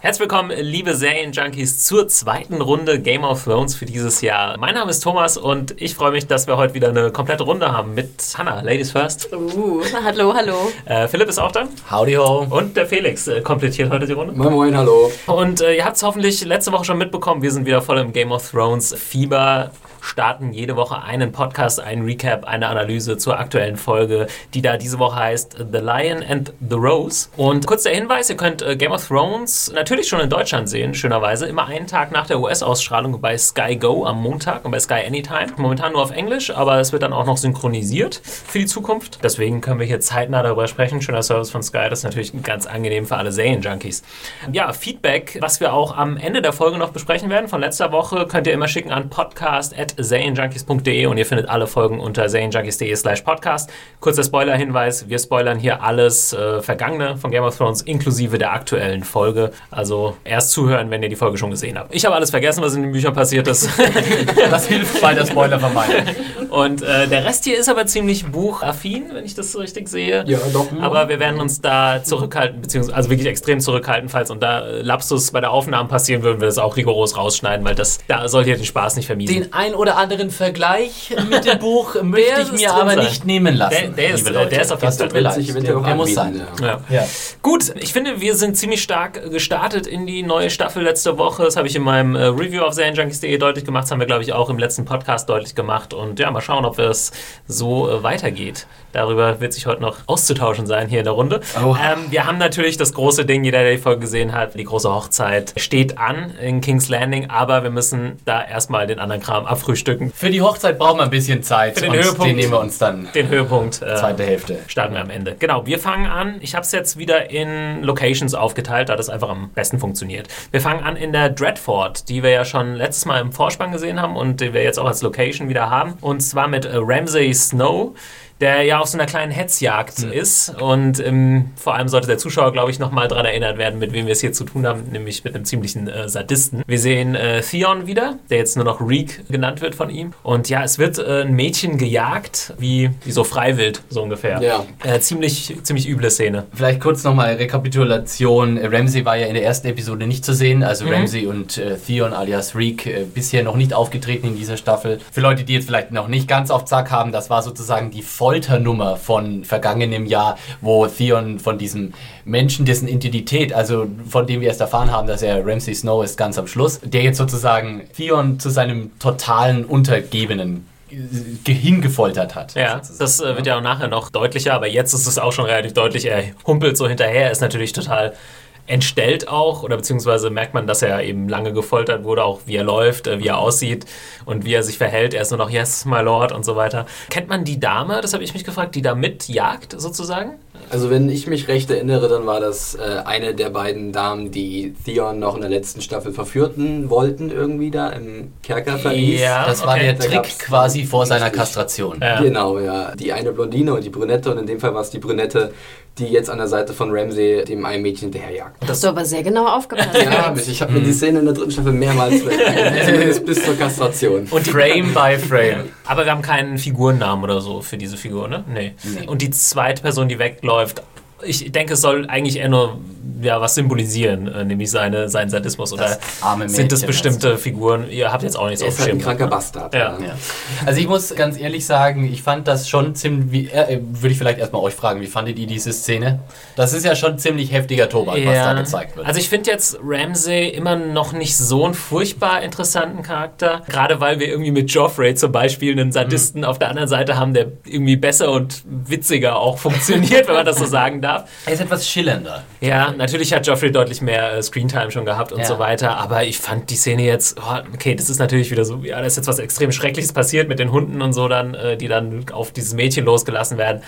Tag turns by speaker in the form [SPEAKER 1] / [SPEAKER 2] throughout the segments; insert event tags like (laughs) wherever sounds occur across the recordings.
[SPEAKER 1] Herzlich willkommen, liebe Serienjunkies, zur zweiten Runde Game of Thrones für dieses Jahr. Mein Name ist Thomas und ich freue mich, dass wir heute wieder eine komplette Runde haben mit Hannah, Ladies First.
[SPEAKER 2] Uh, hallo, hallo.
[SPEAKER 1] Äh, Philipp ist auch da.
[SPEAKER 3] Howdy ho.
[SPEAKER 1] Und der Felix äh, komplettiert heute die Runde.
[SPEAKER 4] Moin, moin, hallo.
[SPEAKER 1] Und äh, ihr habt es hoffentlich letzte Woche schon mitbekommen, wir sind wieder voll im Game of Thrones Fieber starten jede Woche einen Podcast, einen Recap, eine Analyse zur aktuellen Folge, die da diese Woche heißt The Lion and the Rose. Und kurz der Hinweis, ihr könnt äh, Game of Thrones natürlich schon in Deutschland sehen, schönerweise, immer einen Tag nach der US-Ausstrahlung bei Sky Go am Montag und bei Sky Anytime. Momentan nur auf Englisch, aber es wird dann auch noch synchronisiert für die Zukunft. Deswegen können wir hier zeitnah darüber sprechen. Schöner Service von Sky, das ist natürlich ganz angenehm für alle Serienjunkies. Ja, Feedback, was wir auch am Ende der Folge noch besprechen werden von letzter Woche, könnt ihr immer schicken an podcast@ serienjunkies.de und ihr findet alle Folgen unter serienjunkies.de slash podcast. Kurzer Spoiler-Hinweis, wir spoilern hier alles äh, Vergangene von Game of Thrones inklusive der aktuellen Folge. Also erst zuhören, wenn ihr die Folge schon gesehen habt. Ich habe alles vergessen, was in den Büchern passiert ist. (laughs)
[SPEAKER 3] das hilft bei der Spoiler-Vermeidung.
[SPEAKER 1] Und äh, der Rest hier ist aber ziemlich buchaffin, wenn ich das so richtig sehe.
[SPEAKER 4] Ja, doch.
[SPEAKER 1] Aber wir werden uns da zurückhalten, beziehungsweise also wirklich extrem zurückhalten, falls und da Lapsus bei der Aufnahme passieren, würden wir das auch rigoros rausschneiden, weil das da soll hier den Spaß nicht vermiesen.
[SPEAKER 3] Den ein oder anderen Vergleich mit dem Buch (laughs) möchte ich mir aber sein. nicht nehmen lassen.
[SPEAKER 1] Der, der ist, der ist auf jeden Fall
[SPEAKER 4] drin. Der, der muss sein.
[SPEAKER 1] Ja. Ja. Ja. Gut, ich finde, wir sind ziemlich stark gestartet in die neue Staffel letzte Woche. Das habe ich in meinem äh, Review auf serienjunkies.de deutlich gemacht. Das haben wir, glaube ich, auch im letzten Podcast deutlich gemacht. Und ja, mal schauen, ob es so äh, weitergeht. Darüber wird sich heute noch auszutauschen sein hier in der Runde. Oh. Ähm, wir haben natürlich das große Ding, jeder, der die Folge gesehen hat, die große Hochzeit steht an in King's Landing, aber wir müssen da erstmal den anderen Kram abfrühstücken.
[SPEAKER 3] Für die Hochzeit brauchen wir ein bisschen Zeit.
[SPEAKER 1] Für den Höhepunkt.
[SPEAKER 3] Den nehmen wir uns dann.
[SPEAKER 1] Den Höhepunkt.
[SPEAKER 3] Äh, zweite Hälfte.
[SPEAKER 1] Starten wir am Ende. Genau, wir fangen an. Ich habe es jetzt wieder in Locations aufgeteilt, da das einfach am besten funktioniert. Wir fangen an in der Dreadfort, die wir ja schon letztes Mal im Vorspann gesehen haben und die wir jetzt auch als Location wieder haben. Und zwar mit Ramsay Snow der ja auf so einer kleinen Hetzjagd mhm. ist. Und ähm, vor allem sollte der Zuschauer, glaube ich, nochmal daran erinnert werden, mit wem wir es hier zu tun haben, nämlich mit einem ziemlichen äh, Sadisten. Wir sehen äh, Theon wieder, der jetzt nur noch Reek genannt wird von ihm. Und ja, es wird äh, ein Mädchen gejagt, wie, wie so Freiwild, so ungefähr.
[SPEAKER 4] Ja.
[SPEAKER 1] Äh, ziemlich, ziemlich üble Szene.
[SPEAKER 3] Vielleicht kurz nochmal Rekapitulation. Ramsey war ja in der ersten Episode nicht zu sehen, also mhm. Ramsey und äh, Theon alias Reek äh, bisher noch nicht aufgetreten in dieser Staffel. Für Leute, die jetzt vielleicht noch nicht ganz auf Zack haben, das war sozusagen die Folge Folternummer von vergangenem Jahr, wo Theon von diesem Menschen, dessen Identität, also von dem wir erst erfahren haben, dass er Ramsay Snow ist, ganz am Schluss, der jetzt sozusagen Theon zu seinem totalen Untergebenen hingefoltert hat.
[SPEAKER 1] Ja, das äh, wird ja auch nachher noch deutlicher, aber jetzt ist es auch schon relativ deutlich. Er humpelt so hinterher, ist natürlich total entstellt auch, oder beziehungsweise merkt man, dass er eben lange gefoltert wurde, auch wie er läuft, äh, wie er aussieht und wie er sich verhält. Er ist nur noch Yes, my Lord und so weiter. Kennt man die Dame, das habe ich mich gefragt, die da mitjagt sozusagen?
[SPEAKER 4] Also wenn ich mich recht erinnere, dann war das äh, eine der beiden Damen, die Theon noch in der letzten Staffel verführten wollten, irgendwie da im Kerkerverlies.
[SPEAKER 3] Ja, das war der Trick quasi vor seiner Kastration.
[SPEAKER 4] Ja. Genau, ja. Die eine Blondine und die Brünette und in dem Fall war es die Brünette, die jetzt an der Seite von Ramsey dem einen Mädchen hinterherjagt.
[SPEAKER 2] Das hast du aber sehr genau aufgepasst.
[SPEAKER 4] ja, ich habe mir die Szene in der dritten Staffel mehrmals (laughs) zumindest bis zur Kastration.
[SPEAKER 1] Und Frame by Frame. Aber wir haben keinen Figurennamen oder so für diese Figur, ne? Nee. nee. Und die zweite Person, die wegläuft, ich denke, es soll eigentlich eher nur ja, was symbolisieren, äh, nämlich seine, seinen Sadismus. Oder sind das bestimmte das. Figuren? Ihr habt jetzt auch nichts
[SPEAKER 4] er ist halt ein kranker Bastard.
[SPEAKER 3] Ja. ja. Also ich muss ganz ehrlich sagen, ich fand das schon ziemlich, äh, würde ich vielleicht erstmal euch fragen, wie fandet ihr diese Szene? Das ist ja schon ziemlich heftiger Tobak, ja. was da gezeigt wird.
[SPEAKER 1] Also ich finde jetzt Ramsey immer noch nicht so einen furchtbar interessanten Charakter, gerade weil wir irgendwie mit Joffrey zum Beispiel einen Sadisten mhm. auf der anderen Seite haben, der irgendwie besser und witziger auch funktioniert, (laughs) wenn man das so sagen darf.
[SPEAKER 3] Er ist etwas schillernder.
[SPEAKER 1] Ja, natürlich hat Joffrey deutlich mehr äh, Screentime schon gehabt und ja. so weiter, aber ich fand die Szene jetzt, oh, okay, das ist natürlich wieder so, ja, da ist jetzt was extrem Schreckliches passiert mit den Hunden und so dann, äh, die dann auf dieses Mädchen losgelassen werden.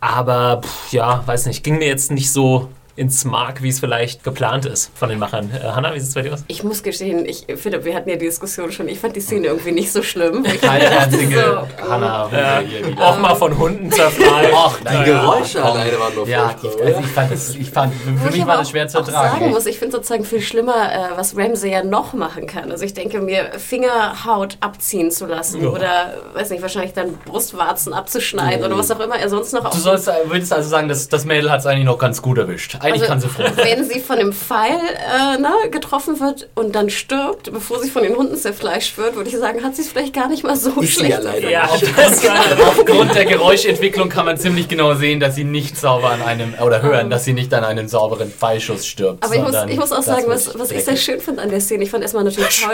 [SPEAKER 1] Aber pff, ja, weiß nicht, ging mir jetzt nicht so ins Mark, wie es vielleicht geplant ist von den Machern. Äh, Hanna, wie sieht es bei dir aus?
[SPEAKER 2] Ich muss gestehen, ich, Philipp, wir hatten ja die Diskussion schon, ich fand die Szene irgendwie nicht so schlimm.
[SPEAKER 3] Keine einzige so, Hanna.
[SPEAKER 1] Äh, auch mal von Hunden zerfallen.
[SPEAKER 4] Och, die Geräusche alleine waren noch
[SPEAKER 3] Ja, die, also ich fand, das, ich fand für mich war das schwer zu ertragen.
[SPEAKER 2] Ich sagen muss, ich finde sozusagen viel schlimmer, äh, was Ramsey ja noch machen kann. Also ich denke mir, Fingerhaut abziehen zu lassen ja. oder, weiß nicht, wahrscheinlich dann Brustwarzen abzuschneiden mhm. oder was auch immer er sonst noch
[SPEAKER 3] Du sollst, würdest also sagen, dass das Mädel hat es eigentlich noch ganz gut erwischt Eigentlich
[SPEAKER 2] Also,
[SPEAKER 3] kann sie froh sein.
[SPEAKER 2] Wenn sie von dem Pfeil äh, ne, getroffen wird und dann stirbt, bevor sie von den Hunden zerfleischt wird, würde ich sagen, hat sie es vielleicht gar nicht mal so
[SPEAKER 4] Ist sie
[SPEAKER 2] schlecht.
[SPEAKER 4] ja leider.
[SPEAKER 1] Ja, war,
[SPEAKER 3] Aufgrund der Geräuschentwicklung kann man ziemlich genau sehen, dass sie nicht sauber an einem, oder hören, dass sie nicht an einem sauberen Pfeilschuss stirbt.
[SPEAKER 2] Aber ich muss, ich muss auch sagen, was, was ich sehr schön fand an der Szene, ich fand erstmal natürlich toll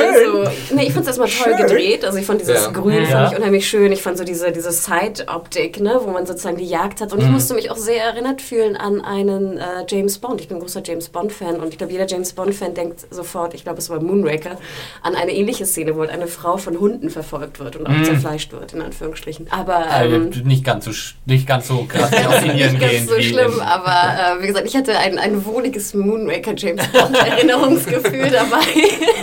[SPEAKER 2] so, nee, ich fand es erstmal toll gedreht, also ich fand dieses
[SPEAKER 4] Ja.
[SPEAKER 2] Grün
[SPEAKER 3] Ja.
[SPEAKER 2] fand ich unheimlich schön, ich fand so diese, diese Side-Optik, ne, wo man sozusagen die Jagd hat und ich musste mich auch sehr erinnert fühlen an einen äh, James Bond, ich bin ein großer James Bond-Fan und ich glaube, jeder James Bond-Fan denkt sofort, ich glaube, es war Moonraker, an eine ähnliche Szene, wo halt eine Frau von Hunden verfolgt wird und auch zerfleischt wird, in Anführungsstrichen. Aber
[SPEAKER 3] Also,
[SPEAKER 2] ähm,
[SPEAKER 3] nicht, ganz so, nicht ganz so krass (laughs)
[SPEAKER 2] nicht ganz so schlimm,
[SPEAKER 3] im-
[SPEAKER 2] aber äh, wie gesagt, ich hatte ein, ein wohliges Moonraker James Bond (laughs) Erinnerungsgefühl dabei.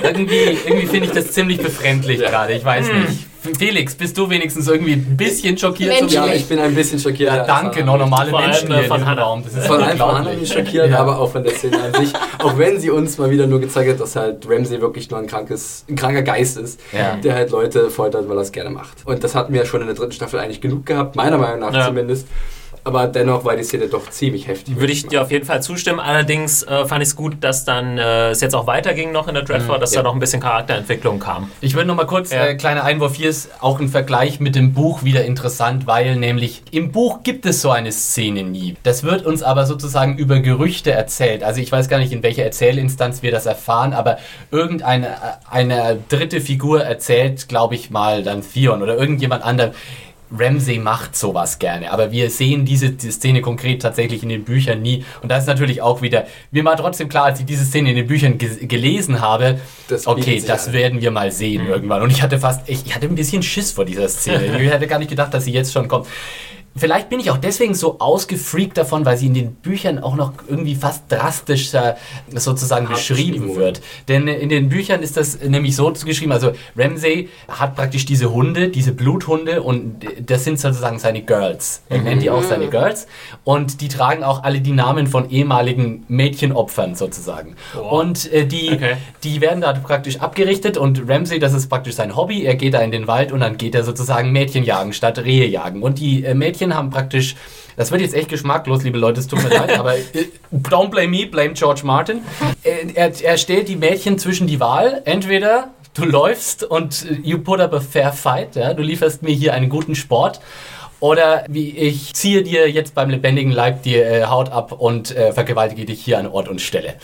[SPEAKER 3] irgendwie irgendwie finde ich das ziemlich befremdlich gerade. Ich weiß nicht. Felix, bist du wenigstens irgendwie ein bisschen schockiert? wie
[SPEAKER 4] Ja,
[SPEAKER 3] ich?
[SPEAKER 4] bin ein bisschen schockiert.
[SPEAKER 3] Ja, danke, noch normale
[SPEAKER 1] Vor allem,
[SPEAKER 3] Menschen
[SPEAKER 1] äh,
[SPEAKER 3] hier in
[SPEAKER 1] von Hannah.
[SPEAKER 3] Raum. Das ist
[SPEAKER 4] Von allen von anderen schockiert,
[SPEAKER 3] Ja.
[SPEAKER 4] aber auch von der Szene an sich. Auch wenn sie uns mal wieder nur gezeigt hat, dass halt Ramsey wirklich nur ein, krankes, ein kranker Geist ist,
[SPEAKER 3] Ja.
[SPEAKER 4] der halt Leute foltert, weil er es gerne macht. Und das hatten wir ja schon in der dritten Staffel eigentlich genug gehabt, meiner Meinung nach
[SPEAKER 1] Ja.
[SPEAKER 4] zumindest. Aber dennoch war die Szene doch ziemlich heftig.
[SPEAKER 1] würde ich dir auf jeden Fall zustimmen. Allerdings äh, fand ich es gut, dass dann äh, es jetzt auch weiterging noch in der Dreadfort, dass
[SPEAKER 4] Ja.
[SPEAKER 1] da noch ein bisschen Charakterentwicklung kam.
[SPEAKER 3] Ich würde noch mal kurz,
[SPEAKER 1] Ja.
[SPEAKER 3] äh, kleiner Einwurf, hier ist auch ein Vergleich mit dem Buch wieder interessant, weil nämlich im Buch gibt es so eine Szene nie. Das wird uns aber sozusagen über Gerüchte erzählt. Also ich weiß gar nicht, in welcher Erzählinstanz wir das erfahren, aber irgendeine äh, eine dritte Figur erzählt, glaube ich mal, dann Theon oder irgendjemand anderem. Ramsey macht sowas gerne, aber wir sehen diese, diese Szene konkret tatsächlich in den Büchern nie. Und da ist natürlich auch wieder, mir war trotzdem klar, als ich diese Szene in den Büchern ge gelesen habe,
[SPEAKER 4] Das
[SPEAKER 3] okay, das
[SPEAKER 4] an.
[SPEAKER 3] werden wir mal sehen irgendwann. Und ich hatte fast, ich, ich hatte ein bisschen Schiss vor dieser Szene. (laughs) ich hätte gar nicht gedacht, dass sie jetzt schon kommt. Vielleicht bin ich auch deswegen so ausgefreakt davon, weil sie in den Büchern auch noch irgendwie fast drastischer sozusagen
[SPEAKER 4] Hart
[SPEAKER 3] beschrieben wird. Denn in den Büchern ist das nämlich so geschrieben, also Ramsey hat praktisch diese Hunde, diese Bluthunde und das sind sozusagen seine Girls. Er nennt die auch seine Girls und die tragen auch alle die Namen von ehemaligen Mädchenopfern sozusagen.
[SPEAKER 1] Wow.
[SPEAKER 3] Und äh, die,
[SPEAKER 1] Okay.
[SPEAKER 3] die werden da praktisch abgerichtet und Ramsey, das ist praktisch sein Hobby, er geht da in den Wald und dann geht er sozusagen Mädchen jagen statt Rehe jagen. Und die äh, Mädchen haben praktisch, das wird jetzt echt geschmacklos, liebe Leute, es tut mir leid, aber äh, don't blame me, blame George Martin. Äh, Er, er stellt die Mädchen zwischen die Wahl, entweder du läufst und äh, you put up a fair fight, ja, du lieferst mir hier einen guten Sport. Oder wie ich ziehe dir jetzt beim lebendigen Leib die äh, Haut ab und äh, vergewaltige dich hier an Ort und Stelle.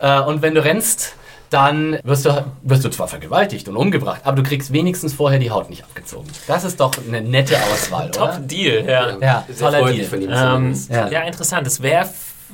[SPEAKER 3] Äh, und wenn du rennst, dann wirst du, wirst du zwar vergewaltigt und umgebracht, aber du kriegst wenigstens vorher die Haut nicht abgezogen. Das ist doch eine nette Auswahl, (laughs)
[SPEAKER 1] Top
[SPEAKER 3] oder?
[SPEAKER 1] Deal, ja.
[SPEAKER 3] Ja, toller Deal.
[SPEAKER 4] von ihm
[SPEAKER 1] Ähm, ja.
[SPEAKER 3] Ja.
[SPEAKER 1] interessant. Es wäre,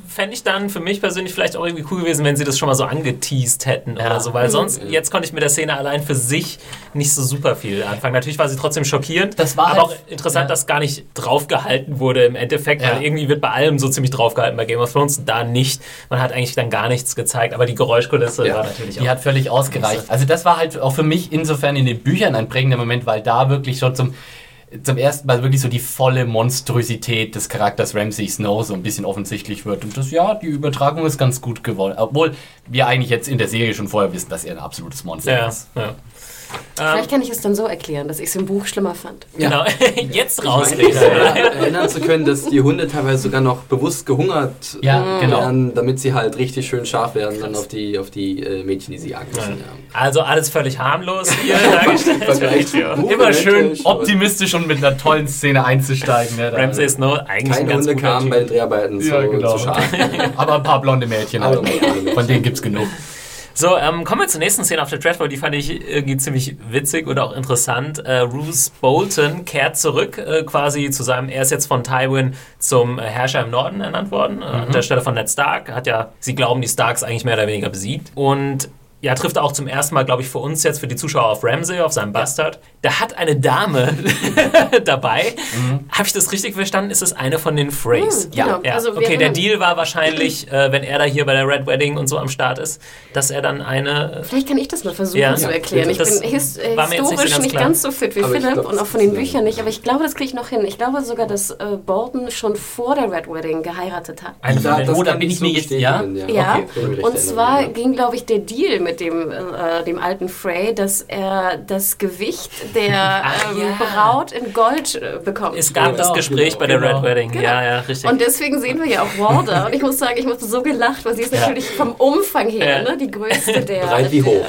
[SPEAKER 1] fände ich dann für mich persönlich vielleicht auch irgendwie cool gewesen, wenn sie das schon mal so angeteased hätten
[SPEAKER 3] Ja.
[SPEAKER 1] oder so, weil sonst, jetzt konnte ich mit der Szene allein für sich nicht so super viel anfangen. Natürlich war sie trotzdem schockierend,
[SPEAKER 3] Das war
[SPEAKER 1] aber
[SPEAKER 3] halt-
[SPEAKER 1] auch interessant,
[SPEAKER 3] ja.
[SPEAKER 1] dass gar nicht draufgehalten wurde im Endeffekt,
[SPEAKER 3] Ja.
[SPEAKER 1] weil irgendwie wird bei allem so ziemlich draufgehalten bei Game of Thrones, da nicht. Man hat eigentlich dann gar nichts gezeigt, aber die Geräuschkulisse
[SPEAKER 4] Ja.
[SPEAKER 1] war natürlich
[SPEAKER 3] Die
[SPEAKER 1] auch.
[SPEAKER 3] hat völlig ausgereicht. Also das war halt auch für mich insofern in den Büchern ein prägender Moment, weil da wirklich schon zum, zum ersten Mal wirklich so die volle Monstrosität des Charakters Ramsay Snow so ein bisschen offensichtlich wird. Und das, ja, die Übertragung ist ganz gut geworden. Obwohl wir eigentlich jetzt in der Serie schon vorher wissen, dass er ein absolutes Monster
[SPEAKER 1] ja,
[SPEAKER 3] ist.
[SPEAKER 1] ja.
[SPEAKER 2] Vielleicht kann ich es dann so erklären, dass ich es im Buch schlimmer fand.
[SPEAKER 1] Genau, (laughs) jetzt rausreden.
[SPEAKER 4] äh, erinnern zu können, dass die Hunde teilweise sogar noch bewusst gehungert
[SPEAKER 3] Ja,
[SPEAKER 4] äh,
[SPEAKER 3] genau.
[SPEAKER 4] werden, damit sie halt richtig schön scharf werden dann auf die, auf die äh, Mädchen, die sie jagen müssen. Ja.
[SPEAKER 1] Also alles völlig harmlos hier (laughs) dargestellt.
[SPEAKER 4] Zu
[SPEAKER 1] Ja.
[SPEAKER 3] Immer schön optimistisch und mit einer tollen Szene einzusteigen. Ja, da-
[SPEAKER 1] Ramsay ist nur eigentlich ein
[SPEAKER 4] Keine
[SPEAKER 1] ganz
[SPEAKER 4] Hunde kamen bei den Dreharbeiten zu,
[SPEAKER 3] Ja, genau.
[SPEAKER 4] zu scharf. (laughs)
[SPEAKER 3] Aber ein paar blonde Mädchen
[SPEAKER 4] Mädchen.
[SPEAKER 3] Von denen gibt's genug.
[SPEAKER 1] So, ähm, kommen wir zur nächsten Szene auf der Dreadfort. Die fand ich irgendwie ziemlich witzig und auch interessant. Äh, Roose Bolton kehrt zurück äh, quasi zu seinem, er ist jetzt von Tywin zum äh, Herrscher im Norden ernannt worden, äh, an der Stelle von Ned Stark. Hat ja, sie glauben, die Starks eigentlich mehr oder weniger besiegt. Und ja, trifft er auch zum ersten Mal, glaube ich, für uns jetzt, für die Zuschauer auf Ramsay, auf seinem Bastard. Da hat eine Dame (laughs) dabei. Habe ich das richtig verstanden? Ist es eine von den Freys?
[SPEAKER 2] Hm, genau.
[SPEAKER 1] Ja,
[SPEAKER 2] Also
[SPEAKER 1] okay, der Deal war wahrscheinlich, äh, wenn er da hier bei der Red Wedding und so am Start ist, dass er dann eine.
[SPEAKER 2] Vielleicht kann ich das mal versuchen
[SPEAKER 1] Ja.
[SPEAKER 2] zu erklären. Ich
[SPEAKER 1] Das
[SPEAKER 2] bin his äh,
[SPEAKER 1] jetzt nicht so
[SPEAKER 2] historisch nicht ganz so fit wie
[SPEAKER 4] Aber
[SPEAKER 2] Philipp
[SPEAKER 4] glaub,
[SPEAKER 2] und auch von den Büchern nicht, aber ich glaube, das kriege ich noch hin. Ich glaube sogar, dass äh, Bolton schon vor der Red Wedding geheiratet hat.
[SPEAKER 1] Eine von
[SPEAKER 4] Ja,
[SPEAKER 1] den
[SPEAKER 3] Oh, da bin ich mir jetzt-
[SPEAKER 4] bestätigen,
[SPEAKER 2] Ja,
[SPEAKER 4] Okay,
[SPEAKER 2] und zwar ging, glaube ich, der Deal mit mit dem, äh, dem alten Frey, dass er das Gewicht der (laughs) ähm,
[SPEAKER 1] ja.
[SPEAKER 2] Braut in Gold äh, bekommt.
[SPEAKER 1] Es gab
[SPEAKER 3] Genau,
[SPEAKER 1] das Gespräch
[SPEAKER 3] genau,
[SPEAKER 1] bei der
[SPEAKER 3] genau.
[SPEAKER 1] Red Wedding.
[SPEAKER 2] Genau.
[SPEAKER 1] Ja, ja, richtig.
[SPEAKER 2] Und deswegen sehen wir ja auch Walder. Und ich muss sagen, ich musste so gelacht, weil sie ist natürlich vom Umfang her
[SPEAKER 1] Ja.
[SPEAKER 2] ne, die größte der.
[SPEAKER 4] Breit wie hoch.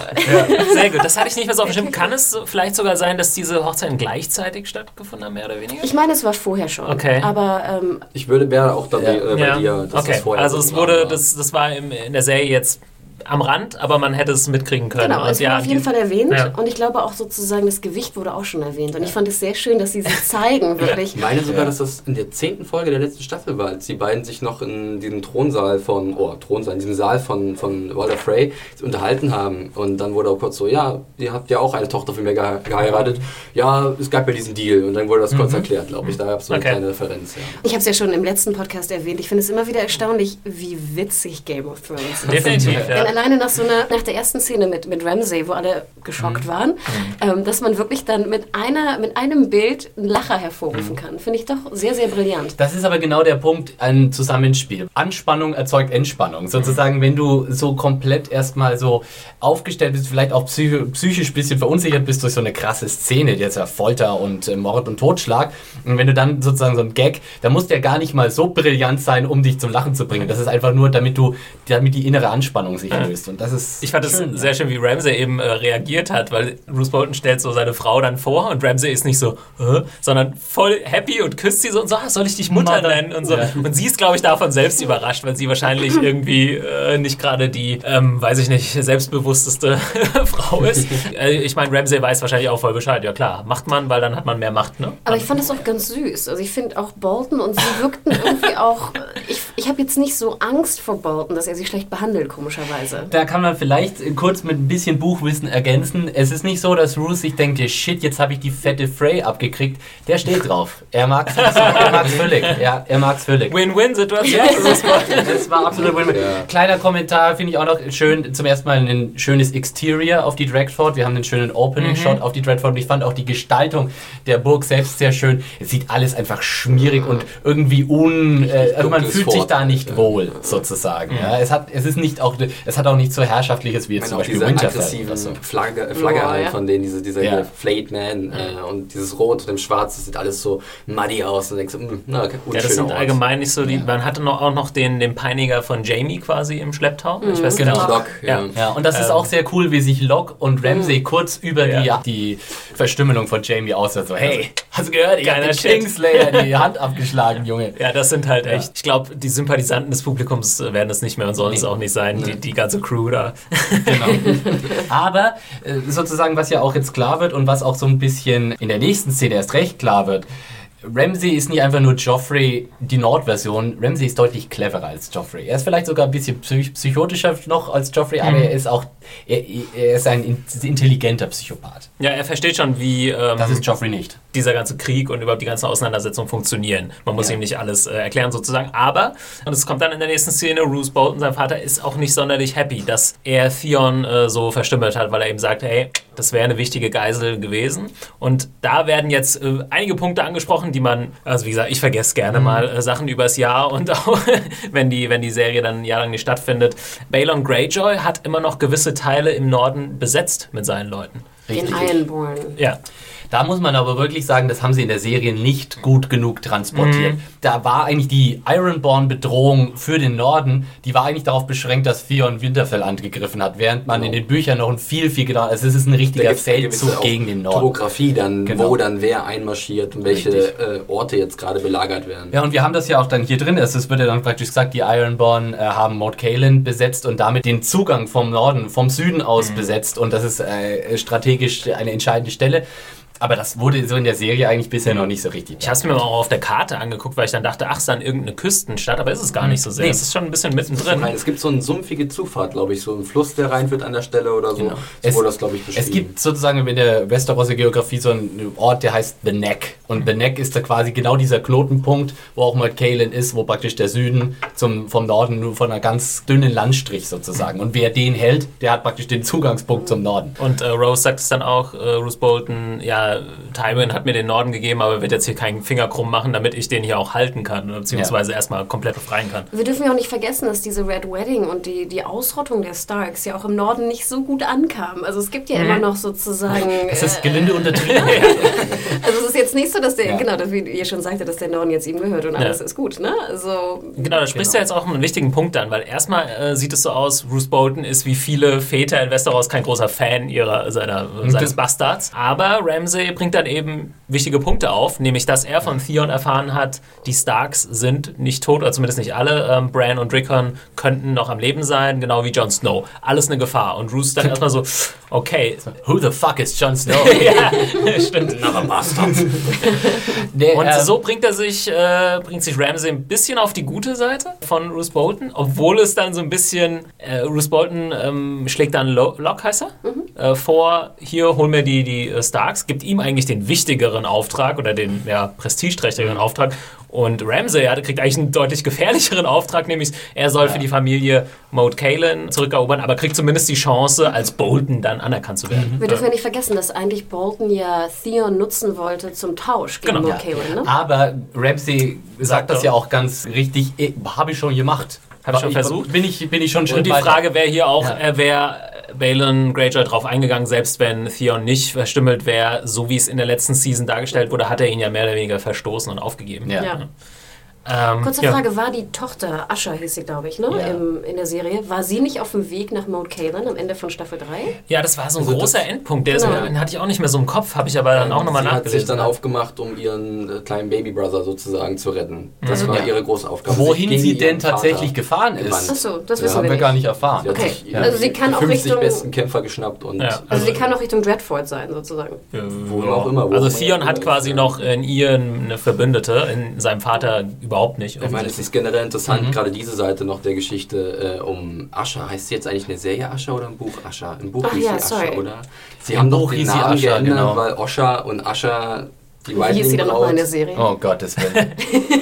[SPEAKER 1] Sehr gut, das hatte ich nicht mehr so auf dem Schirm. Kann es so, vielleicht sogar sein, dass diese Hochzeiten gleichzeitig stattgefunden haben, mehr oder weniger?
[SPEAKER 2] Ich meine, es war vorher schon.
[SPEAKER 1] Okay.
[SPEAKER 2] Aber ähm,
[SPEAKER 4] Ich würde wäre auch dabei,
[SPEAKER 3] Ja.
[SPEAKER 4] äh, bei dir, dass
[SPEAKER 1] okay.
[SPEAKER 4] das vorher
[SPEAKER 1] also
[SPEAKER 4] so
[SPEAKER 1] es wurde, das, das war im, in der Serie jetzt am Rand, aber man hätte es mitkriegen können.
[SPEAKER 2] genau, es wurde
[SPEAKER 1] ja,
[SPEAKER 2] auf jeden
[SPEAKER 1] die-
[SPEAKER 2] Fall erwähnt.
[SPEAKER 1] Ja.
[SPEAKER 2] Und ich glaube auch sozusagen, das Gewicht wurde auch schon erwähnt. Und ich fand es sehr schön, dass sie sie (laughs) zeigen, wirklich.
[SPEAKER 4] Ich meine sogar, dass das in der zehnten Folge der letzten Staffel war, als die beiden sich noch in diesem Thronsaal von, oh, Thronsaal, in diesem Saal von, von Walter Frey unterhalten haben. Und dann wurde auch kurz so, ja, ihr habt ja auch eine Tochter von mir gehe- geheiratet. Ja, es gab ja diesen Deal. Und dann wurde das kurz erklärt, glaube ich. Da gab es so eine
[SPEAKER 1] Okay.
[SPEAKER 4] kleine Referenz, ja.
[SPEAKER 2] Ich habe es ja schon im letzten Podcast erwähnt. Ich finde es immer wieder erstaunlich, wie witzig Game of Thrones ist.
[SPEAKER 1] Definitiv, ja.
[SPEAKER 2] Alleine nach so einer, nach der ersten Szene mit, mit Ramsay, wo alle geschockt
[SPEAKER 1] Mhm.
[SPEAKER 2] waren, ähm, dass man wirklich dann mit einer, mit einem Bild einen Lacher hervorrufen kann, finde ich doch sehr, sehr brillant.
[SPEAKER 3] Das ist aber genau der Punkt, ein Zusammenspiel. Anspannung erzeugt Entspannung. Sozusagen, wenn du so komplett erstmal so aufgestellt bist, vielleicht auch psychi psychisch ein bisschen verunsichert bist durch so eine krasse Szene, jetzt ja Folter und äh, Mord und Totschlag. Und wenn du dann sozusagen so ein Gag, da muss der gar nicht mal so brillant sein, um dich zum Lachen zu bringen. Das ist einfach nur, damit du, damit die innere Anspannung sich löst. Und das ist
[SPEAKER 1] Ich fand es sehr schön, wie Ramsey eben äh, reagiert hat, weil Bruce Bolton stellt so seine Frau dann vor und Ramsey ist nicht so, äh, sondern voll happy und küsst sie so und so, ah, soll ich dich Mutter nennen und so.
[SPEAKER 3] Ja.
[SPEAKER 1] Und sie ist, glaube ich, davon selbst überrascht, weil sie wahrscheinlich (laughs) irgendwie äh, nicht gerade die, ähm, weiß ich nicht, selbstbewussteste (laughs) Frau ist. Äh, ich meine, Ramsey weiß wahrscheinlich auch voll Bescheid. Ja klar, macht man, weil dann hat man mehr Macht, ne?
[SPEAKER 2] Aber ich fand das auch ganz süß. Also ich finde auch Bolton und sie wirkten (laughs) irgendwie auch. Ich, ich habe jetzt nicht so Angst vor Bolton, dass er sie schlecht behandelt, komischerweise.
[SPEAKER 3] Da kann man vielleicht äh, kurz mit ein bisschen Buchwissen ergänzen. Es ist nicht so, dass Ruth sich denkt, shit, jetzt habe ich die fette Frey abgekriegt. Der steht drauf. Er mag es er mag's völlig. Ja, er mag es völlig.
[SPEAKER 1] Win-Win-Situation Bolton.
[SPEAKER 3] Das war absolut win
[SPEAKER 4] Ja.
[SPEAKER 3] Kleiner Kommentar finde ich auch noch schön. Zum ersten Mal ein schönes Exterior auf die Dreadfort. Wir haben einen schönen Opening-Shot auf die Dreadfort. Und ich fand auch die Gestaltung der Burg selbst sehr schön. Es sieht alles einfach schmierig und irgendwie un... Äh, man
[SPEAKER 4] dunkles
[SPEAKER 3] fühlt sich da nicht wohl, sozusagen. Ja, es, hat, es ist nicht auch... Es hat auch nicht so herrschaftliches wie jetzt zum Beispiel
[SPEAKER 4] diese
[SPEAKER 3] Winterfell.
[SPEAKER 4] aggressiven
[SPEAKER 3] oder so.
[SPEAKER 4] Flagge, Flagge
[SPEAKER 2] Boah,
[SPEAKER 4] halt
[SPEAKER 2] ja.
[SPEAKER 4] von denen, diese, dieser
[SPEAKER 3] Ja.
[SPEAKER 4] Flayed Man äh, und dieses Rot und dem Schwarz, das sieht alles so muddy aus und denkst so, mm, na, okay,
[SPEAKER 1] Ja, das sind allgemein nicht so die. Man hatte noch, auch noch den, den Peiniger von Jamie quasi im Schlepptau. Ich weiß
[SPEAKER 3] Genau.
[SPEAKER 1] genau.
[SPEAKER 4] Doc, ja.
[SPEAKER 1] Ja.
[SPEAKER 3] Ja, und das ist
[SPEAKER 1] Ähm.
[SPEAKER 3] auch sehr cool, wie sich Locke und Ramsey kurz über
[SPEAKER 1] Ja.
[SPEAKER 3] die, die Verstümmelung von Jamie aussehen. So, hey, hast du gehört? Ich hab
[SPEAKER 1] Geiler
[SPEAKER 3] den
[SPEAKER 1] Shit.
[SPEAKER 3] Kingslayer die (laughs) Hand abgeschlagen, Junge.
[SPEAKER 1] Ja, das sind halt echt. Ich glaube, die Sympathisanten des Publikums werden es nicht mehr sollen es auch nicht sein. Die, die ganze Crew da.
[SPEAKER 3] Genau. (laughs) Aber äh, sozusagen, was ja auch jetzt klar wird und was auch so ein bisschen in der nächsten Szene erst recht klar wird, Ramsey ist nicht einfach nur Joffrey, die Nordversion. Ramsey ist deutlich cleverer als Joffrey. Er ist vielleicht sogar ein bisschen psych psychotischer noch als Joffrey, aber er ist auch, er, er ist ein in- intelligenter Psychopath.
[SPEAKER 1] Ja, er versteht schon, wie ähm,
[SPEAKER 3] Das ist Joffrey nicht.
[SPEAKER 1] dieser ganze Krieg und überhaupt die ganze Auseinandersetzung funktionieren. Man muss
[SPEAKER 3] Ja.
[SPEAKER 1] ihm nicht alles äh, erklären sozusagen. Aber, und es kommt dann in der nächsten Szene, Bruce Bolton, sein Vater, ist auch nicht sonderlich happy, dass er Theon äh, so verstümmelt hat, weil er ihm sagt, hey, das wäre eine wichtige Geisel gewesen. Und da werden jetzt äh, einige Punkte angesprochen, die man, also wie gesagt, ich vergesse gerne mal äh, Sachen übers Jahr und (laughs) auch wenn die, wenn die Serie dann ein Jahr lang nicht stattfindet. Balon Greyjoy hat immer noch gewisse Teile im Norden besetzt mit seinen Leuten.
[SPEAKER 2] Den
[SPEAKER 3] Richtig.
[SPEAKER 2] Ironborn.
[SPEAKER 1] Ja.
[SPEAKER 3] Da muss man aber wirklich sagen, das haben sie in der Serie nicht gut genug transportiert. Da war eigentlich die Ironborn-Bedrohung für den Norden, die war eigentlich darauf beschränkt, dass Theon Winterfell angegriffen hat, während man in den Büchern noch ein viel, viel genau, also es ist ein richtiger Feldzug gegen den Norden.
[SPEAKER 4] Topografie dann,
[SPEAKER 3] Genau.
[SPEAKER 4] wo dann wer einmarschiert und welche äh, Orte jetzt gerade belagert werden.
[SPEAKER 3] Ja, und wir haben das ja auch dann hier drin. Es wird ja dann praktisch gesagt, die Ironborn äh, haben Mount Caelan besetzt und damit den Zugang vom Norden, vom Süden aus besetzt. Und das ist äh, strategisch eine entscheidende Stelle. Aber das wurde so in der Serie eigentlich bisher noch nicht so richtig.
[SPEAKER 1] Ich habe es mir auch auf der Karte angeguckt, weil ich dann dachte, ach, es ist dann irgendeine Küstenstadt, aber ist es gar nicht so sehr.
[SPEAKER 3] Nee.
[SPEAKER 1] Es ist schon ein bisschen mittendrin.
[SPEAKER 4] Es gibt so eine sumpfige Zufahrt, glaube ich, so ein Fluss, der reinführt an der Stelle oder so.
[SPEAKER 3] Genau.
[SPEAKER 4] So
[SPEAKER 3] Es-
[SPEAKER 4] wurde das, glaube ich, beschrieben.
[SPEAKER 3] Es gibt sozusagen in der Westerosser Geografie so einen Ort, der heißt The Neck. Und The Neck ist da quasi genau dieser Knotenpunkt, wo auch mal Caelan ist, wo praktisch der Süden zum, vom Norden nur von einer ganz dünnen Landstrich sozusagen. Und wer den hält, der hat praktisch den Zugangspunkt zum Norden.
[SPEAKER 1] Und äh, Rose sagt es dann auch, äh, Bruce Bolton, ja, ja, Tywin hat mir den Norden gegeben, aber wird jetzt hier keinen Finger krumm machen, damit ich den hier auch halten kann, beziehungsweise ja. erstmal komplett befreien kann.
[SPEAKER 2] Wir dürfen ja auch nicht vergessen, dass diese Red Wedding und die, die Ausrottung der Starks ja auch im Norden nicht so gut ankam. Also es gibt ja mhm. immer noch sozusagen...
[SPEAKER 3] Es ist gelinde äh, untertrieben. (laughs)
[SPEAKER 2] also es ist jetzt nicht so, dass der, ja. genau, wie ihr schon sagte, dass der Norden jetzt ihm gehört und alles ist gut, ne? Also,
[SPEAKER 1] genau, da sprichst genau. du jetzt auch einen wichtigen Punkt an, weil erstmal äh, sieht es so aus, Bruce Bolton ist wie viele Väter in Westeros kein großer Fan ihrer, seiner, seines Bastards. Aber Ramsay bringt dann eben wichtige Punkte auf, nämlich dass er von Theon erfahren hat, die Starks sind nicht tot, oder zumindest nicht alle. Ähm, Bran und Rickon könnten noch am Leben sein, genau wie Jon Snow. Alles eine Gefahr. Und Roose dann erstmal so, okay.
[SPEAKER 3] Who the fuck is Jon Snow? (laughs)
[SPEAKER 1] ja, (laughs) stimmt. Another Bastard. (laughs) Der, und ähm, so bringt er sich, äh, bringt sich Ramsay ein bisschen auf die gute Seite von Roose Bolton, obwohl es dann so ein bisschen, äh, Roose Bolton ähm, schlägt dann Locke, heißt er, mhm. äh, vor, hier hol mir die, die äh, Starks, gibt ihm eigentlich den wichtigeren Auftrag oder den ja, prestigeträchtigeren Auftrag und Ramsay hatte, kriegt eigentlich einen deutlich gefährlicheren Auftrag, nämlich er soll ja. für die Familie Maud Kalen zurückerobern, aber kriegt zumindest die Chance, als Bolton dann anerkannt zu werden.
[SPEAKER 2] Wir dürfen ja nicht vergessen, dass eigentlich Bolton ja Theon nutzen wollte zum Tausch gegen genau. Maud Kalen.
[SPEAKER 3] Ne? Aber Ramsay sagt das ja auch ganz richtig, eh, habe ich schon gemacht.
[SPEAKER 1] Habe ich schon versucht.
[SPEAKER 3] Bin ich, bin ich schon
[SPEAKER 1] Und die Frage wäre hier auch, ja. äh, wer Balin Greyjoy drauf eingegangen, selbst wenn Theon nicht verstümmelt wäre, so wie es in der letzten Season dargestellt wurde, hat er ihn ja mehr oder weniger verstoßen und aufgegeben.
[SPEAKER 2] Ja. ja. Ähm, Kurze ja. Frage, war die Tochter, Asha hieß sie, glaube ich, ne? Ja. Im, in der Serie, war sie nicht auf dem Weg nach Mount Kalan am Ende von Staffel 3?
[SPEAKER 1] Ja, das war so ein also großer Endpunkt, der genau. ist, den hatte ich auch nicht mehr so im Kopf, habe ich aber dann auch nochmal nachgelesen.
[SPEAKER 4] Sie hat sich dann aufgemacht, um ihren äh, kleinen Babybrother sozusagen zu retten. Das mhm. war ja. ihre große Aufgabe.
[SPEAKER 3] Wohin sie denn tatsächlich Vater gefahren ist,
[SPEAKER 2] Achso, das wissen wir
[SPEAKER 3] nicht. gar nicht erfahren.
[SPEAKER 2] Sie okay. Also sie kann auch Richtung...
[SPEAKER 4] besten Kämpfer geschnappt und...
[SPEAKER 2] Also, also sie kann auch Richtung Dreadfort sein, sozusagen.
[SPEAKER 4] Wo auch immer. Wo
[SPEAKER 1] also Theon hat quasi noch in ihr eine Verbündete, in seinem Vater überhaupt nicht.
[SPEAKER 4] Ich meine, es ist generell interessant, mhm. gerade diese Seite noch der Geschichte äh, um Ascha. Heißt sie jetzt eigentlich eine Serie Ascha oder ein Buch Ascha? Ein Buch
[SPEAKER 2] Ach,
[SPEAKER 4] hieß
[SPEAKER 2] ja,
[SPEAKER 4] sie Ascha, oder? Sie Im haben Buch doch den Namen Ascha, geändert, genau. weil Osha und Ascha
[SPEAKER 2] die Wie hieß sie dann nochmal in der Serie?
[SPEAKER 3] Oh Gott, das wäre. (laughs)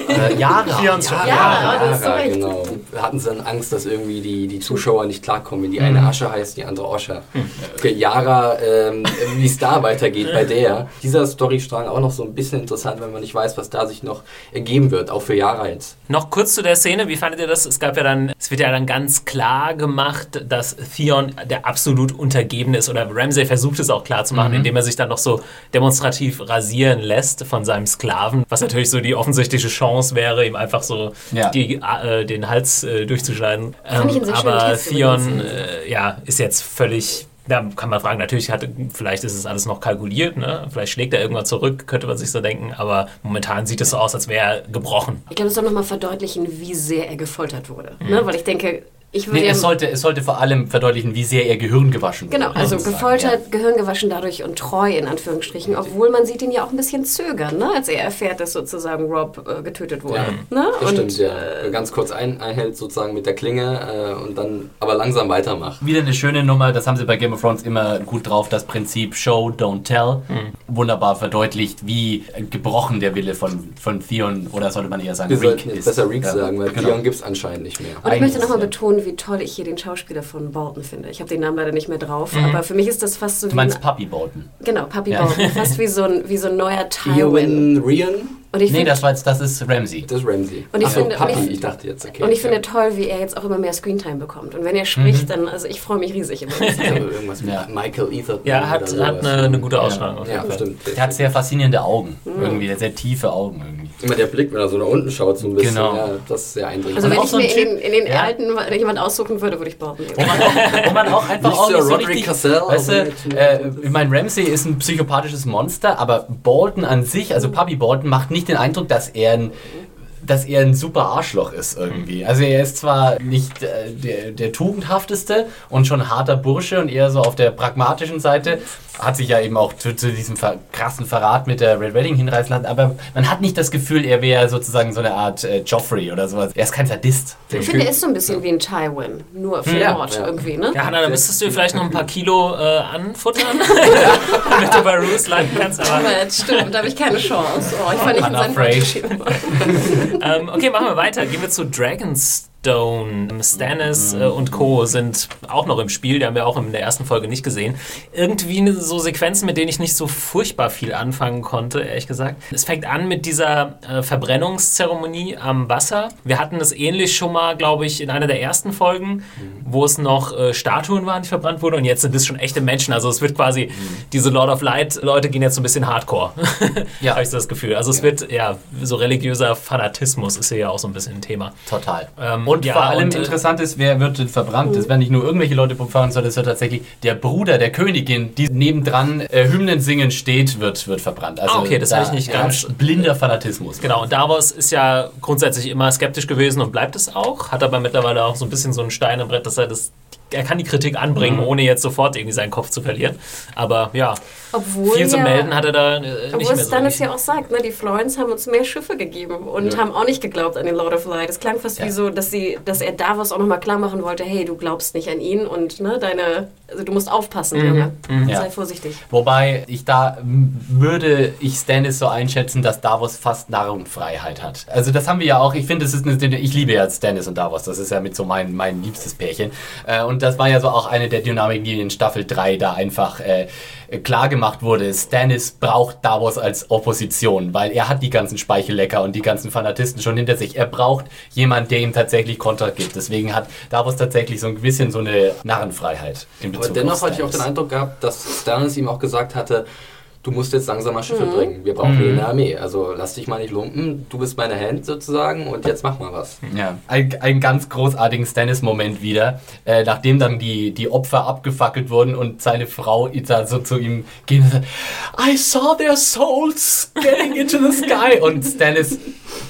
[SPEAKER 3] äh, Yara. (laughs)
[SPEAKER 2] Yara, Yara, Yara,
[SPEAKER 4] Yara genau. Hatten sie dann Angst, dass irgendwie die, die Zuschauer nicht klarkommen, wenn die eine mhm. Asche heißt, die andere Osha. Mhm. Für Yara, ähm, wie es da weitergeht bei der. Dieser Storystrang auch noch so ein bisschen interessant, wenn man nicht weiß, was da sich noch ergeben wird, auch für Yara jetzt.
[SPEAKER 1] Noch kurz zu der Szene, wie fandet ihr das? Es gab ja dann, es wird ja dann ganz klar gemacht, dass Theon der absolut Untergebene ist oder Ramsay versucht es auch klar zu machen, mhm. indem er sich dann noch so demonstrativ rasieren lässt lässt von seinem Sklaven, was natürlich so die offensichtliche Chance wäre, ihm einfach so ja. die, äh, den Hals äh, durchzuschneiden. Ähm, aber Theon äh, ja, ist jetzt völlig da kann man fragen, natürlich hat, vielleicht ist es alles noch kalkuliert, ne? vielleicht schlägt er irgendwann zurück, könnte man sich so denken, aber momentan sieht es so aus, als wäre er gebrochen.
[SPEAKER 2] Ich glaube, es soll nochmal verdeutlichen, wie sehr er gefoltert wurde. Ne? Mhm. Ne? Weil ich denke, ich
[SPEAKER 3] nee, es sollte, es sollte vor allem verdeutlichen, wie sehr ihr Gehirn gewaschen
[SPEAKER 2] wurde. Genau, also gefoltert, ja. Gehirn gewaschen dadurch und treu in Anführungsstrichen, obwohl man sieht ihn ja auch ein bisschen zögern, ne? als er erfährt, dass sozusagen Rob äh, getötet wurde. Ja. Ne?
[SPEAKER 4] Das und, stimmt, ja. Äh, Ganz kurz ein, einhält sozusagen mit der Klinge äh, und dann aber langsam weitermacht.
[SPEAKER 3] Wieder eine schöne Nummer, das haben sie bei Game of Thrones immer gut drauf, das Prinzip Show, Don't Tell. Mhm. Wunderbar verdeutlicht, wie gebrochen der Wille von, von Theon, oder sollte man eher sagen,
[SPEAKER 4] Wir Reek ist. besser Reek ja. sagen, weil genau. Theon gibt es anscheinend nicht mehr.
[SPEAKER 2] Und ich möchte nochmal betonen, wie toll ich hier den Schauspieler von Bolton finde. Ich habe den Namen leider nicht mehr drauf, mhm. aber für mich ist das fast so
[SPEAKER 3] du wie. Du meinst Puppy Bolton?
[SPEAKER 2] Genau, Puppy ja. Bolton. Fast (laughs) wie so ein, wie so ein neuer Tywin.
[SPEAKER 4] Ewan Rian?
[SPEAKER 3] Und ich nee, das, war jetzt, das ist Ramsey.
[SPEAKER 4] Das ist Ramsey.
[SPEAKER 2] Und ich, Ach, finde,
[SPEAKER 4] Papi, und ich, ich, dachte jetzt, okay.
[SPEAKER 2] Und ich finde toll, wie er jetzt auch immer mehr Screentime bekommt. Und wenn er spricht, mhm. dann, also ich freue mich riesig. Immer (laughs)
[SPEAKER 4] irgendwas mit ja. Michael Ether.
[SPEAKER 1] Ja, hat, hat eine, eine, gute Ausstrahlung.
[SPEAKER 4] Ja, ja stimmt.
[SPEAKER 3] Er hat sehr faszinierende Augen. Mhm. Irgendwie, sehr tiefe Augen irgendwie.
[SPEAKER 4] Immer der Blick, wenn er so nach unten schaut, so ein bisschen. Genau. Ja, das ist sehr eindringlich.
[SPEAKER 2] Also wenn ich so mir in den, in den alten jemand aussuchen würde, würde ich Bolton
[SPEAKER 3] nehmen. Wo man auch, wo man auch einfach nicht auch so Roderick richtig, Cassell. Weißt du, äh, ich meine, Ramsey ist ein psychopathisches Monster, aber Bolton an sich, also Puppy Bolton, macht nicht den Eindruck, dass er er ein dass er ein super Arschloch ist irgendwie. Also er ist zwar nicht äh, der, der tugendhafteste und schon harter Bursche und eher so auf der pragmatischen Seite, hat sich ja eben auch zu, zu diesem ver krassen Verrat mit der Red Wedding hinreißen lassen, aber man hat nicht das Gefühl, er wäre sozusagen so eine Art äh, Joffrey oder sowas. Er ist kein Sadist.
[SPEAKER 2] Ich finde, er ist so ein bisschen wie ein Tywin, nur für ja, Mord ja. irgendwie, ne?
[SPEAKER 1] Ja, Hanna, da müsstest du vielleicht noch ein paar Kilo äh, anfuttern, (laughs) (laughs) damit du bei Roos landen kannst.
[SPEAKER 2] Aber stimmt, da habe ich keine Chance. Oh, ich fand nicht in seinen
[SPEAKER 1] ähm, Okay, machen wir weiter. Gehen wir zu Dragons Stone, Stannis äh, und Co. sind auch noch im Spiel. Die haben wir auch in der ersten Folge nicht gesehen. Irgendwie ne- so Sequenzen, mit denen ich nicht so furchtbar viel anfangen konnte, ehrlich gesagt. Es fängt an mit dieser äh, Verbrennungszeremonie am Wasser. Wir hatten das ähnlich schon mal, glaube ich, in einer der ersten Folgen, wo es noch äh, Statuen waren, die verbrannt wurden. Und jetzt sind es schon echte Menschen. Also es wird quasi, diese Lord of Light Leute gehen jetzt so ein bisschen hardcore. (laughs)
[SPEAKER 3] Ja.
[SPEAKER 1] Habe ich so das Gefühl. Also es wird, ja, so religiöser Fanatismus ist hier ja auch so ein bisschen ein Thema.
[SPEAKER 3] Total.
[SPEAKER 1] Ähm,
[SPEAKER 3] und
[SPEAKER 1] ja,
[SPEAKER 3] vor allem
[SPEAKER 1] und, äh,
[SPEAKER 3] interessant ist, wer wird denn verbrannt? Das werden nicht nur irgendwelche Leute verbrannt, sondern es wird tatsächlich der Bruder der Königin, die nebendran äh, Hymnen singen steht, wird, wird verbrannt. Also
[SPEAKER 1] Ah, okay, das
[SPEAKER 3] da
[SPEAKER 1] habe ich nicht ganz-
[SPEAKER 3] Blinder Fanatismus.
[SPEAKER 1] Genau, und Davos ist ja grundsätzlich immer skeptisch gewesen und bleibt es auch. Hat aber mittlerweile auch so ein bisschen so ein Stein im Brett, dass er das. Er kann die Kritik anbringen,
[SPEAKER 3] Mhm.
[SPEAKER 1] ohne jetzt sofort irgendwie seinen Kopf zu verlieren. Aber ja,
[SPEAKER 2] Obwohl
[SPEAKER 1] viel zu
[SPEAKER 2] ja,
[SPEAKER 1] melden hat er da äh, nicht
[SPEAKER 2] Obwohl
[SPEAKER 1] mehr so.
[SPEAKER 2] Stannis ja auch sagt, ne, die Florence haben uns mehr Schiffe gegeben und
[SPEAKER 4] Ja.
[SPEAKER 2] haben auch nicht geglaubt an den Lord of Light. Es klang fast
[SPEAKER 3] Ja.
[SPEAKER 2] wie so, dass, sie, dass er Davos auch nochmal klar machen wollte, hey, du glaubst nicht an ihn und ne, deine, also du musst aufpassen, Junge.
[SPEAKER 3] Ja.
[SPEAKER 2] Sei vorsichtig.
[SPEAKER 3] Wobei ich da würde ich Stannis so einschätzen, dass Davos fast Narrenfreiheit hat. Also das haben wir ja auch. Ich finde, es ist eine, ich liebe ja Stannis und Davos. Das ist ja mit so mein, mein liebstes Pärchen. Äh, und das war ja so auch eine der Dynamiken, die in Staffel 3 da einfach äh, klar gemacht wurde. Stannis braucht Davos als Opposition, weil er hat die ganzen Speichellecker und die ganzen Fanatisten schon hinter sich. Er braucht jemanden, der ihm tatsächlich Kontra gibt. Deswegen hat Davos tatsächlich so ein bisschen so eine Narrenfreiheit in Bezug
[SPEAKER 4] Aber dennoch hatte ich auch den. Eindruck gehabt, dass Stannis ihm auch gesagt hatte, du musst jetzt langsam mal Schiffe bringen. Wir
[SPEAKER 3] Mhm.
[SPEAKER 4] brauchen hier eine Armee. Also lass dich mal nicht lumpen. Du bist meine Hand sozusagen und jetzt mach mal was.
[SPEAKER 3] Ja, ein, einen ganz großartigen Stannis-Moment wieder, äh, nachdem dann die, die Opfer abgefackelt wurden und seine Frau da so zu ihm ging und sagt, I saw their souls getting into the sky. Und Stannis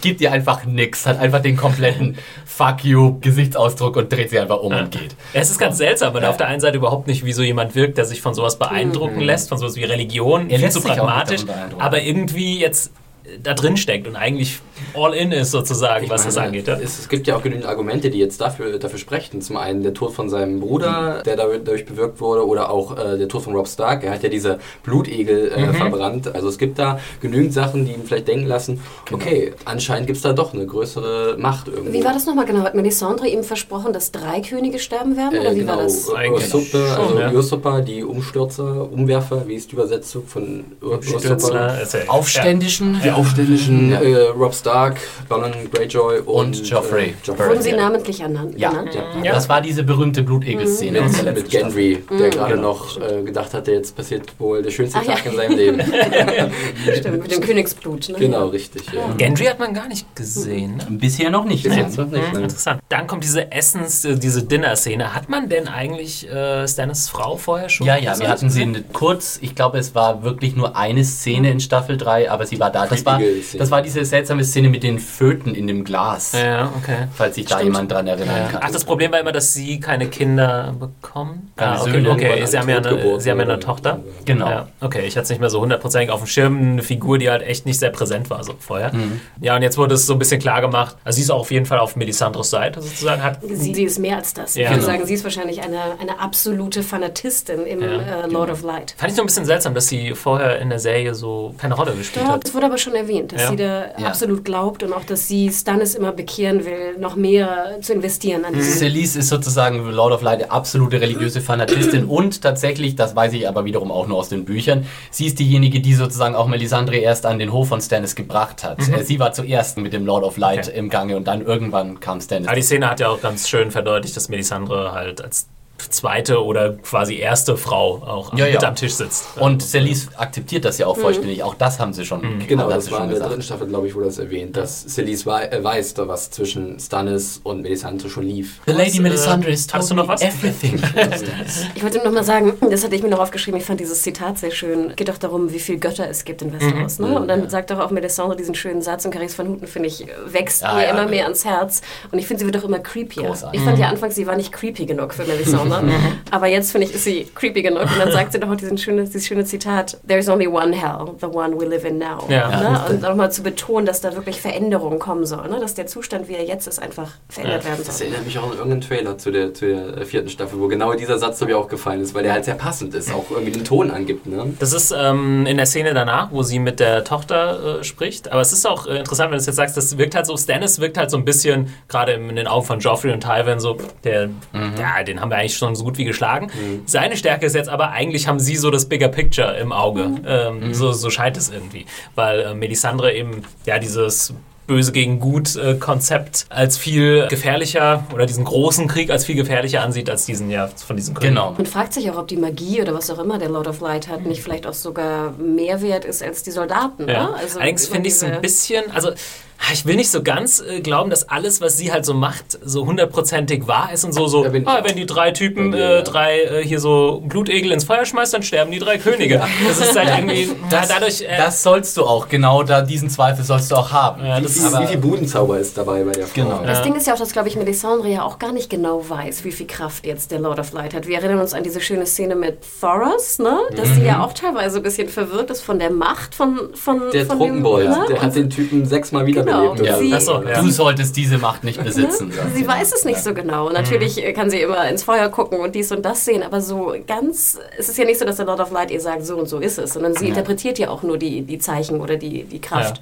[SPEAKER 3] gibt ihr einfach nix, hat einfach den kompletten Fuck you Gesichtsausdruck und dreht sie einfach um und geht.
[SPEAKER 1] Es ist ganz seltsam, weil er
[SPEAKER 3] Ja.
[SPEAKER 1] auf der einen Seite überhaupt nicht wie so jemand wirkt, der sich von sowas beeindrucken lässt, von sowas wie Religion,
[SPEAKER 3] Er auch nicht
[SPEAKER 1] pragmatisch, aber irgendwie jetzt da drin steckt und eigentlich all in ist sozusagen,
[SPEAKER 4] Ich
[SPEAKER 1] was das
[SPEAKER 4] meine,
[SPEAKER 1] angeht. Ja?
[SPEAKER 4] Es, es gibt ja auch genügend Argumente, die jetzt dafür, dafür sprechen. Zum einen der Tod von seinem Bruder, der dadurch bewirkt wurde, oder auch äh, der Tod von Rob Stark. Er hat ja diese Blutegel äh, verbrannt. Also es gibt da genügend Sachen, die ihm vielleicht denken lassen, okay, anscheinend gibt es da doch eine größere Macht irgendwo.
[SPEAKER 2] Wie war das nochmal genau? Hat Melisandre ihm versprochen, dass drei Könige sterben werden? Oder
[SPEAKER 4] Äh,
[SPEAKER 2] wie
[SPEAKER 4] genau,
[SPEAKER 2] war das?
[SPEAKER 4] Ur-
[SPEAKER 1] Eigentlich
[SPEAKER 4] Usurper, also
[SPEAKER 1] ja.
[SPEAKER 4] Usurper, die Umstürzer, Umwerfer, wie ist die Übersetzung von Ur- Usurper?
[SPEAKER 1] Stürzler, ist ja-
[SPEAKER 3] Aufständischen
[SPEAKER 4] äh, Rob Stark, Balon Greyjoy und,
[SPEAKER 3] Und Joffrey.
[SPEAKER 4] Äh, Joffrey.
[SPEAKER 2] Wurden sie
[SPEAKER 3] Ja.
[SPEAKER 2] namentlich ernannt?
[SPEAKER 3] Ja,
[SPEAKER 2] genannt?
[SPEAKER 3] ja. das war diese berühmte Blutegel-Szene. der
[SPEAKER 4] Mit, mit. Gendry, der gerade
[SPEAKER 3] Genau.
[SPEAKER 4] noch äh, gedacht hatte, jetzt passiert wohl der schönste
[SPEAKER 2] Ach ja.
[SPEAKER 4] Tag in seinem Leben. (laughs)
[SPEAKER 2] Stimmt, mit dem Königsblut. Ne?
[SPEAKER 4] genau, richtig. Ja.
[SPEAKER 1] Gendry hat man gar nicht gesehen. Ne?
[SPEAKER 3] Bisher noch nicht.
[SPEAKER 4] Bis
[SPEAKER 3] nein.
[SPEAKER 4] jetzt noch nicht.
[SPEAKER 1] Mhm,
[SPEAKER 4] Ne?
[SPEAKER 1] interessant. Dann kommt diese Essens, äh, diese Dinner-Szene. Hat man denn eigentlich äh, Stannis Frau vorher schon?
[SPEAKER 3] Ja, ja, wir hatten sie kurz, ich glaube, es war wirklich nur eine Szene in Staffel 3, aber sie war da. Das war, das war diese seltsame Szene mit den Föten in dem Glas,
[SPEAKER 1] Ja, okay.
[SPEAKER 3] falls sich da jemand dran erinnern
[SPEAKER 1] Ja.
[SPEAKER 3] kann.
[SPEAKER 1] Ach, das Problem war immer, dass sie keine Kinder bekommen.
[SPEAKER 3] Keine
[SPEAKER 1] ah, okay,
[SPEAKER 3] Söhne,
[SPEAKER 1] okay. Sie haben ja eine, sie haben ja eine. Tochter.
[SPEAKER 3] Genau.
[SPEAKER 1] Ja, okay, ich hatte es nicht mehr so hundertprozentig auf dem Schirm. Eine Figur, die halt echt nicht sehr präsent war so vorher.
[SPEAKER 3] Mhm.
[SPEAKER 1] Ja, und jetzt wurde es so ein bisschen klar gemacht. Also sie ist auch auf jeden Fall auf Melisandres Seite sozusagen. Hat,
[SPEAKER 2] Sie, sie ist mehr als das.
[SPEAKER 1] Ja.
[SPEAKER 2] ich würde
[SPEAKER 1] Genau.
[SPEAKER 2] sagen, sie ist wahrscheinlich eine, eine absolute Fanatistin im
[SPEAKER 1] Ja,
[SPEAKER 2] äh, Lord of Light.
[SPEAKER 1] fand ich so ein bisschen seltsam, dass sie vorher in der Serie so keine Rolle gespielt
[SPEAKER 2] Ja,
[SPEAKER 1] hat.
[SPEAKER 2] das wurde aber schon erwähnt, dass
[SPEAKER 1] Ja.
[SPEAKER 2] sie da
[SPEAKER 3] Ja.
[SPEAKER 2] absolut glaubt und auch, dass sie Stannis immer bekehren will, noch mehr zu investieren an diesem
[SPEAKER 3] Celise ist sozusagen Lord of Light eine absolute religiöse Fanatistin (clears throat) und tatsächlich, das weiß ich aber wiederum auch nur aus den Büchern, sie ist diejenige, die sozusagen auch Melisandre erst an den Hof von Stannis gebracht hat. Äh, Sie war zuerst mit dem Lord of Light
[SPEAKER 1] Okay.
[SPEAKER 3] im Gange und dann irgendwann kam Stannis.
[SPEAKER 1] Aber die Szene hat ja auch ganz schön verdeutlicht, dass Melisandre halt als zweite oder quasi erste Frau auch
[SPEAKER 3] Ja,
[SPEAKER 1] mit
[SPEAKER 3] ja.
[SPEAKER 1] am Tisch sitzt.
[SPEAKER 3] Und Celise akzeptiert das ja auch vollständig. Auch das haben sie schon,
[SPEAKER 4] Genau,
[SPEAKER 3] haben
[SPEAKER 4] das
[SPEAKER 3] sie
[SPEAKER 4] war
[SPEAKER 3] schon
[SPEAKER 4] in der
[SPEAKER 3] gesagt.
[SPEAKER 4] dritten Staffel, glaube ich, wurde das erwähnt, dass Celise wei äh, weiß, da was zwischen Stannis und Melisandre schon lief.
[SPEAKER 3] The Lady
[SPEAKER 1] äh,
[SPEAKER 3] Melisandre is
[SPEAKER 1] hast du noch was?
[SPEAKER 3] everything. (laughs) (laughs)
[SPEAKER 2] Ich wollte noch mal sagen, das hatte ich mir noch aufgeschrieben, ich fand dieses Zitat sehr schön. Geht doch darum, wie viele Götter es gibt in Westeros. Ne? Und dann sagt doch auch Melisandre diesen schönen Satz und Caris van Houten, finde ich, wächst
[SPEAKER 3] Ah,
[SPEAKER 2] mir
[SPEAKER 3] ja,
[SPEAKER 2] immer
[SPEAKER 3] ja.
[SPEAKER 2] mehr ans Herz. Und ich finde, sie wird auch immer creepier.
[SPEAKER 3] Großartig.
[SPEAKER 2] Ich fand ja anfangs, sie war nicht creepy genug für Melisandre. Ne? Aber jetzt finde ich, ist sie creepy genug. Und dann sagt sie doch auch diesen schöne, dieses schöne Zitat: There is only one hell, the one we live in now.
[SPEAKER 1] Ja.
[SPEAKER 2] Ne? Und nochmal zu betonen, dass da wirklich Veränderung kommen soll. Ne? Dass der Zustand, wie er jetzt ist, einfach verändert werden
[SPEAKER 4] Das
[SPEAKER 2] soll.
[SPEAKER 4] erinnert mich auch an irgendeinen Trailer zu der, zu der äh, vierten Staffel, wo genau dieser Satz mir auch gefallen ist, weil der halt sehr passend ist, auch irgendwie den Ton angibt. Ne?
[SPEAKER 1] Das ist ähm, in der Szene danach, wo sie mit der Tochter äh, spricht. Aber es ist auch äh, interessant, wenn du es jetzt sagst, das wirkt halt so, Stannis wirkt halt so ein bisschen, gerade in den Augen von Joffrey und Tywin, so, der, ja, den haben wir eigentlich schon so gut wie geschlagen. Seine Stärke ist jetzt aber, eigentlich haben sie so das Bigger Picture im Auge. Ähm, so, so scheint es irgendwie. Weil äh, Melisandre eben, ja, dieses Böse gegen Gut äh, Konzept als viel gefährlicher oder diesen großen Krieg als viel gefährlicher ansieht als diesen ja von diesen Königen.
[SPEAKER 3] Genau.
[SPEAKER 2] Man fragt sich auch, ob die Magie oder was auch immer der Lord of Light hat, nicht vielleicht auch sogar mehr wert ist als die Soldaten.
[SPEAKER 1] Ja.
[SPEAKER 2] Ne? Also
[SPEAKER 1] Allerdings finde ich es ein bisschen, also ich will nicht so ganz äh, glauben, dass alles, was sie halt so macht, so hundertprozentig wahr ist und so, so
[SPEAKER 4] Da
[SPEAKER 1] ah, wenn die drei Typen, äh,
[SPEAKER 4] ja.
[SPEAKER 1] drei äh, hier so Blutegel ins Feuer schmeißt, dann sterben die drei Könige. Das ist halt irgendwie,
[SPEAKER 3] Das,
[SPEAKER 1] ja, dadurch, äh,
[SPEAKER 3] das sollst du auch, genau da diesen Zweifel sollst du auch haben.
[SPEAKER 1] Ja,
[SPEAKER 4] Wie,
[SPEAKER 1] das
[SPEAKER 4] viel,
[SPEAKER 3] aber-
[SPEAKER 4] wie viel Budenzauber ist dabei bei der Frau?
[SPEAKER 3] Genau.
[SPEAKER 2] Das
[SPEAKER 1] Ja.
[SPEAKER 2] Ding ist ja auch, dass, glaube ich, Melisandre ja auch gar nicht genau weiß, wie viel Kraft jetzt der Lord of Light hat. Wir erinnern uns an diese schöne Szene mit Thoros, ne? dass sie ja auch teilweise ein bisschen verwirrt ist von der Macht von, von,
[SPEAKER 4] Der
[SPEAKER 2] von
[SPEAKER 4] Trunkenbold,
[SPEAKER 2] ne?
[SPEAKER 4] der hat den Typen sechsmal
[SPEAKER 2] Genau.
[SPEAKER 4] oder
[SPEAKER 2] Sie-
[SPEAKER 4] so.
[SPEAKER 1] Ach so, ja.
[SPEAKER 3] Du solltest diese Macht nicht besitzen.
[SPEAKER 2] Ne?
[SPEAKER 3] sagt
[SPEAKER 2] Sie weiß es nicht so genau. Natürlich äh, kann sie immer ins Feuer gucken und dies und das sehen, aber so ganz, es ist ja nicht so, dass der Lord of Light ihr sagt, so und so ist es, sondern sie interpretiert ja auch nur die, die Zeichen oder die, die Kraft.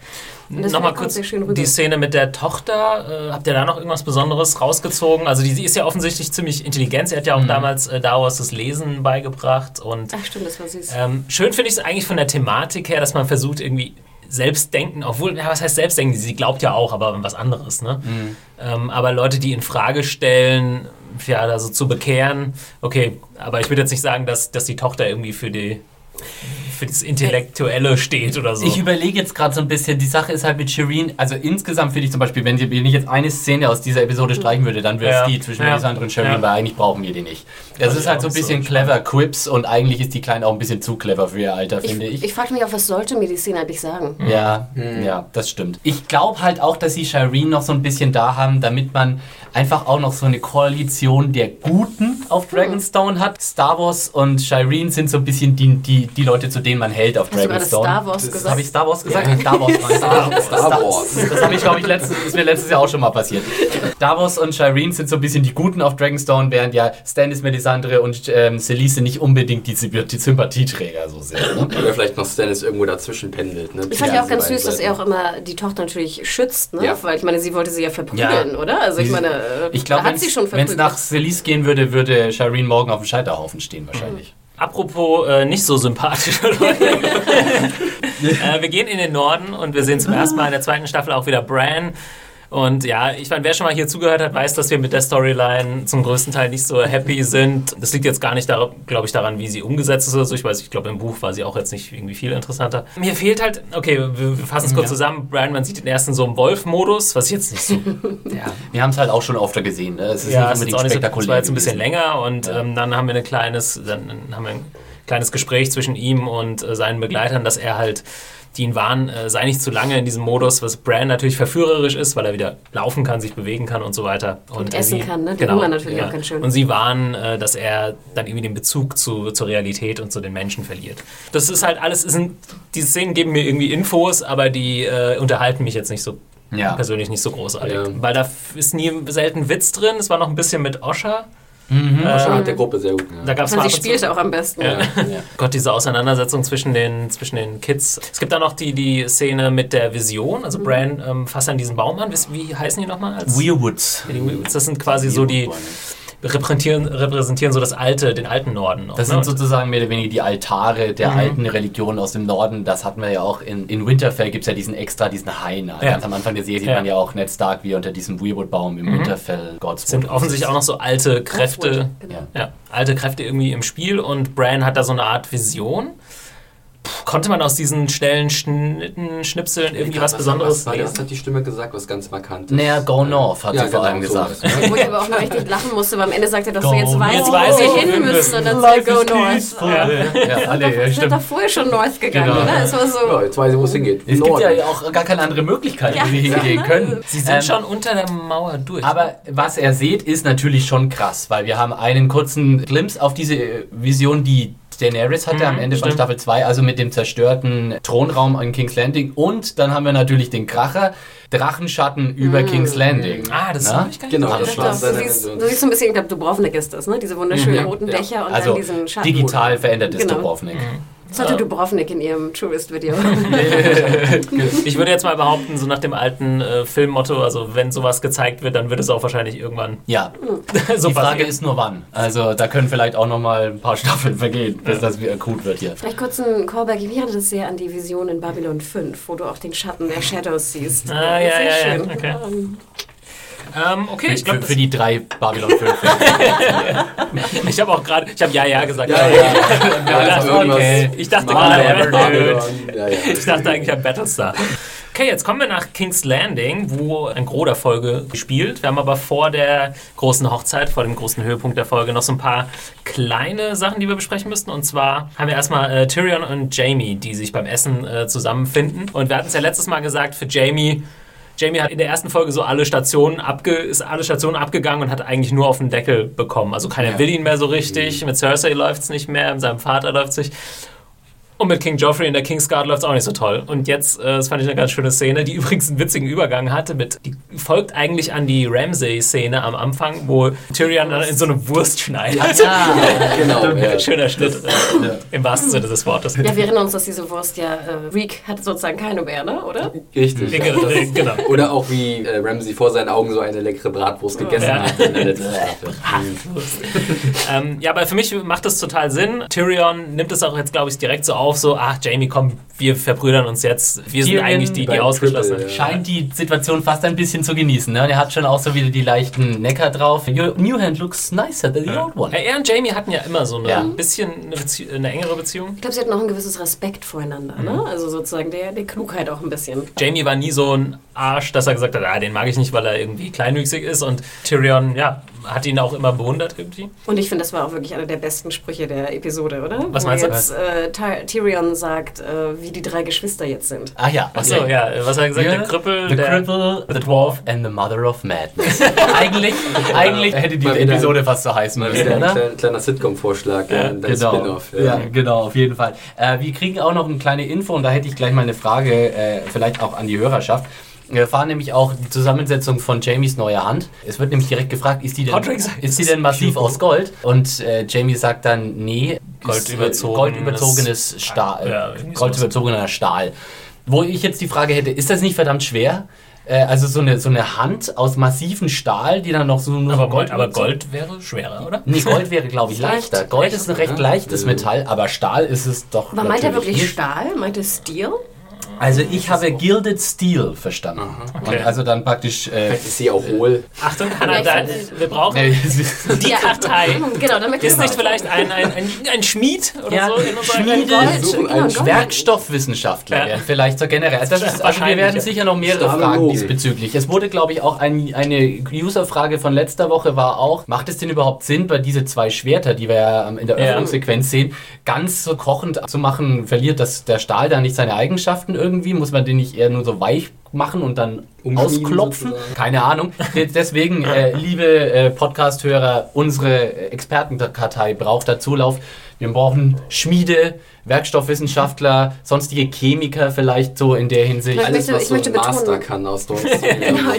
[SPEAKER 1] Nochmal
[SPEAKER 2] kommt
[SPEAKER 1] kurz
[SPEAKER 2] sehr schön rüber.
[SPEAKER 1] die Szene mit der Tochter. Äh, habt ihr da noch irgendwas Besonderes rausgezogen? Also die, die ist ja offensichtlich ziemlich intelligent. Sie hat ja auch damals äh, Davos das Lesen beigebracht. Und
[SPEAKER 2] Ach stimmt, das war süß.
[SPEAKER 1] ähm, schön finde ich es eigentlich von der Thematik her, dass man versucht irgendwie Selbstdenken, obwohl, ja, was heißt Selbstdenken? Sie glaubt ja auch, aber was anderes. Ne? Ähm, aber Leute, die in Frage stellen, ja, also zu bekehren, okay, aber ich würde jetzt nicht sagen, dass, dass die Tochter irgendwie für die für das Intellektuelle steht oder so.
[SPEAKER 3] Ich überlege jetzt gerade so ein bisschen, die Sache ist halt mit Shireen, also insgesamt finde ich zum Beispiel, wenn, wenn ich jetzt eine Szene aus dieser Episode streichen würde, dann wäre es
[SPEAKER 1] Ja.
[SPEAKER 3] die zwischen
[SPEAKER 1] Ja.
[SPEAKER 3] Melisandre und Shireen,
[SPEAKER 1] Ja.
[SPEAKER 3] weil eigentlich brauchen wir die nicht. Das
[SPEAKER 1] ich
[SPEAKER 3] ist halt so ein
[SPEAKER 1] so
[SPEAKER 3] bisschen clever Quips und eigentlich ist die Kleine auch ein bisschen zu clever für ihr Alter,
[SPEAKER 2] Ich,
[SPEAKER 3] finde ich.
[SPEAKER 2] ich frage mich auch, was sollte mir die Szene eigentlich sagen?
[SPEAKER 3] Ja, ja, das stimmt. Ich glaube halt auch, dass sie Shireen noch so ein bisschen da haben, damit man einfach auch noch so eine Koalition der Guten auf Dragonstone hat. Star Wars und Shireen sind so ein bisschen die, die, die Leute, zu denen man hält auf
[SPEAKER 2] Hast
[SPEAKER 3] Dragonstone.
[SPEAKER 2] Star Wars
[SPEAKER 4] Das
[SPEAKER 2] gesagt?
[SPEAKER 3] Habe ich Star Wars gesagt? Star Wars. (laughs) ich.
[SPEAKER 4] Star, Star Wars.
[SPEAKER 3] Das habe ich, glaube ich, letztes, ist mir letztes Jahr auch schon mal passiert. Davos und Shireen sind so ein bisschen die Guten auf Dragonstone, während ja Stannis, Melisandre und ähm, Selise nicht unbedingt die, die Sympathieträger so sind. Ne?
[SPEAKER 4] Oder vielleicht noch Stannis irgendwo dazwischen pendelt. Ne?
[SPEAKER 2] Ich fand ja auch ganz süß, dass er auch immer die Tochter natürlich schützt, ne?
[SPEAKER 4] Ja.
[SPEAKER 2] Weil ich meine, sie wollte sie ja verprügeln,
[SPEAKER 3] Ja.
[SPEAKER 2] oder? Also ich
[SPEAKER 3] Sie-
[SPEAKER 2] meine,
[SPEAKER 3] Ich glaube,
[SPEAKER 2] hat sie schon
[SPEAKER 3] wenn es nach Selise gehen würde, würde Shireen morgen auf dem Scheiterhaufen stehen wahrscheinlich.
[SPEAKER 1] Apropos äh, nicht so sympathische (laughs) Leute. (laughs) äh, wir gehen in den Norden und wir sehen zum ersten Mal in der zweiten Staffel auch wieder Bran. Und ja, ich meine, wer schon mal hier zugehört hat, weiß, dass wir mit der Storyline zum größten Teil nicht so happy sind. Das liegt jetzt gar nicht, glaube ich, daran, wie sie umgesetzt ist oder so. Ich weiß, ich glaube, im Buch war sie auch jetzt nicht irgendwie viel interessanter. Mir fehlt halt, okay, wir, wir fassen es kurz
[SPEAKER 3] Ja.
[SPEAKER 1] zusammen. Bran, man sieht den ersten so im Wolf-Modus, was ich jetzt nicht so (laughs)
[SPEAKER 3] Ja. Wir haben es halt auch schon öfter gesehen. Ne? Es ist
[SPEAKER 1] ja,
[SPEAKER 3] nicht
[SPEAKER 1] es ist
[SPEAKER 3] unbedingt
[SPEAKER 1] auch nicht so,
[SPEAKER 3] spektakulär.
[SPEAKER 1] das war jetzt ein bisschen
[SPEAKER 3] gewesen.
[SPEAKER 1] länger und
[SPEAKER 3] Ja.
[SPEAKER 1] ähm, dann haben wir ein kleines, dann haben wir ein kleines Gespräch zwischen ihm und äh, seinen Begleitern, dass er halt, die ihn warnen, äh, sei nicht zu lange in diesem Modus, was Bran natürlich verführerisch ist, weil er wieder laufen kann, sich bewegen kann und so weiter. Und, äh,
[SPEAKER 2] essen
[SPEAKER 1] sie-
[SPEAKER 2] kann, ne? Den Hunger natürlich auch ganz schön.
[SPEAKER 1] Und sie warnen, äh, dass er dann irgendwie den Bezug zu, zur Realität und zu den Menschen verliert. Das ist halt alles, es sind, diese Szenen geben mir irgendwie Infos, aber die äh, unterhalten mich jetzt nicht so
[SPEAKER 3] Ja.
[SPEAKER 1] persönlich nicht so großartig.
[SPEAKER 4] Ja.
[SPEAKER 1] Weil da ist nie selten Witz drin. Es war noch ein bisschen mit Osha.
[SPEAKER 4] Schon hat der Gruppe sehr gut.
[SPEAKER 1] Da gab es
[SPEAKER 2] Und sie spielte auch am besten.
[SPEAKER 1] Ja.
[SPEAKER 3] Ja.
[SPEAKER 1] Gott, diese Auseinandersetzung zwischen den, zwischen den Kids. Es gibt da noch die, die Szene mit der Vision. Also Bran ähm, fasst an diesen Baum an. Wisst- Wie heißen die nochmal? Als
[SPEAKER 3] Weirwoods.
[SPEAKER 1] das sind quasi so die, repräsentieren, repräsentieren so das alte, den alten Norden. Noch,
[SPEAKER 3] Das
[SPEAKER 1] ne?
[SPEAKER 3] sind sozusagen mehr oder weniger die Altare der
[SPEAKER 1] Mhm.
[SPEAKER 3] alten Religion aus dem Norden. Das hatten wir ja auch in, in Winterfell gibt es ja diesen extra, diesen Hain.
[SPEAKER 1] Ja.
[SPEAKER 3] Ganz am Anfang der Serie sieht
[SPEAKER 1] Ja.
[SPEAKER 3] man ja auch Ned Stark, wie er unter diesem Weirwood-Baum im Winterfell Godswood
[SPEAKER 1] sind offensichtlich auch noch so alte Kräfte.
[SPEAKER 2] Genau.
[SPEAKER 3] Ja.
[SPEAKER 1] Ja, alte Kräfte irgendwie im Spiel und Bran hat da so eine Art Vision. Konnte man aus diesen schnellen Schnitten, Schnipseln irgendwie was, Besonderes
[SPEAKER 4] was, was,
[SPEAKER 1] lesen?
[SPEAKER 4] was hat die Stimme gesagt, was ganz markant ist?
[SPEAKER 3] Naja, Go North, hat
[SPEAKER 4] Ja,
[SPEAKER 3] sie vor
[SPEAKER 4] genau,
[SPEAKER 3] allem
[SPEAKER 4] sowas.
[SPEAKER 3] gesagt.
[SPEAKER 2] Wo ich aber auch noch richtig lachen musste, weil am Ende sagt er doch so,
[SPEAKER 3] Go
[SPEAKER 2] jetzt weiß
[SPEAKER 1] Jetzt
[SPEAKER 2] ich,
[SPEAKER 1] weiß
[SPEAKER 2] wo wir hin müssen. Und dann sagt er, go north.
[SPEAKER 1] Ja.
[SPEAKER 3] Ja, alle, ja, stimmt.
[SPEAKER 2] doch vorher schon north gegangen,
[SPEAKER 3] Genau.
[SPEAKER 2] oder? Es war so...
[SPEAKER 4] Ja, jetzt weiß ich, wo es hingeht.
[SPEAKER 3] Es gibt
[SPEAKER 4] Norden.
[SPEAKER 3] ja auch gar keine andere Möglichkeit,
[SPEAKER 2] Ja,
[SPEAKER 3] wie wir hingehen
[SPEAKER 2] ja.
[SPEAKER 3] können.
[SPEAKER 1] Sie sind
[SPEAKER 3] Ähm,
[SPEAKER 1] schon unter der Mauer durch.
[SPEAKER 3] Aber was er sieht, ist natürlich schon krass, weil wir haben einen kurzen Glimpse auf diese Vision, die Daenerys hatte am
[SPEAKER 1] Mhm,
[SPEAKER 3] Ende von
[SPEAKER 1] stimmt.
[SPEAKER 3] Staffel 2, also mit dem zerstörten Thronraum in King's Landing. Und dann haben wir natürlich den Kracher, Drachenschatten über King's Landing.
[SPEAKER 1] ah, das habe ich gar nicht
[SPEAKER 4] Genau, das
[SPEAKER 2] Doch,
[SPEAKER 4] war
[SPEAKER 2] du, siehst, du siehst so ein bisschen, ich glaube, Dubrovnik ist das, ne? Diese wunderschönen
[SPEAKER 3] Mhm.
[SPEAKER 2] roten
[SPEAKER 4] Ja.
[SPEAKER 2] Dächer und
[SPEAKER 3] Also
[SPEAKER 2] dann diesen Schatten.
[SPEAKER 3] digital verändertes
[SPEAKER 2] Genau.
[SPEAKER 3] Dubrovnik.
[SPEAKER 2] Das hatte Dubrovnik in ihrem Tourist-Video. (laughs) (laughs)
[SPEAKER 1] Ich würde jetzt mal behaupten, so nach dem alten äh, Filmmotto, also wenn sowas gezeigt wird, dann wird es auch wahrscheinlich irgendwann
[SPEAKER 3] Ja, (laughs)
[SPEAKER 1] so
[SPEAKER 3] die Frage ist nur wann. Also da können vielleicht auch noch mal ein paar Staffeln vergehen, bis das wieder akut wird hier.
[SPEAKER 2] Vielleicht kurz ein Callback. Ich hatte das sehr an die Vision in Babylon 5, wo du auch den Schatten der Shadows siehst.
[SPEAKER 1] Ah, ja, ja, ja,
[SPEAKER 2] schön.
[SPEAKER 1] okay.
[SPEAKER 2] Ähm,
[SPEAKER 1] Ähm, okay,
[SPEAKER 3] Für,
[SPEAKER 1] ich glaube,
[SPEAKER 3] für, für die drei Babylon 5. (laughs)
[SPEAKER 1] ich habe auch gerade, ich habe ja, ja gesagt.
[SPEAKER 4] Ja, ja.
[SPEAKER 1] Ja,
[SPEAKER 4] Ja, irgendwas-
[SPEAKER 1] okay. Ich dachte gerade.
[SPEAKER 4] Ja, ja.
[SPEAKER 1] ich dachte eigentlich an Battlestar. Okay, jetzt kommen wir nach King's Landing, wo ein Gros der Folge spielt. Wir haben aber vor der großen Hochzeit, vor dem großen Höhepunkt der Folge, noch so ein paar kleine Sachen, die wir besprechen müssten. Und zwar haben wir erstmal äh, Tyrion und Jamie, die sich beim Essen äh, zusammenfinden. Und wir hatten es ja letztes Mal gesagt, für Jamie. Jamie hat in der ersten Folge so alle Stationen abge ist alle Stationen abgegangen und hat eigentlich nur auf den Deckel bekommen. Also keiner
[SPEAKER 3] Ja.
[SPEAKER 1] will ihn mehr so richtig. Mit Cersei läuft es nicht mehr, mit seinem Vater läuft es nicht. Und mit King Joffrey in der Kingsguard läuft es auch nicht so toll. Und jetzt, äh, das fand ich eine ganz schöne Szene, die (laughs) übrigens einen witzigen Übergang hatte. Mit, die folgt eigentlich an die Ramsay-Szene am Anfang, wo Tyrion dann in so eine Wurst schneidet.
[SPEAKER 3] ja. (laughs)
[SPEAKER 4] Genau, ja.
[SPEAKER 1] Schöner Schnitt, äh, im wahrsten Sinne des Wortes.
[SPEAKER 2] ja, wir erinnern uns, dass diese Wurst ja, äh, Reek hat sozusagen keine mehr, ne? oder?
[SPEAKER 4] Richtig. (laughs)
[SPEAKER 1] genau.
[SPEAKER 4] Oder auch wie äh, Ramsey vor seinen Augen so eine leckere Bratwurst gegessen
[SPEAKER 1] Ja.
[SPEAKER 4] hat. in der letzten Staffel.
[SPEAKER 1] ähm, ja, aber für mich macht das total Sinn. Tyrion nimmt es auch jetzt, glaube ich, direkt so auf, so, ach, Jamie, komm, wir verbrüdern uns jetzt. Wir sind eigentlich die, die
[SPEAKER 4] beim
[SPEAKER 1] ausgeschlossenen.
[SPEAKER 4] Triple,
[SPEAKER 3] Scheint die Situation fast ein bisschen zu genießen. Ne? Und er hat schon auch so wieder die leichten Necker drauf. Your new hand looks nicer than the old one.
[SPEAKER 1] Ja, er und Jamie hatten ja immer so eine
[SPEAKER 3] Ja.
[SPEAKER 1] bisschen eine, Bezie eine engere Beziehung.
[SPEAKER 2] Ich glaube, sie hatten auch ein gewisses Respekt voreinander,
[SPEAKER 1] Mhm.
[SPEAKER 2] ne? Also sozusagen der, der Klugheit auch ein bisschen.
[SPEAKER 1] Jamie war nie so ein Arsch, dass er gesagt hat, ah, den mag ich nicht, weil er irgendwie kleinwüchsig ist. Und Tyrion, ja, hat ihn auch immer bewundert irgendwie.
[SPEAKER 2] Und ich finde, das war auch wirklich einer der besten Sprüche der Episode, oder?
[SPEAKER 1] Was
[SPEAKER 2] Wo
[SPEAKER 1] meinst du?
[SPEAKER 2] jetzt äh, Ty Tyrion sagt, äh, wie die drei Geschwister jetzt sind.
[SPEAKER 3] Ah ja.
[SPEAKER 1] Achso, ja, was hat er gesagt?
[SPEAKER 3] Ja,
[SPEAKER 1] Der Krüppel,
[SPEAKER 3] The
[SPEAKER 1] der.
[SPEAKER 3] Cripple, The Dwarf and the Mother of Madness. (laughs) eigentlich eigentlich hätte die
[SPEAKER 4] Mal wieder-
[SPEAKER 3] Episode fast so heißen
[SPEAKER 4] Mal
[SPEAKER 3] müssen,
[SPEAKER 4] wieder ein kleiner, kleiner Sitcom-Vorschlag, ja, dein
[SPEAKER 3] Genau.
[SPEAKER 4] Spin-off.
[SPEAKER 3] Ja. genau, auf jeden Fall. Äh, wir kriegen auch noch eine kleine Info und da hätte ich gleich mal eine Frage, äh, vielleicht auch an die Hörerschaft. Wir erfahren nämlich auch die Zusammensetzung von Jamies neuer Hand. Es wird nämlich direkt gefragt, ist die denn, ist die denn massiv aus Gold? Und äh, Jamie sagt dann, nee, äh,
[SPEAKER 1] Goldüberzogenes-
[SPEAKER 3] goldüberzogenes Stahl.
[SPEAKER 1] Ja, sowas.
[SPEAKER 3] goldüberzogener Stahl. Wo ich jetzt die Frage hätte, ist das nicht verdammt schwer? Äh, also so eine, so eine Hand aus massivem Stahl, die dann noch so... nur
[SPEAKER 1] Aber Gold, aber Gold wäre schwerer, oder?
[SPEAKER 3] Nee, Gold wäre, glaube ich, (laughs)
[SPEAKER 2] Leicht.
[SPEAKER 3] leichter. Gold ist ein recht
[SPEAKER 4] Ja.
[SPEAKER 3] leichtes Metall, aber Stahl ist es doch.
[SPEAKER 2] Aber meint er wirklich
[SPEAKER 3] nicht.
[SPEAKER 2] Stahl? Meint er Steel?
[SPEAKER 3] Also ich habe Gilded Steel verstanden.
[SPEAKER 1] Okay.
[SPEAKER 3] Und also dann praktisch. Äh,
[SPEAKER 4] Vielleicht ist sie auch hohl.
[SPEAKER 1] Achtung, Hannah,
[SPEAKER 2] Ja,
[SPEAKER 1] da, wir brauchen die Kartei.
[SPEAKER 2] Genau, damit
[SPEAKER 1] Ist nicht vielleicht ein, ein, ein, ein Schmied oder
[SPEAKER 3] Ja,
[SPEAKER 1] so in unserer
[SPEAKER 3] Schmiede.
[SPEAKER 4] Suchen
[SPEAKER 2] genau,
[SPEAKER 4] einen.
[SPEAKER 3] Werkstoffwissenschaftler
[SPEAKER 1] Ja.
[SPEAKER 3] vielleicht so generell. Also, das ist, also wir werden
[SPEAKER 1] ja.
[SPEAKER 3] sicher noch mehrere Fragen diesbezüglich. Es wurde, glaube ich, auch ein, eine User-Frage von letzter Woche war auch, macht es denn überhaupt Sinn, bei diese zwei Schwerter, die wir ja in der
[SPEAKER 1] Ja.
[SPEAKER 3] Öffnungssequenz sehen, ganz so kochend zu machen, verliert das, der Stahl da nicht seine Eigenschaften irgendwie? Muss man den nicht eher nur so weich machen und dann ausklopfen?
[SPEAKER 4] sozusagen.
[SPEAKER 3] Keine Ahnung. De- Deswegen, äh, liebe äh, Podcast-Hörer, unsere Expertenkartei braucht da Zulauf. Wir brauchen Schmiede, Werkstoffwissenschaftler, sonstige Chemiker vielleicht so in der Hinsicht.
[SPEAKER 2] Ich
[SPEAKER 4] Alles,
[SPEAKER 2] möchte-
[SPEAKER 4] was
[SPEAKER 2] ich
[SPEAKER 4] so
[SPEAKER 2] möchte
[SPEAKER 4] Master kann aus Deutsch. (laughs)
[SPEAKER 2] Genau,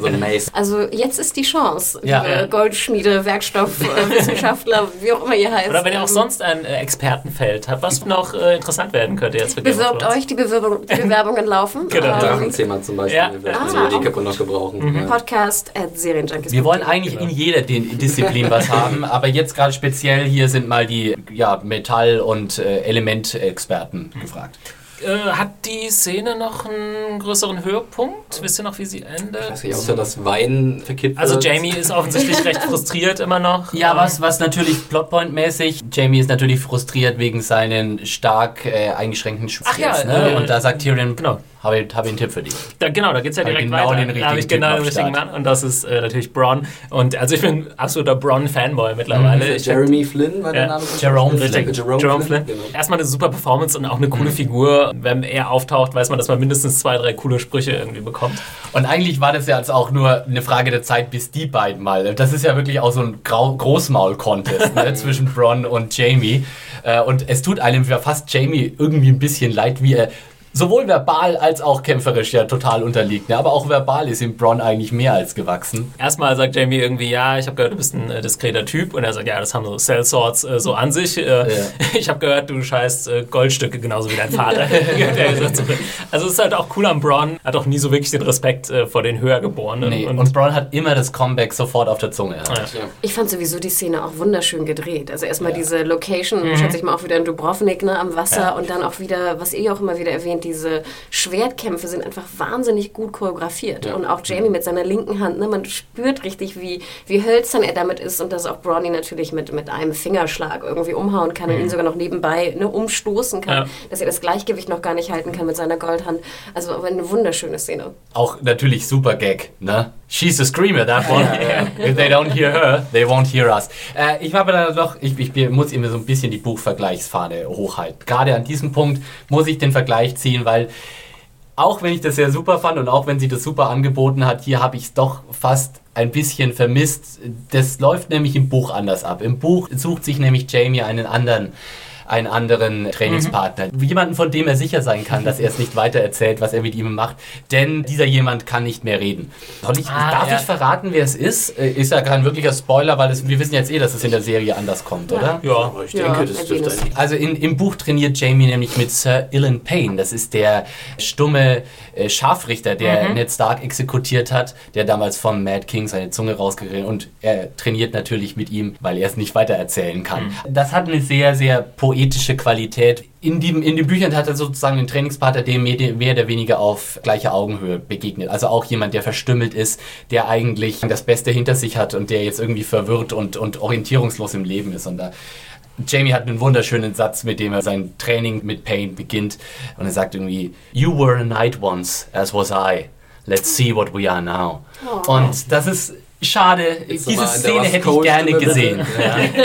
[SPEAKER 4] so Mace.
[SPEAKER 2] Also jetzt ist die Chance,
[SPEAKER 3] Ja.
[SPEAKER 2] liebe
[SPEAKER 1] Ja.
[SPEAKER 2] Goldschmiede, Werkstoffwissenschaftler, (laughs) wie auch immer ihr heißt.
[SPEAKER 1] Oder wenn ihr auch
[SPEAKER 2] ähm,
[SPEAKER 1] sonst ein äh, Expertenfeld habt, was noch äh, interessant werden könnte jetzt für
[SPEAKER 2] Bewirbt euch, die, Bewerbung, die Bewerbungen laufen. (laughs)
[SPEAKER 1] Genau.
[SPEAKER 2] Ähm,
[SPEAKER 4] Drachenzimmer zum Beispiel.
[SPEAKER 1] Ja.
[SPEAKER 2] Ah,
[SPEAKER 4] die Köpfe
[SPEAKER 2] gut.
[SPEAKER 4] noch gebrauchen. Ja.
[SPEAKER 2] Podcast at Serienjunkies.
[SPEAKER 3] Wir wollen eigentlich in jeder Disziplin was haben, aber jetzt gerade speziell hier sind mal die ja, Metall- und äh, Elementexperten gefragt.
[SPEAKER 1] Äh, hat die Szene noch einen größeren Höhepunkt? Wisst ihr noch, wie sie endet?
[SPEAKER 4] Ich weiß nicht, außer das Wein verkippt
[SPEAKER 1] Also. Jamie ist offensichtlich recht (laughs) frustriert immer noch.
[SPEAKER 3] Ja, was, was natürlich Plotpoint-mäßig, Jamie ist natürlich frustriert wegen seinen stark äh, eingeschränkten
[SPEAKER 1] Ach ja,
[SPEAKER 3] ne?
[SPEAKER 1] äh,
[SPEAKER 3] Und da sagt Tyrion,
[SPEAKER 1] genau.
[SPEAKER 3] Habe ich, hab ich einen Tipp für dich.
[SPEAKER 1] Da, genau, da geht's ja
[SPEAKER 3] Hab
[SPEAKER 1] direkt
[SPEAKER 3] genau
[SPEAKER 1] weiter.
[SPEAKER 3] den
[SPEAKER 1] da
[SPEAKER 3] richtigen
[SPEAKER 1] habe ich genau den richtigen. Mann und das ist äh, natürlich Bronn. Und also ich bin absoluter Bronn-Fanboy mittlerweile.
[SPEAKER 3] Mhm.
[SPEAKER 1] Ich
[SPEAKER 4] Jeremy Flynn war der
[SPEAKER 1] Ja,
[SPEAKER 4] Name
[SPEAKER 3] Jerome? Flynn.
[SPEAKER 1] Richtig,
[SPEAKER 4] Jerome,
[SPEAKER 1] Jerome
[SPEAKER 4] Flynn.
[SPEAKER 1] Flynn.
[SPEAKER 4] Genau.
[SPEAKER 1] Erstmal eine super Performance und auch eine coole Figur. Wenn er auftaucht, weiß man, dass man mindestens zwei, drei coole Sprüche irgendwie bekommt.
[SPEAKER 3] Und eigentlich war das ja jetzt auch nur eine Frage der Zeit, bis die beiden mal. Das ist ja wirklich auch so ein Großmaul-Contest ne, (laughs) zwischen Bronn und Jamie. Äh, Und es tut einem ja fast Jamie irgendwie ein bisschen leid, wie er sowohl verbal als auch kämpferisch ja total unterliegt. Ne? Aber auch verbal ist ihm Bronn eigentlich mehr als gewachsen.
[SPEAKER 1] Erstmal sagt Jamie irgendwie, ja, ich habe gehört, du bist ein äh, diskreter Typ. Und er sagt, ja, das haben so Cell Swords äh, so an sich. Äh, (laughs) Ich habe gehört, du scheißt äh, Goldstücke genauso wie dein Vater. (laughs) (laughs) Er also es ist halt auch cool am Bronn. Hat auch nie so wirklich den Respekt äh, vor den Höhergeborenen.
[SPEAKER 3] Nee, und, Bronn hat immer das Comeback sofort auf der Zunge. Ja.
[SPEAKER 1] Ja.
[SPEAKER 4] Ja.
[SPEAKER 2] Ich fand sowieso die Szene auch wunderschön gedreht. Also erstmal
[SPEAKER 3] Ja.
[SPEAKER 2] diese Location, schätze ich mal auch wieder in Dubrovnik ne, am Wasser
[SPEAKER 3] Ja.
[SPEAKER 2] und dann auch wieder, was ihr auch immer wieder erwähnt, diese Schwertkämpfe sind einfach wahnsinnig gut choreografiert.
[SPEAKER 4] Ja.
[SPEAKER 2] Und auch Jamie mit seiner linken Hand, ne, man spürt richtig, wie, wie hölzern er damit ist und dass auch Bronny natürlich mit, mit einem Fingerschlag irgendwie umhauen kann und ihn sogar noch nebenbei ne, umstoßen kann,
[SPEAKER 1] Ja.
[SPEAKER 2] dass er das Gleichgewicht noch gar nicht halten kann mit seiner Goldhand. Also aber eine wunderschöne Szene.
[SPEAKER 3] Auch natürlich super Gag, ne? She's a screamer, that one. (laughs) If they don't hear her, they won't hear us. Äh, ich habe da noch, ich, ich muss immer so ein bisschen die Buchvergleichsfahne hochhalten. Gerade an diesem Punkt muss ich den Vergleich ziehen, weil auch wenn ich das sehr super fand und auch wenn sie das super angeboten hat, hier habe ich es doch fast ein bisschen vermisst. Das läuft nämlich im Buch anders ab. Im Buch sucht sich nämlich Jamie einen anderen einen anderen Trainingspartner. Jemanden, von dem er sicher sein kann, dass er es nicht weiter erzählt, was er mit ihm macht. Denn dieser jemand kann nicht mehr reden. Soll ich,
[SPEAKER 1] Ah,
[SPEAKER 3] darf
[SPEAKER 1] ja.
[SPEAKER 3] ich verraten, wer es ist? Äh, Ist ja kein wirklicher Spoiler, weil es, wir wissen jetzt eh, dass es in der Serie anders kommt, oder?
[SPEAKER 1] Ja.
[SPEAKER 4] Aber ich denke,
[SPEAKER 2] Ja,
[SPEAKER 4] das dürfte eigentlich.
[SPEAKER 3] Also in, im Buch trainiert Jamie nämlich mit Sir Ilan Payne. Das ist der stumme äh, Scharfrichter, der Ned Stark exekutiert hat, der damals vom Mad King seine Zunge rausgeredet und er trainiert natürlich mit ihm, weil er es nicht weitererzählen kann. Das hat eine sehr, sehr poetische Qualität. In, dem, in den Büchern hat er sozusagen einen Trainingspartner, dem mehr oder weniger auf gleicher Augenhöhe begegnet. Also auch jemand, der verstümmelt ist, der eigentlich das Beste hinter sich hat und der jetzt irgendwie verwirrt und, und orientierungslos im Leben ist. Und da Jamie hat einen wunderschönen Satz, mit dem er sein Training mit Pain beginnt. Und er sagt irgendwie, You were a knight once, as was I. Let's see what we are now.
[SPEAKER 2] Oh.
[SPEAKER 3] Und das ist schade.
[SPEAKER 4] Jetzt (laughs)
[SPEAKER 3] Diese Szene hätte ich gerne gesehen. Ja.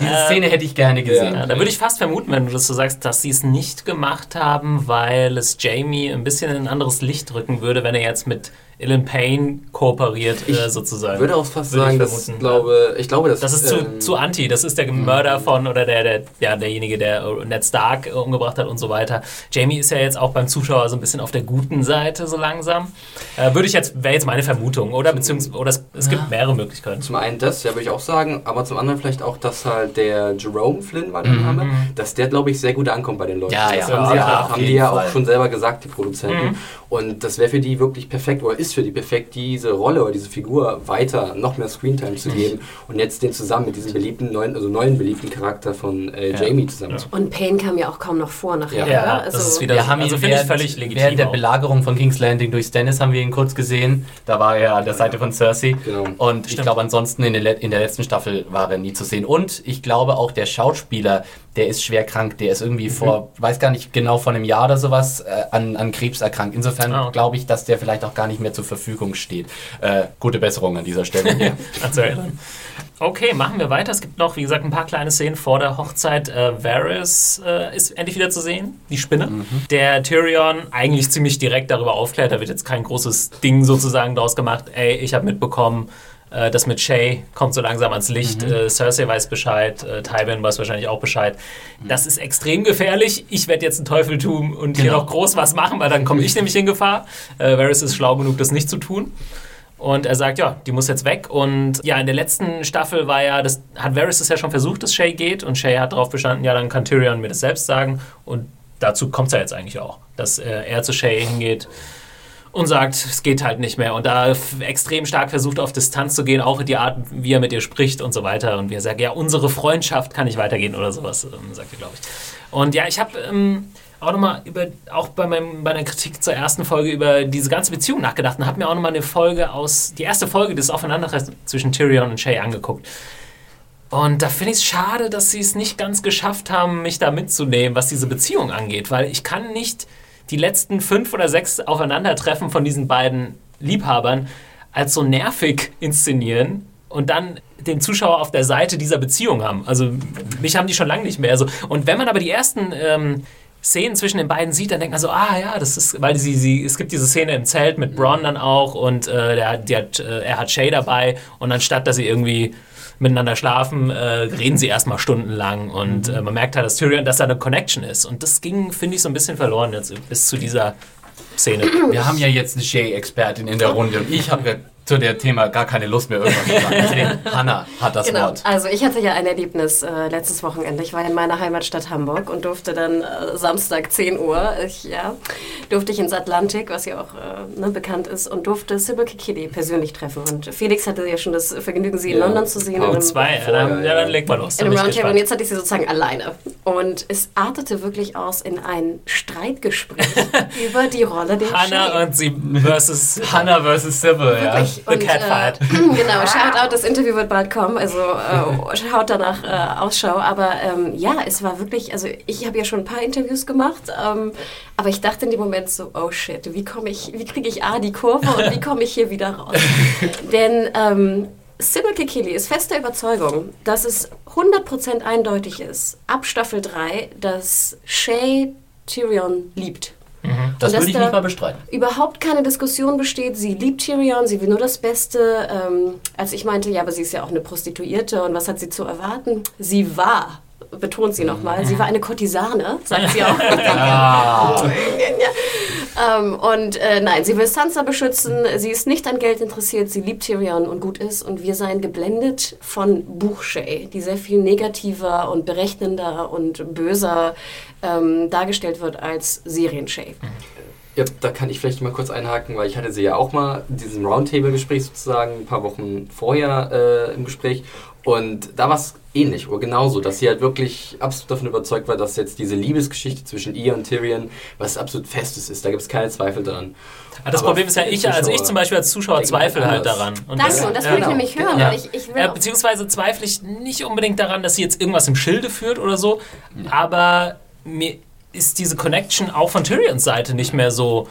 [SPEAKER 3] Diese Szene hätte ich gerne gesehen.
[SPEAKER 1] Ja, da würde ich fast vermuten, wenn du das so sagst, dass sie es nicht gemacht haben, weil es Jamie ein bisschen in ein anderes Licht rücken würde, wenn er jetzt mit Ilan Payne kooperiert, äh, sozusagen.
[SPEAKER 4] Ich würde auch fast
[SPEAKER 1] Würde ich
[SPEAKER 4] sagen, dass, glaube, ich glaube, dass,
[SPEAKER 1] Das ist zu,
[SPEAKER 4] ähm,
[SPEAKER 1] zu anti. Das ist der Mörder von oder der, der, ja, derjenige, der Ned Stark äh, umgebracht hat und so weiter. Jamie ist ja jetzt auch beim Zuschauer so ein bisschen auf der guten Seite so langsam. Äh, würde ich jetzt, wäre jetzt meine Vermutung, oder? Beziehungsweise, oder es, es gibt mehrere Möglichkeiten.
[SPEAKER 4] Zum einen das, ja, würde ich auch sagen, aber zum anderen vielleicht auch, dass halt der Jerome Flynn war der Name, dass der, glaube ich, sehr gut ankommt bei den Leuten.
[SPEAKER 3] Ja,
[SPEAKER 4] das
[SPEAKER 3] ja,
[SPEAKER 4] haben, sie
[SPEAKER 3] ja,
[SPEAKER 4] ja,
[SPEAKER 3] auf
[SPEAKER 4] haben die ja auch schon selber gesagt, die Produzenten. Und das wäre für die wirklich perfekt, oder ist für die perfekt, diese Rolle oder diese Figur weiter noch mehr Screentime zu geben und jetzt den zusammen mit diesem beliebten neuen, also neuen beliebten Charakter von äh,
[SPEAKER 3] Ja.
[SPEAKER 4] Jamie zusammen
[SPEAKER 1] Ja.
[SPEAKER 2] Und Payne kam ja auch kaum noch vor nachher.
[SPEAKER 4] Ja.
[SPEAKER 1] Ja,
[SPEAKER 2] Also,
[SPEAKER 1] das ist wieder-
[SPEAKER 3] Wir haben
[SPEAKER 1] also
[SPEAKER 3] ihn
[SPEAKER 1] finde ich
[SPEAKER 3] während,
[SPEAKER 1] völlig legitim
[SPEAKER 3] während der
[SPEAKER 1] auch.
[SPEAKER 3] Belagerung von King's Landing durch Stannis haben wir ihn kurz gesehen. Da war er an der Seite von Cersei.
[SPEAKER 4] Genau.
[SPEAKER 3] Und ich
[SPEAKER 1] Stimmt.
[SPEAKER 3] glaube, ansonsten in der, in der letzten Staffel war er nie zu sehen. Und ich glaube auch der Schauspieler, der ist schwer krank. Der ist irgendwie vor, weiß gar nicht genau, vor einem Jahr oder sowas äh, an, an Krebs erkrankt. Insofern
[SPEAKER 1] Ah,
[SPEAKER 3] glaube ich, dass der vielleicht auch gar nicht mehr zur Verfügung steht. Äh, gute Besserung an dieser Stelle. (laughs) ja.
[SPEAKER 1] zu erinnern. Okay, machen wir weiter. Es gibt noch, wie gesagt, ein paar kleine Szenen vor der Hochzeit. Äh, Varys äh, ist endlich wieder zu sehen, die Spinne. Der Tyrion eigentlich ziemlich direkt darüber aufklärt. Da wird jetzt kein großes Ding sozusagen draus gemacht. Ey, ich habe mitbekommen, äh, das mit Shay kommt so langsam ans Licht. Äh, Cersei weiß Bescheid. Äh, Tywin weiß wahrscheinlich auch Bescheid. Das ist extrem gefährlich. Ich werde jetzt einen Teufel tun und hier
[SPEAKER 3] Genau.
[SPEAKER 1] noch groß was machen, weil dann komme ich nämlich in Gefahr. Äh, Varys ist schlau genug, das nicht zu tun. Und er sagt, ja, die muss jetzt weg. Und ja, in der letzten Staffel war ja, das hat Varys es ja schon versucht, dass Shay geht. Und Shay hat darauf bestanden, ja, dann kann Tyrion mir das selbst sagen. Und dazu kommt es ja jetzt eigentlich auch, dass äh, er zu Shay hingeht und sagt, es geht halt nicht mehr. Und da extrem stark versucht, auf Distanz zu gehen, auch die Art, wie er mit ihr spricht und so weiter. Und wie er sagt, ja, unsere Freundschaft kann nicht weitergehen oder sowas, ähm, sagt er, glaube ich. Und ja, ich habe ähm, auch nochmal über, auch bei, meinem, bei meiner Kritik zur ersten Folge über diese ganze Beziehung nachgedacht und habe mir auch nochmal eine Folge aus, die erste Folge des Aufeinandertreffen zwischen Tyrion und Shay angeguckt. Und da finde ich es schade, dass sie es nicht ganz geschafft haben, mich da mitzunehmen, was diese Beziehung angeht, weil ich kann nicht die letzten fünf oder sechs Aufeinandertreffen von diesen beiden Liebhabern als so nervig inszenieren und dann den Zuschauer auf der Seite dieser Beziehung haben. Also mich haben die schon lange nicht mehr. So. Und wenn man aber die ersten ähm, Szenen zwischen den beiden sieht, dann denkt man so, ah ja, das ist, weil sie, sie, es gibt diese Szene im Zelt mit Bronn dann auch und äh, der, der, äh, er hat Shay dabei und anstatt, dass sie irgendwie miteinander schlafen, äh, reden sie erstmal stundenlang und äh, man merkt halt, dass Tyrion, dass da eine Connection ist. Und das ging, finde ich, so ein bisschen verloren jetzt bis zu dieser Szene.
[SPEAKER 3] Wir haben ja jetzt eine Shay-Expertin in der Runde und ich habe zu dem Thema gar keine Lust mehr irgendwas zu sagen. Deswegen, Hanna hat das
[SPEAKER 2] Genau,
[SPEAKER 3] Wort.
[SPEAKER 2] also ich hatte ja ein Erlebnis äh, letztes Wochenende. Ich war in meiner Heimatstadt Hamburg und durfte dann äh, Samstag 10 Uhr, ich, ja, durfte ich ins Atlantik, was ja auch äh, ne, bekannt ist, und durfte Sybil Kikili persönlich treffen. Und Felix hatte ja schon das Vergnügen, sie in
[SPEAKER 4] Ja.
[SPEAKER 2] London zu sehen.
[SPEAKER 4] Oh,
[SPEAKER 1] Zwei, ja, dann, ja, dann leg mal los.
[SPEAKER 2] in einem Roundtable und jetzt hatte ich sie sozusagen alleine. Und es artete wirklich aus in ein Streitgespräch (laughs) über die Rolle der
[SPEAKER 1] Hannah
[SPEAKER 2] Shay.
[SPEAKER 1] und sie versus
[SPEAKER 3] Hannah versus Sybil, ja.
[SPEAKER 2] Wirklich.
[SPEAKER 1] The Catfight.
[SPEAKER 2] Äh, (clears throat) genau, Shoutout, das Interview wird bald kommen, also äh, (laughs) schaut danach äh, Ausschau. Aber ähm, ja, es war wirklich, also ich habe ja schon ein paar Interviews gemacht, ähm, aber ich dachte in dem Moment so, oh shit, wie komme ich, wie kriege ich A die Kurve und wie (laughs) komme ich hier wieder raus? (laughs) Denn ähm, Sybil Kikili ist fester Überzeugung, dass es 100% eindeutig ist, ab Staffel 3, dass Shay Tyrion liebt.
[SPEAKER 3] Das
[SPEAKER 2] Und dass
[SPEAKER 3] würde ich
[SPEAKER 2] da
[SPEAKER 3] nicht mal bestreiten.
[SPEAKER 2] überhaupt keine Diskussion besteht. Sie liebt Tyrion, sie will nur das Beste. Ähm, als ich meinte, ja, aber sie ist ja auch eine Prostituierte und was hat sie zu erwarten? Sie war, betont sie nochmal, sie war eine Kurtisane, sagt sie auch. ja. (laughs) (laughs) ähm, und äh, nein, sie will Sansa beschützen, sie ist nicht an Geld interessiert, sie liebt Tyrion und gut ist und wir seien geblendet von Buchshay, die sehr viel negativer und berechnender und böser ähm, dargestellt wird als Serienshay.
[SPEAKER 4] Ja, da kann ich vielleicht mal kurz einhaken, weil ich hatte sie ja auch mal in diesem Roundtable-Gespräch sozusagen ein paar Wochen vorher äh, im Gespräch und da war es ähnlich oder genauso, dass sie halt wirklich absolut davon überzeugt war, dass jetzt diese Liebesgeschichte zwischen ihr und Tyrion was absolut Festes ist. Da gibt es keine Zweifel dran.
[SPEAKER 1] Ah, Das
[SPEAKER 4] Aber
[SPEAKER 1] Problem ist ja, ich, also ich zum Beispiel als Zuschauer zweifle halt daran. Und
[SPEAKER 2] Danke, und das will ich
[SPEAKER 4] genau,
[SPEAKER 2] nämlich hören, weil ich, ich will
[SPEAKER 1] Ja, beziehungsweise zweifle ich nicht unbedingt daran, dass sie jetzt irgendwas im Schilde führt oder so, aber mir ist diese Connection auch von Tyrions Seite nicht mehr so.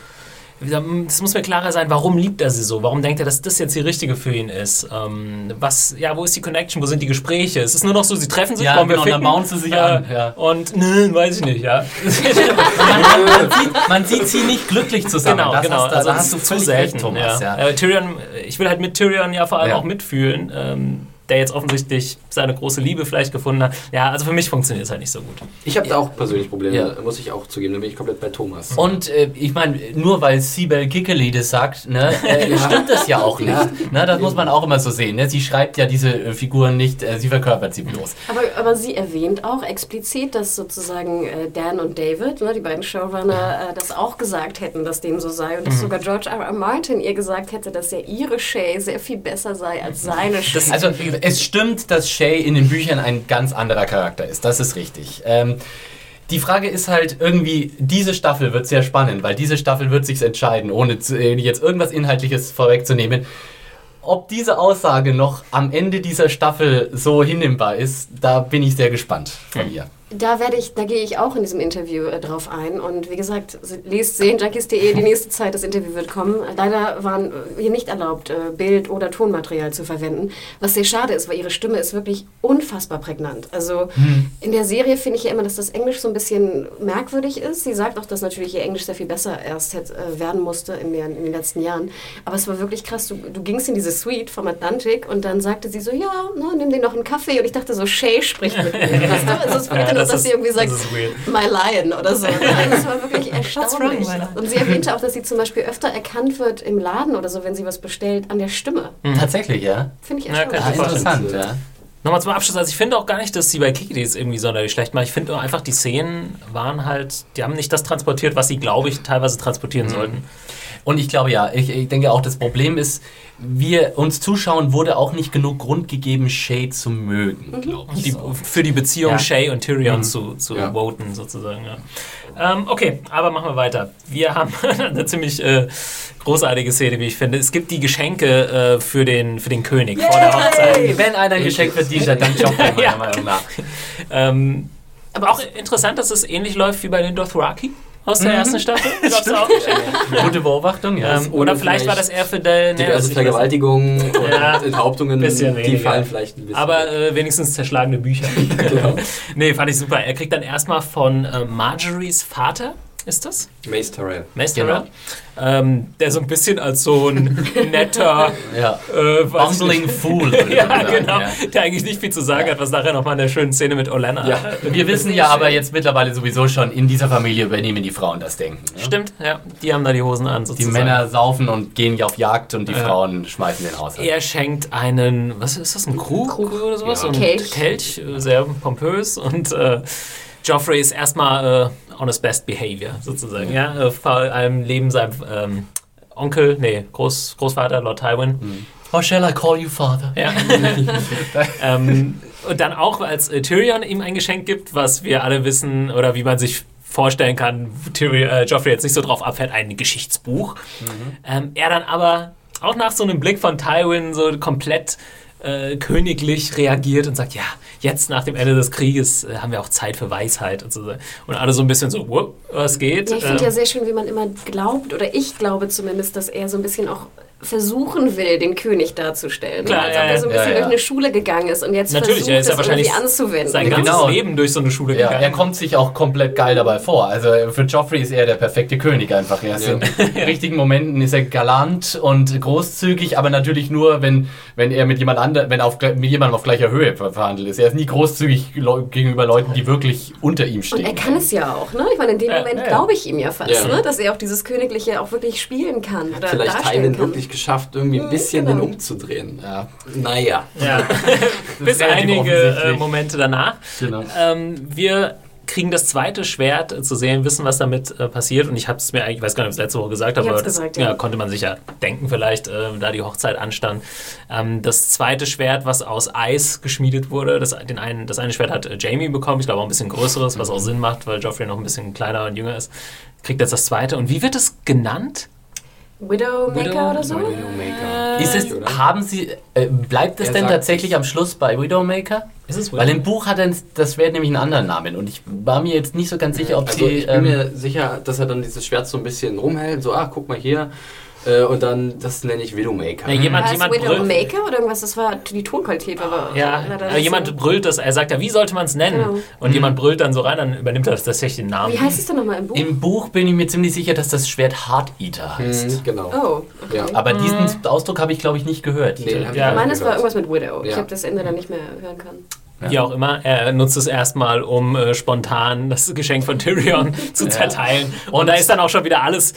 [SPEAKER 1] Es muss mir klarer sein, warum liebt er sie so? Warum denkt er, dass das jetzt die richtige für ihn ist? Ähm, was, ja, wo ist die Connection? Wo sind die Gespräche? Es ist nur noch so, sie treffen sich,
[SPEAKER 3] Ja,
[SPEAKER 1] wir
[SPEAKER 3] genau, dann
[SPEAKER 1] ficken?
[SPEAKER 3] bauen sie sich an, ja.
[SPEAKER 1] Und, nö, weiß ich nicht, ja.
[SPEAKER 3] man, man, sieht, man sieht sie nicht glücklich zusammen.
[SPEAKER 1] Genau,
[SPEAKER 3] das
[SPEAKER 1] genau.
[SPEAKER 3] Hast,
[SPEAKER 1] also das
[SPEAKER 3] hast du
[SPEAKER 1] zu selten.
[SPEAKER 3] recht, Thomas.
[SPEAKER 1] ja.
[SPEAKER 3] Ja.
[SPEAKER 1] Äh, Tyrion, ich will halt mit Tyrion ja vor allem auch mitfühlen, ähm, der jetzt offensichtlich seine große Liebe vielleicht gefunden hat. Ja, also für mich funktioniert es halt nicht so gut.
[SPEAKER 4] Ich habe da auch persönlich Probleme,
[SPEAKER 3] Ja.
[SPEAKER 4] muss ich auch zugeben. Da bin ich komplett bei Thomas.
[SPEAKER 3] Und äh, ich meine, nur weil Sibel Kikeli das sagt, ne, (laughs) äh, stimmt das ja auch nicht.
[SPEAKER 4] Ja.
[SPEAKER 3] Ne, das muss man auch immer so sehen. Ne? Sie schreibt ja diese äh, Figuren nicht, äh, sie verkörpert sie bloß.
[SPEAKER 2] Aber, aber sie erwähnt auch explizit, dass sozusagen äh, Dan und David, ne, die beiden Showrunner, äh, das auch gesagt hätten, dass dem so sei. Und dass sogar George R. R. Martin ihr gesagt hätte, dass ja ihre Shay sehr viel besser sei als seine Shay.
[SPEAKER 3] Also es stimmt, dass Shay in den Büchern ein ganz anderer Charakter ist. Das ist richtig. Ähm, die Frage ist halt irgendwie, diese Staffel wird sehr spannend, weil diese Staffel wird sich entscheiden, ohne äh, jetzt irgendwas Inhaltliches vorwegzunehmen. Ob diese Aussage noch am Ende dieser Staffel so hinnehmbar ist, da bin ich sehr gespannt von ihr.
[SPEAKER 2] Da werde ich, da gehe ich auch in diesem Interview äh, drauf ein. Und wie gesagt, lest sehenjunkies.de, die nächste Zeit, das Interview wird kommen. Leider waren äh, hier nicht erlaubt, äh, Bild- oder Tonmaterial zu verwenden. Was sehr schade ist, weil ihre Stimme ist wirklich unfassbar prägnant. Also in der Serie finde ich ja immer, dass das Englisch so ein bisschen merkwürdig ist. Sie sagt auch, dass natürlich ihr Englisch sehr viel besser erst hätte, äh, werden musste in den, in den letzten Jahren. Aber es war wirklich krass. Du, du gingst in diese Suite vom Atlantik und dann sagte sie so, ja, ne, nimm dir noch einen Kaffee. Und ich dachte so, Shay spricht mit mir. Weißt du? Also es
[SPEAKER 1] das
[SPEAKER 2] dass
[SPEAKER 1] ist-
[SPEAKER 2] sie irgendwie sagt,
[SPEAKER 1] das
[SPEAKER 2] my lion oder so. (laughs) Also es war wirklich (laughs) erstaunlich. Und sie erwähnte auch, dass sie zum Beispiel öfter erkannt wird im Laden oder so, wenn sie was bestellt, an der Stimme.
[SPEAKER 3] Tatsächlich, ja?
[SPEAKER 2] Finde ich
[SPEAKER 1] Ja,
[SPEAKER 2] erstaunlich.
[SPEAKER 1] ich
[SPEAKER 3] Ah, interessant, ja.
[SPEAKER 1] Nochmal zum Abschluss, also ich finde auch gar nicht, dass sie bei Kiki das irgendwie sonderlich schlecht machen. Ich finde einfach, die Szenen waren halt, die haben nicht das transportiert, was sie, glaube ich, teilweise transportieren sollten.
[SPEAKER 3] Und ich glaube ja, ich, ich denke auch, das Problem ist, wir uns Zuschauern wurde auch nicht genug Grund gegeben, Shay zu mögen, glaube ich.
[SPEAKER 1] Die, für die Beziehung
[SPEAKER 3] Ja.
[SPEAKER 1] Shay und Tyrion
[SPEAKER 3] Mhm.
[SPEAKER 1] zu, zu
[SPEAKER 4] Ja.
[SPEAKER 1] voten, sozusagen. Ja. Ähm, okay, aber machen wir weiter. Wir haben (laughs) eine ziemlich äh, großartige Szene, wie ich finde. Es gibt die Geschenke äh, für, den, für den König vor der Hochzeit.
[SPEAKER 3] Hey, wenn einer ein Geschenk verdient hat, dann Joffrey, meiner. Meinung nach.
[SPEAKER 1] Ähm, aber auch interessant, dass es ähnlich läuft wie bei den Dothraki aus der
[SPEAKER 3] Mhm.
[SPEAKER 1] ersten Staffel. (laughs) Gab's da auch Geschenke? (laughs)
[SPEAKER 3] Gute Beobachtung, ja.
[SPEAKER 1] Ähm, oder vielleicht war das eher für ich weiß nicht.
[SPEAKER 4] Vergewaltigungen (laughs) und
[SPEAKER 1] Ja,
[SPEAKER 4] Enthauptungen,
[SPEAKER 1] bisschen
[SPEAKER 4] die
[SPEAKER 1] weniger.
[SPEAKER 4] fallen vielleicht ein bisschen.
[SPEAKER 1] Aber äh, wenigstens zerschlagene Bücher.
[SPEAKER 4] genau.
[SPEAKER 1] nee, fand ich super. Er kriegt dann erstmal von äh, Marjories Vater, ist das?
[SPEAKER 4] Mace Tyrell.
[SPEAKER 1] Mace
[SPEAKER 3] Genau.
[SPEAKER 1] Tyrell, ähm, der so ein bisschen als so ein (laughs) netter,
[SPEAKER 3] ja.
[SPEAKER 1] äh, nicht.
[SPEAKER 3] Fool. (laughs)
[SPEAKER 1] Ja, genau.
[SPEAKER 3] ja.
[SPEAKER 1] Der eigentlich nicht viel zu sagen hat, was nachher nochmal in der schönen Szene mit Olenna.
[SPEAKER 4] Ja. (laughs)
[SPEAKER 3] Wir wissen ja aber jetzt mittlerweile sowieso schon, in dieser Familie übernehmen die Frauen das Denken. Ne?
[SPEAKER 1] Stimmt, ja. Die haben da die Hosen an,
[SPEAKER 3] Die
[SPEAKER 1] sozusagen.
[SPEAKER 3] Männer saufen und gehen auf Jagd und die
[SPEAKER 1] Ja.
[SPEAKER 3] Frauen schmeißen den Haushalt.
[SPEAKER 1] Er schenkt einen, was ist das, ein Krug,
[SPEAKER 2] Krug.
[SPEAKER 1] oder sowas?
[SPEAKER 4] Ja.
[SPEAKER 1] Ein
[SPEAKER 2] Kelch.
[SPEAKER 1] Kelch, äh, sehr pompös. Und äh, Joffrey ist erstmal äh, on his best behavior, sozusagen. Ja, äh, vor allem neben seinem ähm, Onkel, nee, Groß, Großvater, Lord Tywin.
[SPEAKER 3] How shall I call you father?
[SPEAKER 1] Ja. (laughs) ähm, und dann auch, als äh, Tyrion ihm ein Geschenk gibt, was wir alle wissen oder wie man sich vorstellen kann, Tyrion, äh, Joffrey jetzt nicht so drauf abfährt, ein Geschichtsbuch. Ähm, er dann aber auch nach so einem Blick von Tywin so komplett äh, königlich reagiert und sagt, ja, jetzt nach dem Ende des Krieges äh, haben wir auch Zeit für Weisheit und so. Und alle so ein bisschen so, was geht?
[SPEAKER 2] Ja, ich finde
[SPEAKER 1] Ähm,
[SPEAKER 2] ja sehr schön, wie man immer glaubt, oder ich glaube zumindest, dass er so ein bisschen auch versuchen will, den König darzustellen.
[SPEAKER 1] Klar,
[SPEAKER 2] Als
[SPEAKER 1] ja,
[SPEAKER 2] ob er so ein
[SPEAKER 3] ja,
[SPEAKER 2] bisschen
[SPEAKER 3] ja.
[SPEAKER 2] durch eine Schule gegangen ist und jetzt
[SPEAKER 1] Natürlich,
[SPEAKER 2] versucht,
[SPEAKER 1] er ist ja
[SPEAKER 2] das
[SPEAKER 1] wahrscheinlich
[SPEAKER 2] anzuwenden.
[SPEAKER 1] sein ganzes
[SPEAKER 3] Genau.
[SPEAKER 1] Leben durch so eine Schule
[SPEAKER 3] Ja,
[SPEAKER 1] gegangen.
[SPEAKER 3] er kommt sich auch komplett geil dabei vor. Also für Joffrey ist er der perfekte König einfach. Er ist
[SPEAKER 4] Ja.
[SPEAKER 3] in richtigen Momenten ist er galant und großzügig, aber natürlich nur, wenn, wenn er mit jemand anderem, wenn auf, mit jemandem auf gleicher Höhe ver- verhandelt ist. Er ist nie großzügig gegenüber Leuten, die wirklich unter ihm stehen.
[SPEAKER 2] Und er kann es ja auch, ne? Ich meine, in dem
[SPEAKER 1] Ja,
[SPEAKER 2] Moment
[SPEAKER 1] ja, ja.
[SPEAKER 2] glaube ich ihm ja fast,
[SPEAKER 4] Ja.
[SPEAKER 2] ne? Dass er auch dieses Königliche auch wirklich spielen kann oder
[SPEAKER 4] Vielleicht
[SPEAKER 2] darstellen kann.
[SPEAKER 4] wirklich geschafft, irgendwie ein bisschen
[SPEAKER 2] genau.
[SPEAKER 4] den umzudrehen.
[SPEAKER 3] Ja,
[SPEAKER 4] Naja.
[SPEAKER 1] Ja. (laughs) (laughs) Bis einige äh. Momente danach.
[SPEAKER 3] genau.
[SPEAKER 1] Ähm, wir kriegen das zweite Schwert äh, zu sehen, wissen, was damit äh, passiert. Und ich habe es mir eigentlich, ich weiß gar nicht, ob ich es letzte Woche gesagt habe, aber das
[SPEAKER 2] gesagt,
[SPEAKER 1] ja.
[SPEAKER 2] ja.
[SPEAKER 1] konnte man sich ja denken vielleicht, äh, da die Hochzeit anstand. Ähm, das zweite Schwert, was aus Eis geschmiedet wurde, das, den einen, das eine Schwert hat äh, Jamie bekommen, ich glaube auch ein bisschen größeres, was auch Sinn macht, weil Joffrey noch ein bisschen kleiner und jünger ist. Kriegt jetzt das zweite. Und wie wird es genannt?
[SPEAKER 2] Widowmaker
[SPEAKER 1] Widow-
[SPEAKER 2] oder so?
[SPEAKER 4] Widowmaker.
[SPEAKER 3] Ist es,
[SPEAKER 4] Oder?
[SPEAKER 3] haben Sie, äh, bleibt es
[SPEAKER 4] Er
[SPEAKER 3] denn tatsächlich am Schluss bei Widowmaker?
[SPEAKER 1] Ist es
[SPEAKER 3] Weil im Buch hat er das Schwert nämlich einen anderen Namen und ich war mir jetzt nicht so ganz sicher, ob
[SPEAKER 4] Also
[SPEAKER 3] sie.
[SPEAKER 4] ich bin
[SPEAKER 3] ähm,
[SPEAKER 4] mir sicher, dass er dann dieses Schwert so ein bisschen rumhält, so, ah, guck mal hier. Äh, und dann, das nenne ich Widowmaker.
[SPEAKER 1] Ja, jemand,
[SPEAKER 2] War es
[SPEAKER 1] jemand brüllt.
[SPEAKER 2] Widowmaker oder irgendwas? Das war die Tonqualität, aber
[SPEAKER 1] Ja, äh,
[SPEAKER 2] nicht
[SPEAKER 1] jemand
[SPEAKER 2] so.
[SPEAKER 1] brüllt das, er sagt ja, wie sollte man es nennen?
[SPEAKER 2] Genau.
[SPEAKER 1] Und jemand brüllt dann so rein, dann übernimmt er das tatsächlich den Namen.
[SPEAKER 2] Wie heißt es denn nochmal im Buch?
[SPEAKER 3] Im Buch bin ich mir ziemlich sicher, dass das Schwert Heart Eater heißt.
[SPEAKER 4] Mhm, genau.
[SPEAKER 2] oh, okay.
[SPEAKER 4] Ja.
[SPEAKER 3] Aber diesen Ausdruck habe ich, glaube ich, nicht gehört.
[SPEAKER 4] Nee,
[SPEAKER 1] Ja.
[SPEAKER 4] auch
[SPEAKER 2] Meines war irgendwas mit Widow. Ich
[SPEAKER 4] Ja.
[SPEAKER 2] habe das Ende dann nicht mehr hören können.
[SPEAKER 1] Wie auch immer, er nutzt es erstmal, um äh, spontan das Geschenk von Tyrion (laughs) zu zerteilen. Und, da ist dann auch schon wieder alles,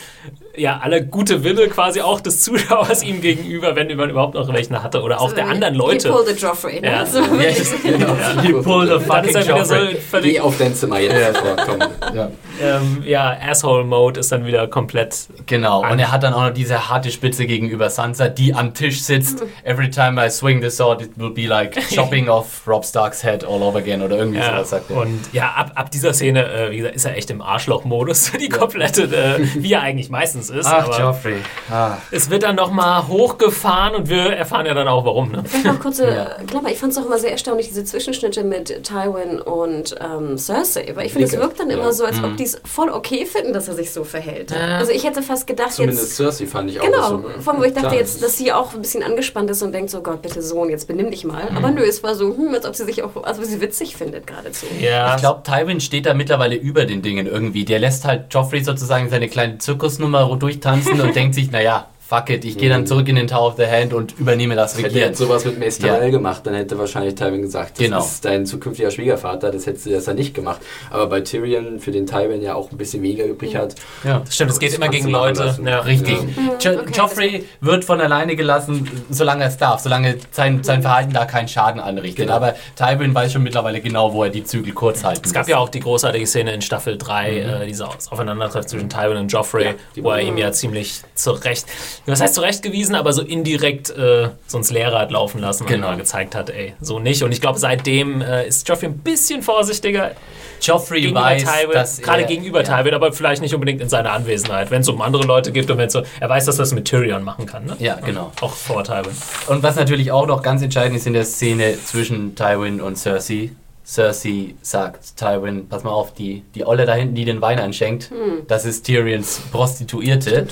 [SPEAKER 1] ja, alle gute Wille quasi auch des Zuschauers ihm gegenüber, wenn man überhaupt noch welchen hatte. Oder auch der anderen
[SPEAKER 2] He
[SPEAKER 1] Leute.
[SPEAKER 2] pulled a Joffrey. Ne?
[SPEAKER 1] Ja.
[SPEAKER 2] So wirklich.
[SPEAKER 4] Genau.
[SPEAKER 3] You pulled
[SPEAKER 1] ist
[SPEAKER 3] fucking
[SPEAKER 1] wieder so
[SPEAKER 3] Joffrey.
[SPEAKER 4] Geh auf dein Zimmer jetzt sofort, komm.
[SPEAKER 3] Ja.
[SPEAKER 1] Ähm, ja, Asshole-Mode ist dann wieder komplett
[SPEAKER 3] Genau, und er hat dann auch noch diese harte Spitze gegenüber Sansa, die am Tisch sitzt. (laughs) Every time I swing the sword, it will be like (laughs) chopping off Rob Starks head all over again oder irgendwie
[SPEAKER 1] Ja,
[SPEAKER 3] sowas, sagt er.
[SPEAKER 1] und ja, ab, ab dieser Szene, äh, wie gesagt, ist er echt im Arschloch-Modus, (laughs) die komplette, äh, wie er eigentlich meistens ist.
[SPEAKER 3] Ach,
[SPEAKER 1] aber
[SPEAKER 3] Joffrey. Ah.
[SPEAKER 1] es wird dann nochmal hochgefahren und wir erfahren ja dann auch warum. Ne?
[SPEAKER 2] Vielleicht noch kurze
[SPEAKER 3] Ja.
[SPEAKER 2] Klammer. Ich fand es auch immer sehr erstaunlich, diese Zwischenschnitte mit Tywin und ähm, Cersei. Weil ich finde, es wirkt dann
[SPEAKER 4] Ja.
[SPEAKER 2] immer so, als
[SPEAKER 3] Mhm.
[SPEAKER 2] ob die es voll okay finden, dass er sich so verhält.
[SPEAKER 1] Ja.
[SPEAKER 2] Also ich hätte fast gedacht,
[SPEAKER 4] Zumindest
[SPEAKER 2] jetzt.
[SPEAKER 4] Cersei fand ich auch
[SPEAKER 2] Genau,
[SPEAKER 4] so.
[SPEAKER 2] von wo ich dachte jetzt, dass sie auch ein bisschen angespannt ist und denkt so, Gott, bitte Sohn, jetzt benimm dich mal. Aber
[SPEAKER 3] Mhm.
[SPEAKER 2] nö, es war so, hm, als ob sie sich auch, als ob sie witzig findet geradezu.
[SPEAKER 1] Ja,
[SPEAKER 3] Ich glaube, Tywin steht da mittlerweile über den Dingen irgendwie. Der lässt halt Joffrey sozusagen seine kleine Zirkusnummer durchtanzen und (laughs) denkt sich, naja, fuck it, ich gehe dann zurück in den Tower of the Hand und übernehme das
[SPEAKER 4] Hätte er
[SPEAKER 3] Regieren.
[SPEAKER 4] jetzt sowas mit Mace
[SPEAKER 3] Ja.
[SPEAKER 4] Gemacht, dann hätte wahrscheinlich Tywin gesagt, das
[SPEAKER 3] Genau.
[SPEAKER 4] ist dein zukünftiger Schwiegervater, das hätte das ja nicht gemacht. Aber bei Tyrion, für den Tywin ja auch ein bisschen weniger übrig hat,
[SPEAKER 3] Ja.
[SPEAKER 1] Stimmt, es geht immer gegen
[SPEAKER 4] du
[SPEAKER 1] Leute. Ja.
[SPEAKER 3] Richtig. Jo
[SPEAKER 2] okay,
[SPEAKER 3] Joffrey wird von alleine gelassen, solange er es darf, solange sein, sein Verhalten da keinen Schaden anrichtet.
[SPEAKER 4] Genau.
[SPEAKER 3] Aber Tywin weiß schon mittlerweile genau, wo er die Zügel kurz halten
[SPEAKER 1] Es gab
[SPEAKER 3] muss.
[SPEAKER 1] ja auch die großartige Szene in Staffel 3, äh, diese Aufeinandertreffen zwischen Tywin und Joffrey,
[SPEAKER 4] Ja, die
[SPEAKER 1] wo er
[SPEAKER 4] war-
[SPEAKER 1] ihm ja ziemlich zurecht, was heißt zurechtgewiesen, aber so indirekt äh, so ins Leere hat laufen lassen
[SPEAKER 3] Genau.
[SPEAKER 1] und mal gezeigt hat, ey, so nicht. Und ich glaube, seitdem äh, ist Joffrey ein bisschen vorsichtiger
[SPEAKER 3] Joffrey
[SPEAKER 1] gegenüber
[SPEAKER 3] weiß,
[SPEAKER 1] Tywin,
[SPEAKER 3] dass
[SPEAKER 1] gerade
[SPEAKER 3] er,
[SPEAKER 1] gegenüber
[SPEAKER 3] ja.
[SPEAKER 1] Tywin, aber vielleicht nicht unbedingt in seiner Anwesenheit, wenn es um andere Leute geht und wenn so, er weiß, dass er das mit Tyrion machen kann, ne?
[SPEAKER 3] Ja, genau.
[SPEAKER 1] Auch vor Tywin.
[SPEAKER 3] Und was natürlich auch noch ganz entscheidend ist in der Szene zwischen Tywin und Cersei. Cersei sagt Tywin, pass mal auf, die, die Olle da hinten, die den Wein einschenkt, das ist Tyrions Prostituierte.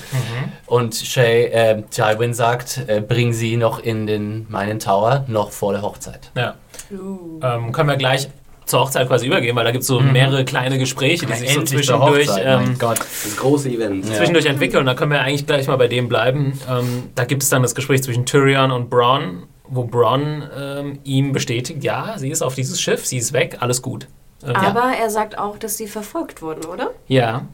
[SPEAKER 3] Und Shay, äh, Tywin sagt, äh, bring sie noch in den meinen Tower, noch vor der Hochzeit.
[SPEAKER 1] Ja. Ähm, können wir gleich zur Hochzeit quasi übergehen, weil da gibt es so mehrere kleine Gespräche, die sich so zwischendurch, ähm,
[SPEAKER 3] mein Gott.
[SPEAKER 4] das große Event.
[SPEAKER 3] Ja.
[SPEAKER 1] zwischendurch entwickeln. Und da können wir eigentlich gleich mal bei dem bleiben. Ähm, da gibt es dann das Gespräch zwischen Tyrion und Bronn, wo Bronn ähm, ihm bestätigt, ja, sie ist auf dieses Schiff, sie ist weg, alles gut. Ähm,
[SPEAKER 2] Aber er sagt auch, dass sie verfolgt wurden, oder?
[SPEAKER 1] Ja.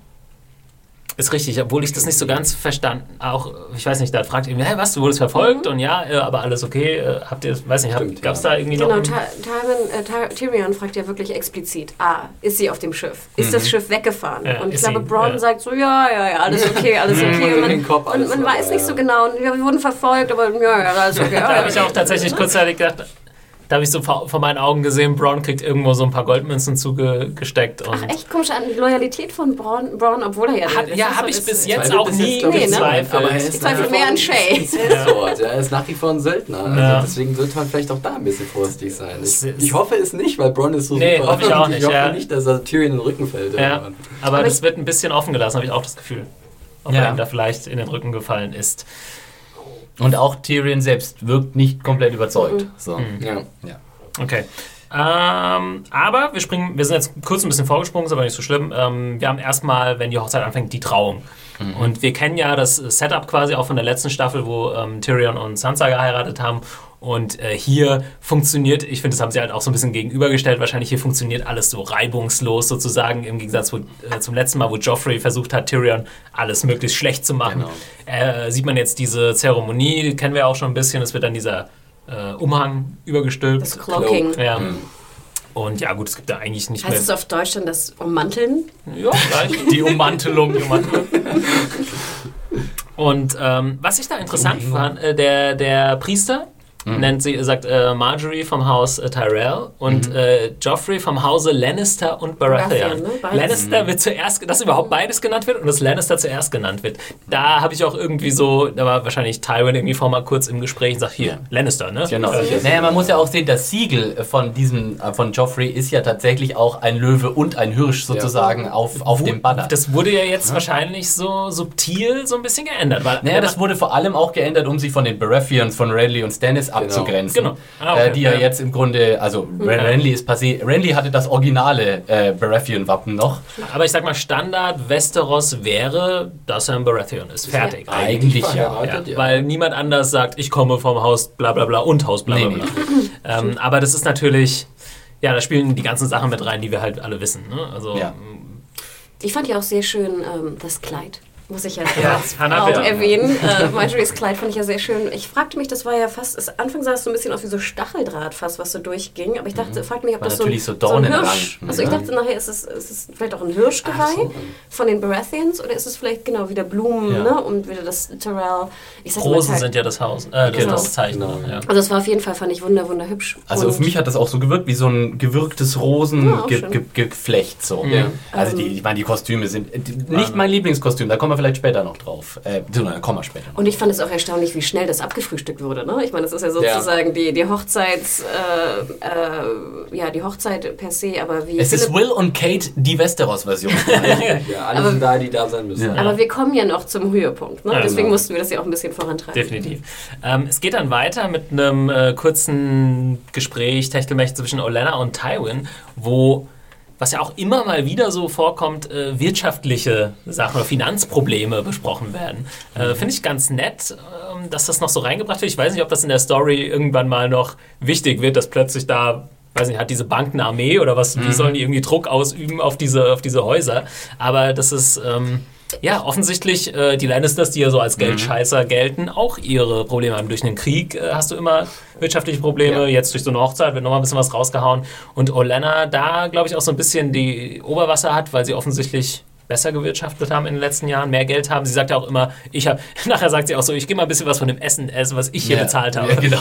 [SPEAKER 1] Ist richtig, obwohl ich das nicht so ganz verstanden. Auch, ich weiß nicht, da fragt irgendwie, hey, was, du wurdest verfolgt? Und ja, äh, aber alles okay. Äh, habt ihr, weiß nicht,
[SPEAKER 4] Stimmt,
[SPEAKER 1] gab es
[SPEAKER 4] ja.
[SPEAKER 1] da irgendwie
[SPEAKER 2] Genau,
[SPEAKER 1] noch.
[SPEAKER 2] Ty Tywin, äh, Ty Tyrion fragt ja wirklich explizit, ah, ist sie auf dem Schiff? Ist das Schiff weggefahren?
[SPEAKER 1] Ja,
[SPEAKER 2] und ich glaube, Braun
[SPEAKER 1] ja.
[SPEAKER 2] sagt so, ja, ja, ja, alles (laughs) okay, alles okay. Und man, weiß nicht
[SPEAKER 4] ja.
[SPEAKER 2] so genau, und ja, wir wurden verfolgt, aber ja, ja, alles okay. (laughs)
[SPEAKER 1] Da habe ich auch tatsächlich kurzzeitig gedacht, da habe ich so vor, vor meinen Augen gesehen, Braun kriegt irgendwo so ein paar Goldmünzen zugesteckt. Und
[SPEAKER 2] Ach, echt komisch an die Loyalität von Braun, Braun obwohl er ja...
[SPEAKER 1] Hat, ja, habe ich bis jetzt auch nie
[SPEAKER 4] jetzt, ich,
[SPEAKER 2] Nee, ne?
[SPEAKER 1] gezweifelt.
[SPEAKER 4] Aber er ist
[SPEAKER 2] Ich zweifle
[SPEAKER 4] nach wie
[SPEAKER 2] mehr
[SPEAKER 4] vor
[SPEAKER 2] an
[SPEAKER 4] ein
[SPEAKER 2] Shay. (laughs)
[SPEAKER 4] Ja, er ist nach wie vor ein Söldner. Also
[SPEAKER 1] Ja.
[SPEAKER 4] Deswegen sollte man vielleicht auch da ein bisschen vorsichtig sein. Ich, ich hoffe es nicht, weil Bronn ist so
[SPEAKER 1] Nee,
[SPEAKER 4] super.
[SPEAKER 1] hoffe ich auch nicht,
[SPEAKER 4] Ich hoffe
[SPEAKER 1] ja.
[SPEAKER 4] nicht, dass er Tyrion in den Rücken fällt.
[SPEAKER 1] Aber,
[SPEAKER 2] Aber
[SPEAKER 1] das wird ein bisschen offen gelassen, habe ich auch das Gefühl. Ob
[SPEAKER 3] Ja.
[SPEAKER 1] er ihm da vielleicht in den Rücken gefallen ist.
[SPEAKER 3] Und auch Tyrion selbst wirkt nicht komplett überzeugt. So.
[SPEAKER 4] Ja.
[SPEAKER 3] Ja.
[SPEAKER 1] Okay. Ähm, aber wir springen, wir sind jetzt kurz ein bisschen vorgesprungen, ist aber nicht so schlimm. Ähm, wir haben erstmal, wenn die Hochzeit anfängt, die Trauung. Und wir kennen ja das Setup quasi auch von der letzten Staffel, wo ähm, Tyrion und Sansa geheiratet haben. Und äh, hier funktioniert, ich finde, das haben sie halt auch so ein bisschen gegenübergestellt, wahrscheinlich hier funktioniert alles so reibungslos sozusagen, im Gegensatz wo, äh, zum letzten Mal, wo Joffrey versucht hat, Tyrion alles möglichst schlecht zu machen.
[SPEAKER 4] Genau.
[SPEAKER 1] Äh, sieht man jetzt diese Zeremonie, die kennen wir auch schon ein bisschen, es wird dann dieser äh, Umhang übergestülpt.
[SPEAKER 2] Das Cloaking.
[SPEAKER 1] Ja. Und ja, gut, es gibt da eigentlich nicht
[SPEAKER 2] Heißt es
[SPEAKER 1] mehr.
[SPEAKER 2] auf Deutsch dann das Ummanteln?
[SPEAKER 1] Ja, vielleicht. (laughs) Die Ummantelung. Die Ummantelung. Und ähm, was ich da interessant fand, äh, der, der Priester nennt sie, sagt äh, Marjorie vom Haus äh, Tyrell und äh, Joffrey vom Hause Lannister und Baratheon.
[SPEAKER 2] Baratheon, ne? Beides.
[SPEAKER 1] Lannister wird zuerst, dass überhaupt beides genannt wird und das Lannister zuerst genannt wird. Da habe ich auch irgendwie so, da war wahrscheinlich Tywin irgendwie vor mal kurz im Gespräch und sagt, hier, Lannister, ne?
[SPEAKER 3] Genau.
[SPEAKER 1] Äh,
[SPEAKER 3] Naja, man muss ja auch sehen, das Siegel von diesem, äh, von Joffrey ist ja tatsächlich auch ein Löwe und ein Hirsch sozusagen auf, auf dem Banner.
[SPEAKER 1] Das wurde ja jetzt wahrscheinlich so subtil so ein bisschen geändert. Weil
[SPEAKER 3] Naja, das wurde vor allem auch geändert, um sich von den Baratheons, von Renly und Stannis abzugrenzen.
[SPEAKER 1] Genau. Ah, okay.
[SPEAKER 3] äh, die ja,
[SPEAKER 1] Ja.
[SPEAKER 3] jetzt im Grunde, also Ren Renly ist passé. Renly hatte das originale äh, Baratheon-Wappen noch.
[SPEAKER 1] Aber ich sag mal, Standard Westeros wäre, dass er ein Baratheon ist. Fertig.
[SPEAKER 3] Eigentlich ja.
[SPEAKER 4] verheiratet,
[SPEAKER 1] Ja, weil niemand anders sagt, ich komme vom Haus bla bla bla und Haus bla bla
[SPEAKER 3] Nee,
[SPEAKER 1] bla. (laughs) Ähm, aber das ist natürlich, ja, da spielen die ganzen Sachen mit rein, die wir halt alle wissen. Ne? Also,
[SPEAKER 3] Ja.
[SPEAKER 2] Ich fand ja auch sehr schön ähm, das Kleid. Muss ich ja,
[SPEAKER 1] Ja, Bär.
[SPEAKER 2] erwähnen. Äh, Marjorie's Kleid fand ich ja sehr schön. Ich fragte mich, das war ja fast, es, anfangs sah es so ein bisschen aus wie so Stacheldraht fast, was so durchging. Aber ich dachte, fragte mich, ob
[SPEAKER 3] War
[SPEAKER 2] das so ein,
[SPEAKER 3] natürlich so
[SPEAKER 2] so ein Hirsch... Also ich dachte nachher, ist es, ist es vielleicht auch ein Hirschgeweih
[SPEAKER 4] so.
[SPEAKER 2] von den Baratheons oder ist es vielleicht genau wieder Blumen
[SPEAKER 3] Ja.
[SPEAKER 2] ne? und wieder das Tyrell. Ich sag mal,
[SPEAKER 1] Rosen sind ja das Haus, äh, das,
[SPEAKER 3] Genau.
[SPEAKER 1] das Zeichen.
[SPEAKER 4] Genau.
[SPEAKER 1] Ja.
[SPEAKER 2] Also es war auf jeden Fall, fand ich wunder, wunderhübsch.
[SPEAKER 3] Also
[SPEAKER 2] Und-
[SPEAKER 3] auf mich hat das auch so gewirkt wie so ein gewirktes
[SPEAKER 2] Ja, auch schön.
[SPEAKER 3] Rosengeflecht. So.
[SPEAKER 4] Ja.
[SPEAKER 3] Also
[SPEAKER 2] Ähm.
[SPEAKER 3] die, ich meine, die Kostüme sind die- nicht mein Lieblingskostüm, da kommen wir vielleicht später noch drauf. Äh, da kommen wir später noch.
[SPEAKER 2] Und ich fand es auch erstaunlich, wie schnell das abgefrühstückt wurde. Ne? Ich meine, das ist ja sozusagen die, die Hochzeits, äh, äh, ja, die Hochzeit per se, aber wie
[SPEAKER 3] Es ist Will und Kate die Westeros-Version. (laughs)
[SPEAKER 4] Ja, alle
[SPEAKER 2] Aber-
[SPEAKER 4] sind da, die da sein müssen.
[SPEAKER 3] Ja.
[SPEAKER 2] aber wir kommen ja noch zum Höhepunkt. Ne?
[SPEAKER 1] Ja,
[SPEAKER 2] Deswegen
[SPEAKER 4] genau.
[SPEAKER 2] mussten wir das ja auch ein bisschen vorantreiben.
[SPEAKER 1] Definitiv. Ähm, es geht dann weiter mit einem äh, kurzen Gespräch, Techtelmech zwischen Olenna und Tywin, wo was ja auch immer mal wieder so vorkommt, äh, wirtschaftliche Sachen oder Finanzprobleme besprochen werden. Äh, Finde ich ganz nett, ähm, dass das noch so reingebracht wird. Ich weiß nicht, ob das in der Story irgendwann mal noch wichtig wird, dass plötzlich da weiß nicht, hat diese Bank eine Armee oder was, wie sollen die irgendwie Druck ausüben auf diese, auf diese Häuser? Aber das ist, ähm, ja, offensichtlich äh, die Lannisters, die ja so als Geldscheißer gelten, auch ihre Probleme haben. Durch einen Krieg äh, hast du immer wirtschaftliche Probleme,
[SPEAKER 4] Ja.
[SPEAKER 1] jetzt durch so eine Hochzeit wird nochmal ein bisschen was rausgehauen. Und Olenna da, glaube ich, auch so ein bisschen die Oberwasser hat, weil sie offensichtlich besser gewirtschaftet haben in den letzten Jahren, mehr Geld haben. Sie sagt ja auch immer, ich habe, (laughs) nachher sagt sie auch so, ich gehe mal ein bisschen was von dem Essen essen, was ich hier
[SPEAKER 3] Ja.
[SPEAKER 1] bezahlt habe.
[SPEAKER 3] Ja, (laughs) genau.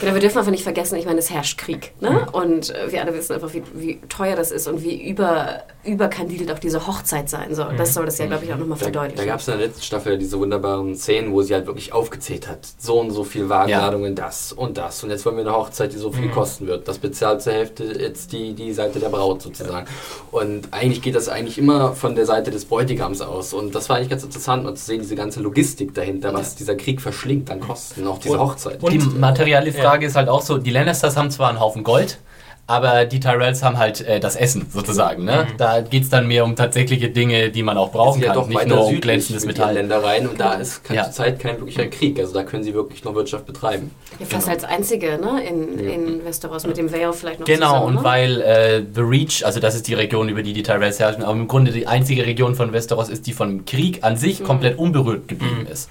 [SPEAKER 2] Genau, wir dürfen einfach nicht vergessen, ich meine, es herrscht Krieg. Ne? Und äh, wir alle wissen einfach, wie, wie teuer das ist und wie über, überkandidelt auch diese Hochzeit sein soll. Das soll das ja, glaube ich, auch nochmal
[SPEAKER 4] Da,
[SPEAKER 2] verdeutlichen.
[SPEAKER 4] da gab es in der letzten Staffel diese wunderbaren Szenen, wo sie halt wirklich aufgezählt hat. So und so viel Wagenladungen, das und das. Und jetzt wollen wir eine Hochzeit, die so viel kosten wird. Das bezahlt zur Hälfte jetzt die, die Seite der Braut sozusagen. Und eigentlich geht das eigentlich immer von der Seite des Bräutigams aus. Und das war eigentlich ganz interessant, mal zu sehen, diese ganze Logistik dahinter, was dieser Krieg verschlingt an Kosten, auch diese
[SPEAKER 1] Und-
[SPEAKER 4] Hochzeit.
[SPEAKER 1] und-
[SPEAKER 3] die materielle Frage ist halt auch so, die Lannisters haben zwar einen Haufen Gold, aber die Tyrells haben halt äh, das Essen sozusagen. Ne? Da geht es dann mehr um tatsächliche Dinge, die man auch brauchen
[SPEAKER 4] ja
[SPEAKER 3] kann,
[SPEAKER 4] doch
[SPEAKER 3] nicht nur um glänzendes Metall.
[SPEAKER 4] Ländereien und da ist kein,
[SPEAKER 3] Ja.
[SPEAKER 4] zurzeit kein wirklicher Krieg. Also da können sie wirklich noch Wirtschaft betreiben.
[SPEAKER 2] ja, fast als einzige ne? in, in Westeros mit dem Vale vielleicht noch
[SPEAKER 3] Genau,
[SPEAKER 2] zusammen.
[SPEAKER 3] und
[SPEAKER 2] ne?
[SPEAKER 3] weil äh, The Reach, also das ist die Region, über die die Tyrells herrschen, aber im Grunde die einzige Region von Westeros ist, die vom Krieg an sich komplett unberührt geblieben ist.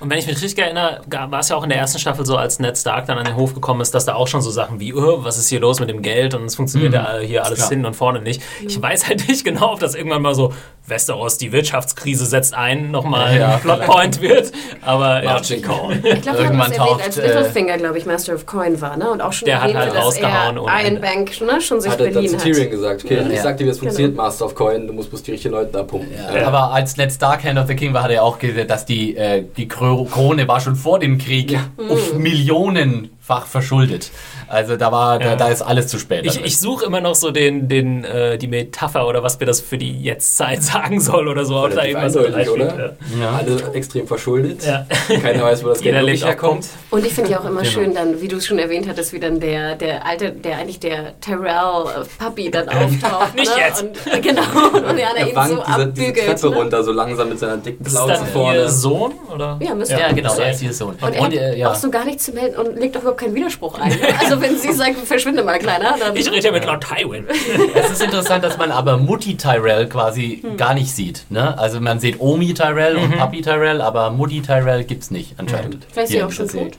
[SPEAKER 1] Und wenn ich mich richtig erinnere, war es ja auch in der ersten Staffel so, als Ned Stark dann an den Hof gekommen ist, dass da auch schon so Sachen wie, oh, was ist hier los mit dem Geld? Und es funktioniert ja hier alles hin und vorne nicht. Ich weiß halt nicht genau, ob das irgendwann mal so, Westeros, die Wirtschaftskrise setzt ein, nochmal
[SPEAKER 3] Ja,
[SPEAKER 1] ein Plotpoint wird. Aber ja,
[SPEAKER 4] Margin Call.
[SPEAKER 2] Ich glaube, wir haben
[SPEAKER 3] Irgendwann
[SPEAKER 2] erwähnt,
[SPEAKER 3] taucht,
[SPEAKER 2] als
[SPEAKER 3] äh,
[SPEAKER 2] Littlefinger, glaube ich, Master of Coin war, ne? Und auch schon
[SPEAKER 1] Der hat
[SPEAKER 2] erwähnte,
[SPEAKER 1] halt
[SPEAKER 2] dass
[SPEAKER 1] rausgehauen ohne
[SPEAKER 2] er
[SPEAKER 1] Ende.
[SPEAKER 2] Ironbank ne, schon sich
[SPEAKER 4] Hat er zu
[SPEAKER 2] hat.
[SPEAKER 4] Tyrion gesagt, okay, ich
[SPEAKER 3] Ja.
[SPEAKER 4] sag dir, wie es funktioniert,
[SPEAKER 2] Genau.
[SPEAKER 4] Master of Coin, du musst bloß die richtigen Leute da pumpen.
[SPEAKER 3] Ja. Aber als Ned Stark Hand of the King war, hat er auch gesagt, dass die, äh, die Kro- Krone war schon vor dem Krieg
[SPEAKER 4] Ja.
[SPEAKER 3] auf Millionenfach verschuldet. Also da war,
[SPEAKER 1] Ja.
[SPEAKER 3] da, da ist alles zu spät.
[SPEAKER 1] ich, ich suche immer noch so den, den, äh, die Metapher oder was mir das für die Jetztzeit (laughs) sagen soll oder so. Ob da irgendwas
[SPEAKER 4] oder?
[SPEAKER 3] ja.
[SPEAKER 4] Alle extrem verschuldet.
[SPEAKER 1] Ja.
[SPEAKER 4] Keiner weiß, wo das (laughs) Geld wirklich herkommt.
[SPEAKER 2] Und ich finde ja auch immer
[SPEAKER 3] Genau.
[SPEAKER 2] schön dann, wie du es schon erwähnt hattest, wie dann der, der alte, der eigentlich der Tyrell-Puppy dann (laughs) auftaucht.
[SPEAKER 1] Nicht
[SPEAKER 2] ne?
[SPEAKER 1] jetzt.
[SPEAKER 2] Und, äh, genau, und er
[SPEAKER 4] Er
[SPEAKER 2] ihn
[SPEAKER 4] wankt
[SPEAKER 2] so
[SPEAKER 4] diese, diese
[SPEAKER 2] abbügelt.
[SPEAKER 4] Treppe
[SPEAKER 2] ne?
[SPEAKER 4] runter, so langsam mit seiner dicken
[SPEAKER 1] dann
[SPEAKER 4] vorne.
[SPEAKER 1] ihr Sohn? Oder?
[SPEAKER 2] Ja, müsste
[SPEAKER 3] ja, genau, er ist ihr Sohn.
[SPEAKER 2] Und er hat
[SPEAKER 3] äh, ja.
[SPEAKER 2] auch so gar nichts zu melden und legt auch überhaupt keinen Widerspruch ein. ne? Also wenn sie sagt, verschwinde mal, Kleiner, dann...
[SPEAKER 1] Ich rede ja mit Lord Tywin.
[SPEAKER 3] Es ist interessant, dass man aber Mutti Tyrell quasi gar nicht sieht. Ne? Also man sieht Omi Tyrell und Papi Tyrell, aber Mutti Tyrell gibt es nicht anscheinend.
[SPEAKER 2] Vielleicht ist sie auch
[SPEAKER 3] in
[SPEAKER 2] schon tot.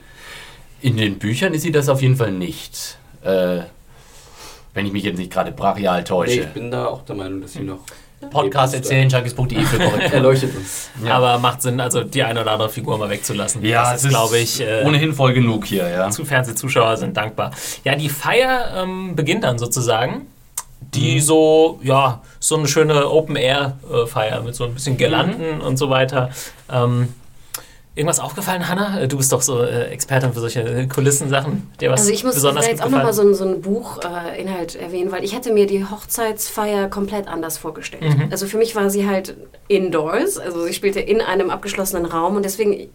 [SPEAKER 3] In den Büchern ist sie das auf jeden Fall nicht. Äh, wenn ich mich jetzt nicht gerade brachial
[SPEAKER 4] Nee,
[SPEAKER 3] täusche.
[SPEAKER 4] ich bin da auch der Meinung, dass sie noch
[SPEAKER 3] Podcast erzählen, junkies.de für (laughs) korrekt.
[SPEAKER 4] erleuchtet uns.
[SPEAKER 3] Ja.
[SPEAKER 1] Aber macht Sinn, also die eine oder andere Figur mal wegzulassen.
[SPEAKER 3] Ja,
[SPEAKER 1] das ist, glaube ich, äh,
[SPEAKER 3] ohnehin voll genug hier, ja.
[SPEAKER 1] zu Fernsehzuschauer sind dankbar. Ja, die Feier ähm, beginnt dann sozusagen. Die
[SPEAKER 3] Mhm.
[SPEAKER 1] so, ja, so eine schöne Open-Air-Feier mit so ein bisschen Girlanden
[SPEAKER 3] Mhm.
[SPEAKER 1] und so weiter. Ähm, irgendwas aufgefallen, Hanna? Äh, Du bist doch so äh, Expertin für solche Kulissensachen. Dir was
[SPEAKER 2] Also ich muss
[SPEAKER 1] besonders
[SPEAKER 2] jetzt auch nochmal so, so ein Buchinhalt äh, erwähnen, weil ich hatte mir die Hochzeitsfeier komplett anders vorgestellt.
[SPEAKER 1] Mhm.
[SPEAKER 2] Also für mich war sie halt indoors, also sie spielte in einem abgeschlossenen Raum und deswegen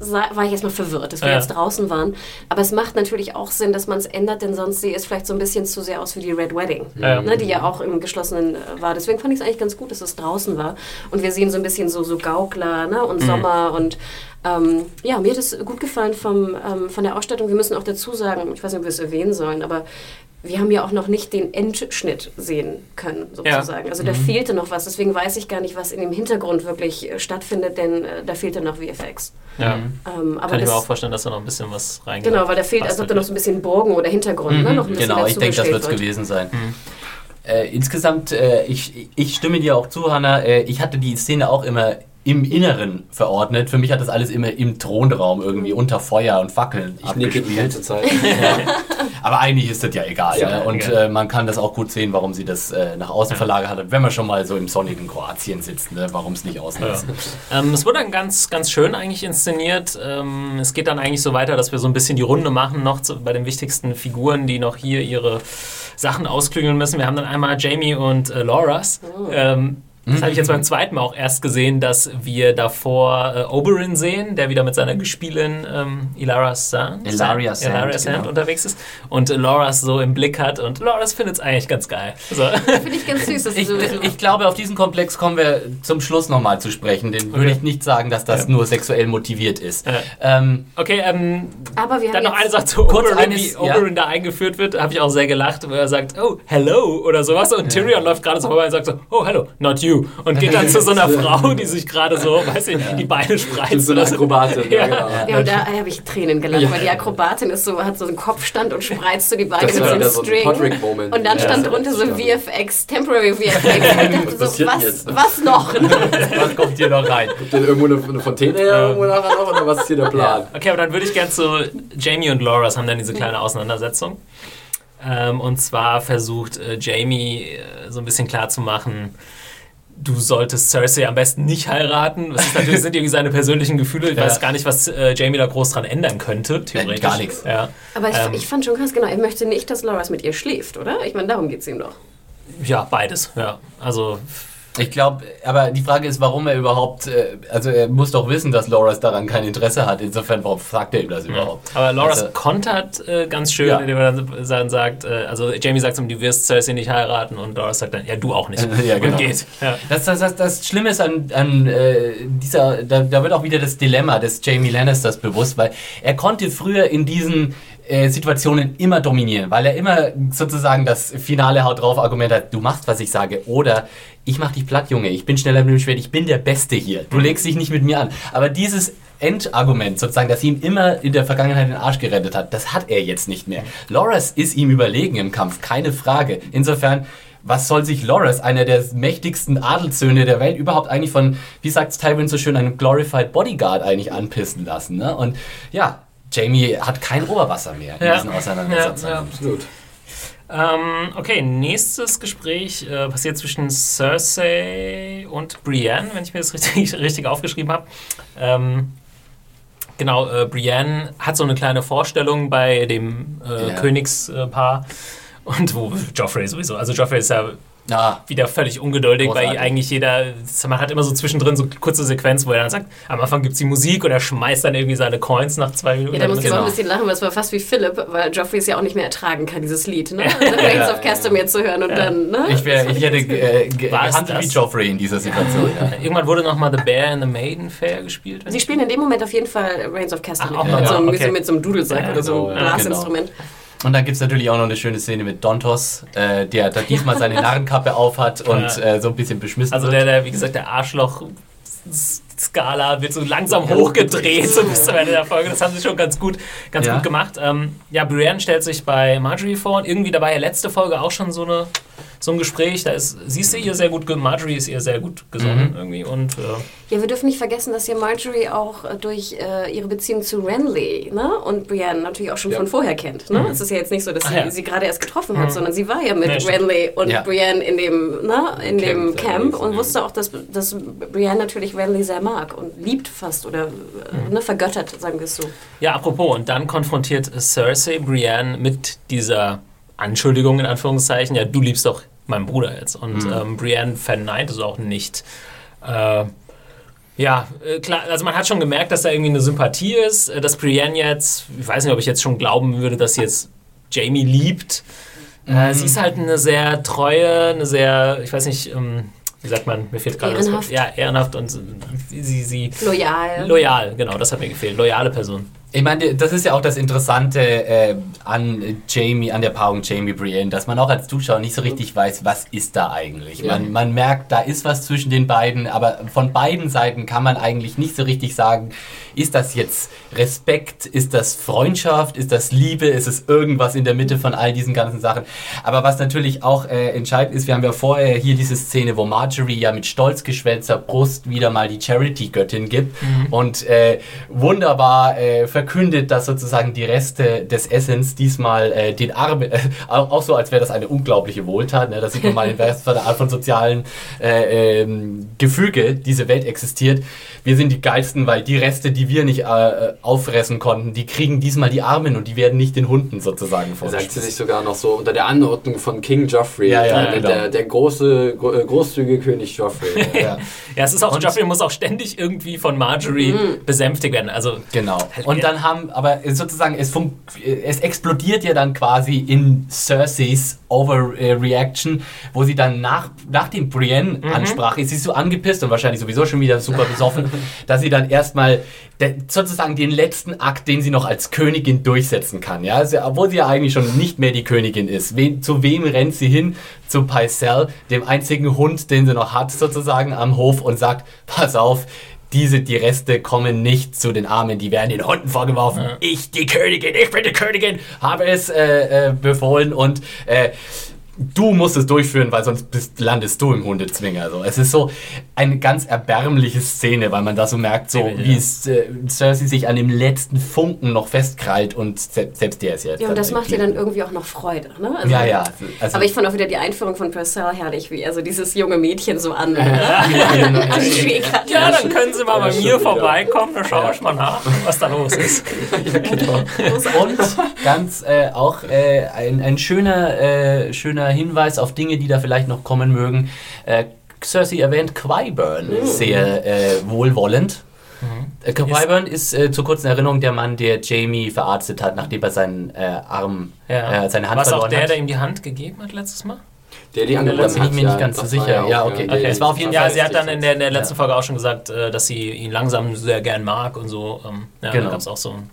[SPEAKER 2] war ich erstmal verwirrt, dass wir
[SPEAKER 1] Ja.
[SPEAKER 2] jetzt draußen waren. Aber es macht natürlich auch Sinn, dass man es ändert, denn sonst sieht es vielleicht so ein bisschen zu sehr aus wie die Red Wedding,
[SPEAKER 1] Ja.
[SPEAKER 2] ne, die ja auch im geschlossenen äh, war. Deswegen fand ich es eigentlich ganz gut, dass es draußen war. Und wir sehen so ein bisschen so, so Gaukler ne, und Sommer und ähm, ja, mir hat es gut gefallen vom, ähm, von der Ausstattung. Wir müssen auch dazu sagen, ich weiß nicht, ob wir es erwähnen sollen, aber wir haben ja auch noch nicht den Endschnitt sehen können, sozusagen. Also da fehlte noch was. Deswegen weiß ich gar nicht, was in dem Hintergrund wirklich äh, stattfindet, denn äh, da fehlte noch VFX.
[SPEAKER 1] Ja.
[SPEAKER 2] Ähm, aber
[SPEAKER 1] Kann ich
[SPEAKER 2] das,
[SPEAKER 1] mir auch vorstellen, dass da noch ein bisschen was reingeht.
[SPEAKER 2] Genau, weil da fehlt, als ob da noch so ein bisschen Burgen oder Hintergrund ne, noch ein bisschen
[SPEAKER 3] Genau, ich denke, das wird es gewesen sein. Äh, insgesamt, äh, ich, ich stimme dir auch zu, Hanna. Äh, ich hatte die Szene auch immer im Inneren verordnet. Für mich hat das alles immer im Thronraum irgendwie unter Feuer und Fackeln
[SPEAKER 4] Ich nicke die
[SPEAKER 3] abgespielt.
[SPEAKER 4] ganze Zeit. (laughs)
[SPEAKER 3] Aber eigentlich ist das ja egal.
[SPEAKER 4] Ja,
[SPEAKER 3] ne? Und äh, man kann das auch gut sehen, warum sie das äh, nach außen verlagert hat, wenn man schon mal so im sonnigen Kroatien sitzt. Ne? Warum es nicht ausnutzen?
[SPEAKER 1] Ähm, es wurde dann ganz, ganz schön eigentlich inszeniert. Ähm, es geht dann eigentlich so weiter, dass wir so ein bisschen die Runde machen, noch zu, bei den wichtigsten Figuren, die noch hier ihre Sachen ausklügeln müssen. Wir haben dann einmal Jamie und äh, Loras. Ähm, Das habe ich jetzt beim zweiten Mal auch erst gesehen, dass wir davor äh, Oberyn sehen, der wieder mit seiner Gespielin ähm, Ilara Sand,
[SPEAKER 3] Ilaria Sand,
[SPEAKER 1] Ilaria Sand
[SPEAKER 3] genau.
[SPEAKER 1] unterwegs ist und äh, Loras so im Blick hat und Loras findet es eigentlich ganz geil. So.
[SPEAKER 2] Finde ich ganz süß, dass
[SPEAKER 3] Ich,
[SPEAKER 2] du so.
[SPEAKER 3] ich glaube, auf diesen Komplex kommen wir zum Schluss nochmal zu sprechen. Den würde
[SPEAKER 1] Okay.
[SPEAKER 3] ich nicht sagen, dass das
[SPEAKER 1] Ja.
[SPEAKER 3] nur sexuell motiviert ist.
[SPEAKER 1] Ja.
[SPEAKER 3] Ähm,
[SPEAKER 1] Okay, ähm,
[SPEAKER 2] Aber wir
[SPEAKER 1] dann
[SPEAKER 2] haben
[SPEAKER 1] noch eine Sache zu
[SPEAKER 3] Kurz
[SPEAKER 1] Oberyn,
[SPEAKER 3] eines-
[SPEAKER 1] wie
[SPEAKER 3] ja.
[SPEAKER 1] Oberyn da eingeführt wird, habe ich auch sehr gelacht, wo er sagt, oh, hello oder sowas und Tyrion läuft gerade so vorbei und sagt so, oh, hello, not you und geht dann zu so einer (laughs) Frau, die sich gerade so, weiß ich, die Beine spreizt.
[SPEAKER 4] So eine. Akrobatin,
[SPEAKER 1] Ja.
[SPEAKER 4] ja, genau.
[SPEAKER 2] ja, und da habe ich Tränen gelacht,
[SPEAKER 4] Ja.
[SPEAKER 2] weil die Akrobatin ist so, hat so einen Kopfstand und spreizt so die Beine
[SPEAKER 4] Das
[SPEAKER 2] mit so einem
[SPEAKER 4] wieder so ein
[SPEAKER 2] String. Und dann
[SPEAKER 4] Ja,
[SPEAKER 2] stand drunter so VFX, Temporary VFX. Und ich dachte (laughs) so, was, was noch? (laughs)
[SPEAKER 3] was kommt hier noch rein?
[SPEAKER 4] Denn irgendwo eine, eine Fontäne irgendwo nachher noch oder was ist hier der Plan?
[SPEAKER 1] Okay, aber dann würde ich gern zu Jamie und Loras haben dann diese kleine Auseinandersetzung. Ähm, und zwar versucht äh, Jamie äh, so ein bisschen klar zu machen, du solltest Cersei am besten nicht heiraten. Das ist natürlich (laughs) sind irgendwie seine persönlichen Gefühle. Ich
[SPEAKER 3] Ja.
[SPEAKER 1] weiß gar nicht, was äh, Jamie da groß dran ändern könnte, theoretisch.
[SPEAKER 3] gar nichts.
[SPEAKER 1] Ja.
[SPEAKER 2] Aber ich,
[SPEAKER 1] Ähm.
[SPEAKER 2] ich fand schon krass, genau, er möchte nicht, dass Loras mit ihr schläft, oder? Ich meine, darum geht es ihm doch.
[SPEAKER 1] ja, beides. Ja. Also
[SPEAKER 3] Ich glaube, aber die Frage ist, warum er überhaupt, äh, also er muss doch wissen, dass Loras daran kein Interesse hat. Insofern, warum fragt er ihm das überhaupt?
[SPEAKER 1] Aber Loras
[SPEAKER 3] Also-
[SPEAKER 1] kontert äh, ganz schön,
[SPEAKER 3] Ja.
[SPEAKER 1] indem er dann, dann sagt, äh, also Jamie sagt ihm, du wirst Cersei nicht heiraten und Loras sagt dann, ja, du auch nicht. (laughs)
[SPEAKER 3] Ja, genau.
[SPEAKER 1] Und geht. Ja.
[SPEAKER 3] Das, das, das, das Schlimme ist an, an äh, dieser, da, da wird auch wieder das Dilemma des Jamie Lannisters bewusst, weil er konnte früher in diesen äh, Situationen immer dominieren, weil er immer sozusagen das finale Haut drauf Argument hat, du machst, was ich sage, oder ich mach dich platt, Junge, ich bin schneller mit dem Schwert, ich bin der Beste hier, du legst dich nicht mit mir an. Aber dieses Endargument sozusagen, das ihm immer in der Vergangenheit den Arsch gerettet hat, das hat er jetzt nicht mehr. Loras ist ihm überlegen im Kampf, keine Frage. Insofern was soll sich Loras, einer der mächtigsten Adelssöhne der Welt, überhaupt eigentlich von, wie sagt Tywin so schön, einem Glorified Bodyguard eigentlich anpissen lassen? Ne? Und ja, Jamie hat kein Oberwasser mehr in
[SPEAKER 1] Ja.
[SPEAKER 3] diesen Auseinandersetzungen.
[SPEAKER 1] Ja, ja.
[SPEAKER 4] Absolut.
[SPEAKER 1] Ähm, okay, nächstes Gespräch äh, passiert zwischen Cersei und Brienne, wenn ich mir das richtig, (laughs) richtig aufgeschrieben habe. Ähm, genau, äh, Brienne hat so eine kleine Vorstellung bei dem äh,
[SPEAKER 3] Ja.
[SPEAKER 1] Königspaar. Und wo Joffrey sowieso, also Joffrey ist ja
[SPEAKER 3] Ah,
[SPEAKER 1] wieder völlig ungeduldig,
[SPEAKER 3] Großartig.
[SPEAKER 1] weil eigentlich jeder, man hat immer so zwischendrin so kurze Sequenzen, wo er dann sagt, am Anfang gibt es die Musik und er schmeißt dann irgendwie seine Coins nach zwei Minuten.
[SPEAKER 2] Ja, da musste ich
[SPEAKER 3] Genau.
[SPEAKER 2] auch ein bisschen lachen, weil es war fast wie Philipp, weil Joffrey es ja auch nicht mehr ertragen kann, dieses Lied, ne? The (laughs) Reigns of Castamere zu hören und dann, ne?
[SPEAKER 3] ich, wär, ich hätte äh, gehandelt wie? Joffrey in dieser Situation. Ja.
[SPEAKER 1] Irgendwann wurde nochmal The Bear and the Maiden Fair gespielt.
[SPEAKER 2] Sie spielen in dem Moment auf jeden Fall Reigns of Castamere.
[SPEAKER 1] Ach, auch
[SPEAKER 2] mit, so einem,
[SPEAKER 1] okay.
[SPEAKER 2] mit so einem Dudelsack
[SPEAKER 1] Ja,
[SPEAKER 2] oder so
[SPEAKER 4] genau,
[SPEAKER 2] einem
[SPEAKER 4] ja,
[SPEAKER 2] Blasinstrument.
[SPEAKER 3] Und dann gibt es natürlich auch noch eine schöne Szene mit Dontos, äh, der da diesmal seine (laughs) Narrenkappe aufhat und
[SPEAKER 1] Ja.
[SPEAKER 3] äh, so ein bisschen beschmissen
[SPEAKER 1] Also
[SPEAKER 3] wird.
[SPEAKER 1] der, der, wie gesagt, der Arschloch-Skala wird so langsam hochgedreht so bis zum Ende der Folge. Das haben sie schon ganz gut, ganz
[SPEAKER 3] Ja.
[SPEAKER 1] gut gemacht. Ähm, ja, Brienne stellt sich bei Marjorie vor und irgendwie dabei ja letzte Folge auch schon so eine so ein Gespräch, da ist, siehst du ihr sehr gut, Marjorie ist ihr sehr gut gesonnen
[SPEAKER 3] Mhm.
[SPEAKER 1] irgendwie und äh,
[SPEAKER 2] Ja, wir dürfen nicht vergessen, dass ja Marjorie auch äh, durch äh, ihre Beziehung zu Renly ne? und Brienne natürlich auch schon
[SPEAKER 4] Ja.
[SPEAKER 2] von vorher kennt. Ne? Es ist ja jetzt nicht so, dass
[SPEAKER 1] Ach
[SPEAKER 2] sie
[SPEAKER 1] ja.
[SPEAKER 2] sie gerade erst getroffen hat,
[SPEAKER 1] Mhm.
[SPEAKER 2] sondern sie war ja mit
[SPEAKER 1] Nee.
[SPEAKER 2] Renly und
[SPEAKER 3] Ja.
[SPEAKER 2] Brienne in dem, ne? in dem
[SPEAKER 4] Camp,
[SPEAKER 2] Camp
[SPEAKER 4] ja,
[SPEAKER 2] und wusste auch, dass, dass Brienne natürlich Renly sehr mag und liebt fast oder äh, ne, vergöttert, sagen wir es so.
[SPEAKER 1] Ja, apropos, und dann konfrontiert Cersei Brienne mit dieser Anschuldigung in Anführungszeichen, ja, du liebst doch meinen Bruder jetzt. Und ähm, Brienne verneint es auch nicht. Äh, ja, äh, klar, also man hat schon gemerkt, dass da irgendwie eine Sympathie ist, äh, dass Brienne jetzt, ich weiß nicht, ob ich jetzt schon glauben würde, dass sie jetzt Jamie liebt. Äh, sie ist halt eine sehr treue, eine sehr, ich weiß nicht, ähm, wie sagt man, mir fehlt gerade das Wort.
[SPEAKER 2] Ehrenhaft.
[SPEAKER 1] Ja, ehrenhaft und sie, sie
[SPEAKER 2] Loyal.
[SPEAKER 1] loyal, genau, das hat mir gefehlt. Loyale Person.
[SPEAKER 3] Ich meine, das ist ja auch das Interessante äh, an Jamie, an der Paarung Jamie Brienne, dass man auch als Zuschauer nicht so richtig weiß, was ist da eigentlich. Man, man merkt, da ist was zwischen den beiden, aber von beiden Seiten kann man eigentlich nicht so richtig sagen, ist das jetzt Respekt, ist das Freundschaft, ist das Liebe, ist es irgendwas in der Mitte von all diesen ganzen Sachen. Aber was natürlich auch äh, entscheidend ist, wir haben ja vorher hier diese Szene, wo Marjorie ja mit stolz geschwellter Brust wieder mal die Charity-Göttin gibt und äh, wunderbar, äh, verkündet, dass sozusagen die Reste des Essens diesmal äh, den Armen, äh, (laughs) auch so, als wäre das eine unglaubliche Wohltat, ne? da sieht man mal, in eine Art von sozialen äh, ähm, Gefüge diese Welt existiert. Wir sind die Geilsten, weil die Reste, die wir nicht äh, auffressen konnten, die kriegen diesmal die Armen und die werden nicht den Hunden sozusagen
[SPEAKER 4] Sagt sie sich sogar noch so unter der Anordnung von King Joffrey,
[SPEAKER 3] Ja, ja,
[SPEAKER 4] äh,
[SPEAKER 3] genau.
[SPEAKER 4] der, der große, gro- äh, großzügige König Joffrey. (laughs)
[SPEAKER 3] ja.
[SPEAKER 1] Ja, es ist auch,
[SPEAKER 3] Und-
[SPEAKER 1] Joffrey muss auch ständig irgendwie von Marjorie besänftigt werden. Also,
[SPEAKER 3] Genau. Und dann haben, aber sozusagen, es, fun- es explodiert ja dann quasi in Cerseis Overreaction, wo sie dann nach, nach dem Brienne-Ansprache, sie ist so angepisst und wahrscheinlich sowieso schon wieder super besoffen, (laughs) dass sie dann erstmal sozusagen den letzten Akt, den sie noch als Königin durchsetzen kann. Ja? Also, obwohl sie ja eigentlich schon nicht mehr die Königin ist. Wen, zu wem rennt sie hin? Zu Pycelle, dem einzigen Hund, den sie noch hat, sozusagen am Hof und sagt, pass auf, diese, die Reste kommen nicht zu den Armen, die werden den Hunden vorgeworfen. Ich, die Königin, ich bin die Königin, habe es äh, äh, befohlen und äh, du musst es durchführen, weil sonst bist, landest du im Hundezwinger. Also es ist so eine ganz erbärmliche Szene, weil man da so merkt, so
[SPEAKER 1] Ja.
[SPEAKER 3] wie es äh, Cersei sich an dem letzten Funken noch festkrallt und se selbst der ist jetzt.
[SPEAKER 2] Ja, und das macht ihr dann irgendwie auch noch Freude. Ne? Also,
[SPEAKER 3] Ja, ja. Also,
[SPEAKER 2] aber ich fand auch wieder die Einführung von Purcell herrlich, wie er so dieses junge Mädchen so an. anschlägt.
[SPEAKER 1] ja, dann können Sie mal
[SPEAKER 4] Ja,
[SPEAKER 1] bei mir
[SPEAKER 4] ja.
[SPEAKER 1] vorbeikommen, dann schaue ich mal nach, was da los ist. (laughs)
[SPEAKER 3] Und ganz äh, auch äh, ein, ein schöner, äh, schöner Hinweis auf Dinge, die da vielleicht noch kommen mögen. Äh, Cersei erwähnt Qyburn sehr äh, wohlwollend. Äh, Qyburn ist äh, zur kurzen Erinnerung der Mann, der Jamie verarztet hat, nachdem er seinen äh, Arm,
[SPEAKER 1] Ja.
[SPEAKER 3] äh, seine Hand
[SPEAKER 1] Was auch
[SPEAKER 3] verloren
[SPEAKER 1] der,
[SPEAKER 3] hat.
[SPEAKER 1] der ihm die Hand gegeben hat letztes Mal?
[SPEAKER 4] Der die
[SPEAKER 3] Da
[SPEAKER 4] angeboten
[SPEAKER 3] bin ich
[SPEAKER 4] hat,
[SPEAKER 3] mir
[SPEAKER 4] ja,
[SPEAKER 3] nicht ganz so
[SPEAKER 4] war
[SPEAKER 3] sicher.
[SPEAKER 4] auch,
[SPEAKER 3] Ja, okay.
[SPEAKER 4] der-
[SPEAKER 3] Es war auf jeden
[SPEAKER 1] Ja,
[SPEAKER 3] Fall
[SPEAKER 1] sie hat dann in der, in der
[SPEAKER 3] Ja.
[SPEAKER 1] letzten Folge auch schon gesagt, äh, dass sie ihn langsam sehr gern mag und so. Ähm, ja,
[SPEAKER 3] Genau.
[SPEAKER 1] da gab es auch so ein,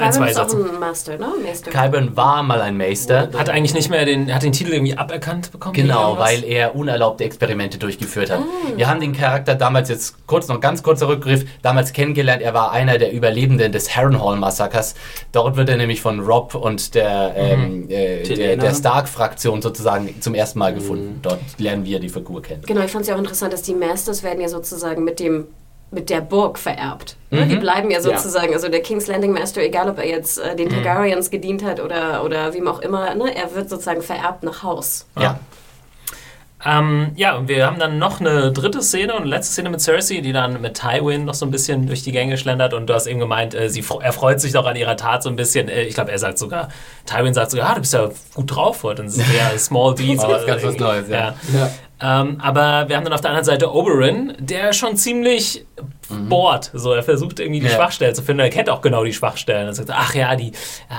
[SPEAKER 1] ein zwei
[SPEAKER 2] ist auch
[SPEAKER 1] Sätze.
[SPEAKER 2] ein Master, ne? Master.
[SPEAKER 3] Qyburn war mal ein Meister.
[SPEAKER 1] Hat eigentlich nicht mehr den, hat den Titel irgendwie aberkannt bekommen?
[SPEAKER 3] Genau, weil er unerlaubte Experimente durchgeführt hat. Wir haben den Charakter damals jetzt kurz noch ganz kurzer Rückgriff damals kennengelernt. Er war einer der Überlebenden des Harrenhal Massakers. Dort wird er nämlich von Rob und der ähm, äh, der, der Stark-Fraktion sozusagen zum ersten Mal gefunden. Dort lernen wir die Figur kennen.
[SPEAKER 2] Genau, ich fand es ja auch interessant, dass die Masters werden ja sozusagen mit dem mit der Burg vererbt. Ne?
[SPEAKER 3] Mhm.
[SPEAKER 2] Die bleiben ja sozusagen, also der King's Landing Master, egal ob er jetzt äh,
[SPEAKER 3] Mhm.
[SPEAKER 2] den Targaryens gedient hat oder, oder wem auch immer, ne? er wird sozusagen vererbt nach Haus.
[SPEAKER 3] Ja.
[SPEAKER 1] Ähm, ja, und wir haben dann noch eine dritte Szene und letzte Szene mit Cersei, die dann mit Tywin noch so ein bisschen durch die Gänge schlendert und du hast eben gemeint, äh, sie fre- er freut sich doch an ihrer Tat so ein bisschen. Äh, ich glaube, er sagt sogar, Tywin sagt sogar, ah, du bist ja gut drauf heute. Und das ist ja Small
[SPEAKER 3] das ist ganz was Neues, ja.
[SPEAKER 4] Ja.
[SPEAKER 1] Ähm, aber wir haben dann auf der anderen Seite Oberyn, der schon ziemlich bohrt. So, er versucht irgendwie die
[SPEAKER 3] Ja.
[SPEAKER 1] Schwachstellen zu finden. Er kennt auch genau die Schwachstellen. Er sagt, ach ja, die äh,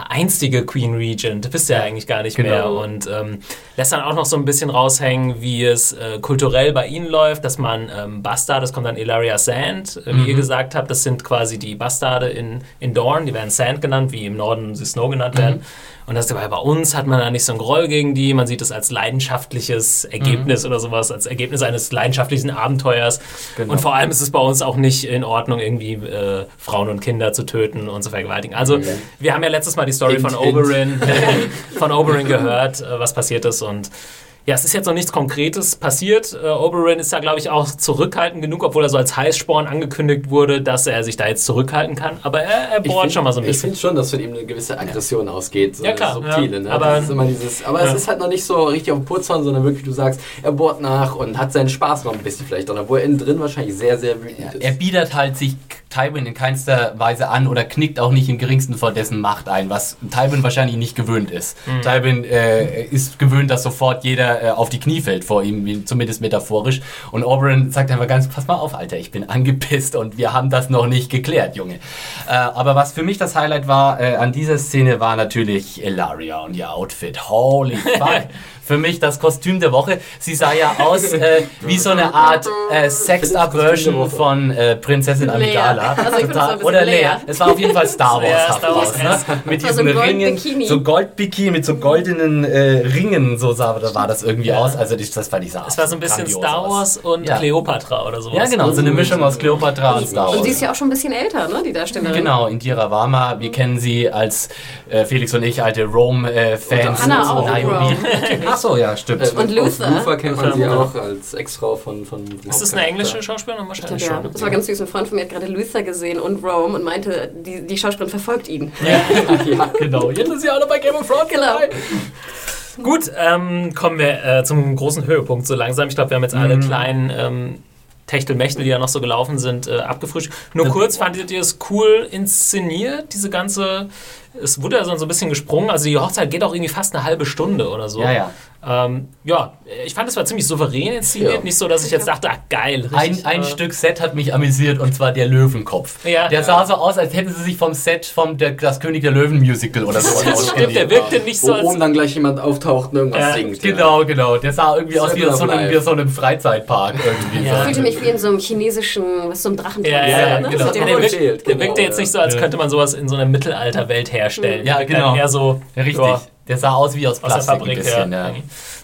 [SPEAKER 1] einstige Queen Regent, bist du ja eigentlich gar nicht
[SPEAKER 3] Genau.
[SPEAKER 1] mehr. Und ähm, lässt dann auch noch so ein bisschen raushängen, wie es äh, kulturell bei ihnen läuft, dass man ähm, Bastard, das kommt dann Ilaria Sand, äh, wie ihr gesagt habt, das sind quasi die Bastarde in, in Dorne, die werden Sand genannt, wie im Norden sie Snow genannt werden. Und das dabei bei uns hat man da nicht so einen Groll gegen die, man sieht es als leidenschaftliches Ergebnis oder sowas, als Ergebnis eines leidenschaftlichen Abenteuers.
[SPEAKER 3] Genau.
[SPEAKER 1] Und vor allem ist es bei uns auch nicht in Ordnung, irgendwie äh, Frauen und Kinder zu töten und zu vergewaltigen. Also wir haben ja letztes Mal die Story
[SPEAKER 4] Hint,
[SPEAKER 1] von. Oberyn, (laughs) (laughs) von Oberyn gehört, äh, was passiert ist und ja, es ist jetzt noch nichts Konkretes passiert. Äh, Oberyn ist da, glaube ich, auch zurückhaltend genug, obwohl er so als Heißsporn angekündigt wurde, dass er sich da jetzt zurückhalten kann. Aber er, er
[SPEAKER 4] Ich
[SPEAKER 1] bohrt
[SPEAKER 4] find-
[SPEAKER 1] schon mal so ein
[SPEAKER 4] Ich
[SPEAKER 1] bisschen.
[SPEAKER 4] finde schon, dass von ihm eine gewisse Aggression ausgeht. So
[SPEAKER 1] Ja, klar,
[SPEAKER 4] subtile,
[SPEAKER 1] ja.
[SPEAKER 4] ne?
[SPEAKER 1] Aber-
[SPEAKER 4] das ist immer dieses, aber
[SPEAKER 1] Ja.
[SPEAKER 4] es ist halt noch nicht so richtig auf dem Putzhorn, sondern wirklich, du sagst, er bohrt nach und hat seinen Spaß noch ein bisschen vielleicht dran, obwohl er innen drin wahrscheinlich sehr, sehr wütend ist.
[SPEAKER 3] Er biedert halt sich Tywin in keinster Weise an oder knickt auch nicht im geringsten vor dessen Macht ein, was Tywin wahrscheinlich nicht gewöhnt ist. Tywin äh, ist gewöhnt, dass sofort jeder äh, auf die Knie fällt vor ihm, zumindest metaphorisch. Und Oberyn sagt einfach ganz, pass mal auf, Alter, ich bin (laughs) angepisst und wir haben das noch nicht geklärt, Junge. Äh, aber was für mich das Highlight war äh, an dieser Szene, war natürlich Elaria und ihr Outfit. Holy (laughs) fuck. Für mich das Kostüm der Woche. Sie sah ja aus äh, wie so eine Art äh, Sexed-Up-Version von äh, Prinzessin
[SPEAKER 2] Lea.
[SPEAKER 3] Amidala.
[SPEAKER 2] Also so
[SPEAKER 3] Oder Lea.
[SPEAKER 2] Lea.
[SPEAKER 3] Es war auf jeden Fall Star Wars.
[SPEAKER 1] Ja, Star Wars,
[SPEAKER 3] aus, ne? Mit
[SPEAKER 2] war so
[SPEAKER 3] diesen
[SPEAKER 2] ein
[SPEAKER 3] Ringen, so Goldbikini mit so goldenen äh, Ringen, so sah, war das irgendwie aus. Also das, das fand ich sah
[SPEAKER 1] Es war so ein bisschen
[SPEAKER 3] grandios
[SPEAKER 1] Star. Wars und
[SPEAKER 3] Ja.
[SPEAKER 1] Cleopatra oder sowas.
[SPEAKER 3] Ja, genau, so eine Mischung aus Cleopatra und Star Wars.
[SPEAKER 2] Und sie ist ja auch schon ein bisschen älter, ne, die Darstellerin.
[SPEAKER 3] Genau, Indira Varma, wir kennen sie als äh, Felix und ich, alte Rome-Fans.
[SPEAKER 2] Und Hannah auch, Rome. (laughs)
[SPEAKER 3] Ach so, ja, stimmt.
[SPEAKER 4] Äh,
[SPEAKER 2] Und Luther.
[SPEAKER 4] Luther kennt man sie auch als Ex-Frau von, von
[SPEAKER 1] Ist das eine englische Schauspielerin?
[SPEAKER 2] Ich
[SPEAKER 1] Wahrscheinlich
[SPEAKER 2] glaub, ja.
[SPEAKER 1] schon.
[SPEAKER 2] Das war ganz süß. Ein Freund von mir hat gerade Luther gesehen und Rome und meinte, die, die Schauspielerin verfolgt ihn. (laughs) (laughs)
[SPEAKER 3] ja, genau. Jetzt ist sie auch noch bei Game of Thrones
[SPEAKER 2] Genau.
[SPEAKER 3] dabei.
[SPEAKER 1] Gut, ähm, kommen wir äh, zum großen Höhepunkt so langsam. Ich glaube, wir haben jetzt alle kleinen ähm, Techtelmechtel, die ja noch so gelaufen sind, äh, abgefrühstückt. Nur kurz, fandet ihr es cool inszeniert, diese ganze... Es wurde ja so so ein bisschen gesprungen, also die Hochzeit geht auch irgendwie fast eine halbe Stunde oder so.
[SPEAKER 3] Ja, ja.
[SPEAKER 1] Ähm, ja, ich fand es war ziemlich souverän inszeniert,
[SPEAKER 4] Ja.
[SPEAKER 1] nicht so, dass ich jetzt dachte, ah, geil.
[SPEAKER 3] Ein,
[SPEAKER 1] richtig,
[SPEAKER 3] ein
[SPEAKER 1] äh,
[SPEAKER 3] Stück Set hat mich amüsiert und zwar der Löwenkopf.
[SPEAKER 1] Ja.
[SPEAKER 3] der sah so aus, als hätten sie sich vom Set vom der, das König der Löwen Musical oder so
[SPEAKER 1] Das stimmt, der wirkte nicht
[SPEAKER 4] Wo
[SPEAKER 1] so, als
[SPEAKER 4] oben dann gleich jemand auftaucht und irgendwas
[SPEAKER 1] Ja,
[SPEAKER 4] singt.
[SPEAKER 3] Genau, genau. Der sah irgendwie aus wie aus so einem, wie so einem Freizeitpark irgendwie.
[SPEAKER 1] Ja.
[SPEAKER 2] Ich fühlte mich wie in so einem chinesischen, was so einem Drachentanz.
[SPEAKER 1] Ja, ja,
[SPEAKER 3] ja,
[SPEAKER 2] ne?
[SPEAKER 3] genau.
[SPEAKER 1] Der, wirkt, der
[SPEAKER 4] genau,
[SPEAKER 1] wirkte jetzt
[SPEAKER 4] ja.
[SPEAKER 1] nicht so, als
[SPEAKER 3] Ja.
[SPEAKER 1] könnte man sowas in so einer Mittelalterwelt herstellen.
[SPEAKER 3] Ja, genau.
[SPEAKER 1] Eher so
[SPEAKER 3] richtig.
[SPEAKER 1] ja,
[SPEAKER 3] Der sah aus wie aus
[SPEAKER 1] aus der
[SPEAKER 3] Plastik
[SPEAKER 1] Fabrik.
[SPEAKER 3] ein bisschen.
[SPEAKER 1] ja.
[SPEAKER 3] Ja.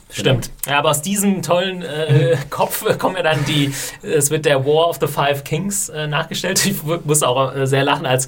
[SPEAKER 1] Stimmt. Ja, aber aus diesem tollen äh, (laughs) Kopf kommen ja dann die, es wird der War of the Five Kings äh, nachgestellt. Ich muss auch äh, sehr lachen, als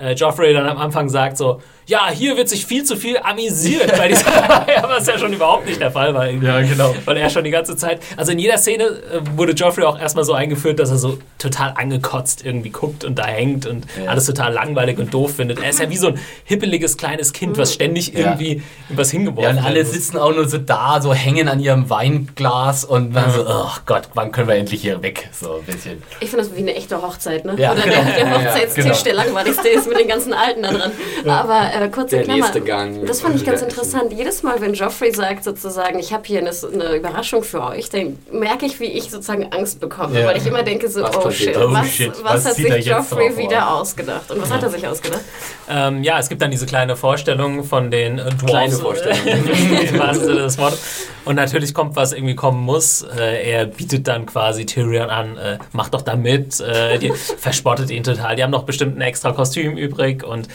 [SPEAKER 1] äh, Joffrey dann am Anfang sagt so, ja, hier wird sich viel zu viel amüsiert bei dieser (laughs) Feier, was ja schon überhaupt nicht der Fall war. irgendwie.
[SPEAKER 3] Ja, genau.
[SPEAKER 1] Weil er schon die ganze Zeit, also in jeder Szene äh, wurde Joffrey auch erstmal so eingeführt, dass er so total angekotzt irgendwie guckt und da hängt und
[SPEAKER 3] Ja.
[SPEAKER 1] alles total langweilig und doof findet. Er ist ja wie so ein hippeliges kleines Kind, was ständig
[SPEAKER 3] Ja.
[SPEAKER 1] irgendwie was hingeworfen
[SPEAKER 3] Ja, und alle sitzen auch nur so da, so hängen an ihrem Weinglas und dann so, oh Gott, wann können wir endlich hier weg? So ein bisschen.
[SPEAKER 2] Ich finde das wie eine echte Hochzeit, ne?
[SPEAKER 3] Ja,
[SPEAKER 2] Oder
[SPEAKER 3] genau.
[SPEAKER 2] der, der (laughs)
[SPEAKER 3] Ja, ja,
[SPEAKER 2] Hochzeitstisch,
[SPEAKER 3] genau.
[SPEAKER 2] der langweiligste ist mit den ganzen Alten da dran. Aber äh, kurze
[SPEAKER 4] Der
[SPEAKER 2] Klammer.
[SPEAKER 4] nächste Gang.
[SPEAKER 2] Das fand ich (laughs) ganz
[SPEAKER 4] Ja.
[SPEAKER 2] interessant. Jedes Mal, wenn Joffrey sagt sozusagen, ich habe hier eine, eine Überraschung für euch, dann merke ich, wie ich sozusagen Angst bekomme.
[SPEAKER 3] Ja.
[SPEAKER 2] Weil ich immer denke so,
[SPEAKER 4] Was
[SPEAKER 2] oh shit,
[SPEAKER 3] Oh
[SPEAKER 2] was,
[SPEAKER 3] shit,
[SPEAKER 2] was,
[SPEAKER 3] was
[SPEAKER 2] hat sich Joffrey
[SPEAKER 3] drauf
[SPEAKER 2] wieder
[SPEAKER 3] auf?
[SPEAKER 2] ausgedacht? Und was hat er sich ausgedacht?
[SPEAKER 1] Ähm, ja, es gibt dann diese kleine Vorstellung von den äh, Dwarfs.
[SPEAKER 4] Kleine Vorstellung. (laughs)
[SPEAKER 1] Des Wortes. Und natürlich kommt, was irgendwie kommen muss. Äh, er bietet dann quasi Tyrion an, äh, mach doch da mit. Äh, die (laughs) verspottet ihn total. Die haben noch bestimmt ein extra Kostüm übrig und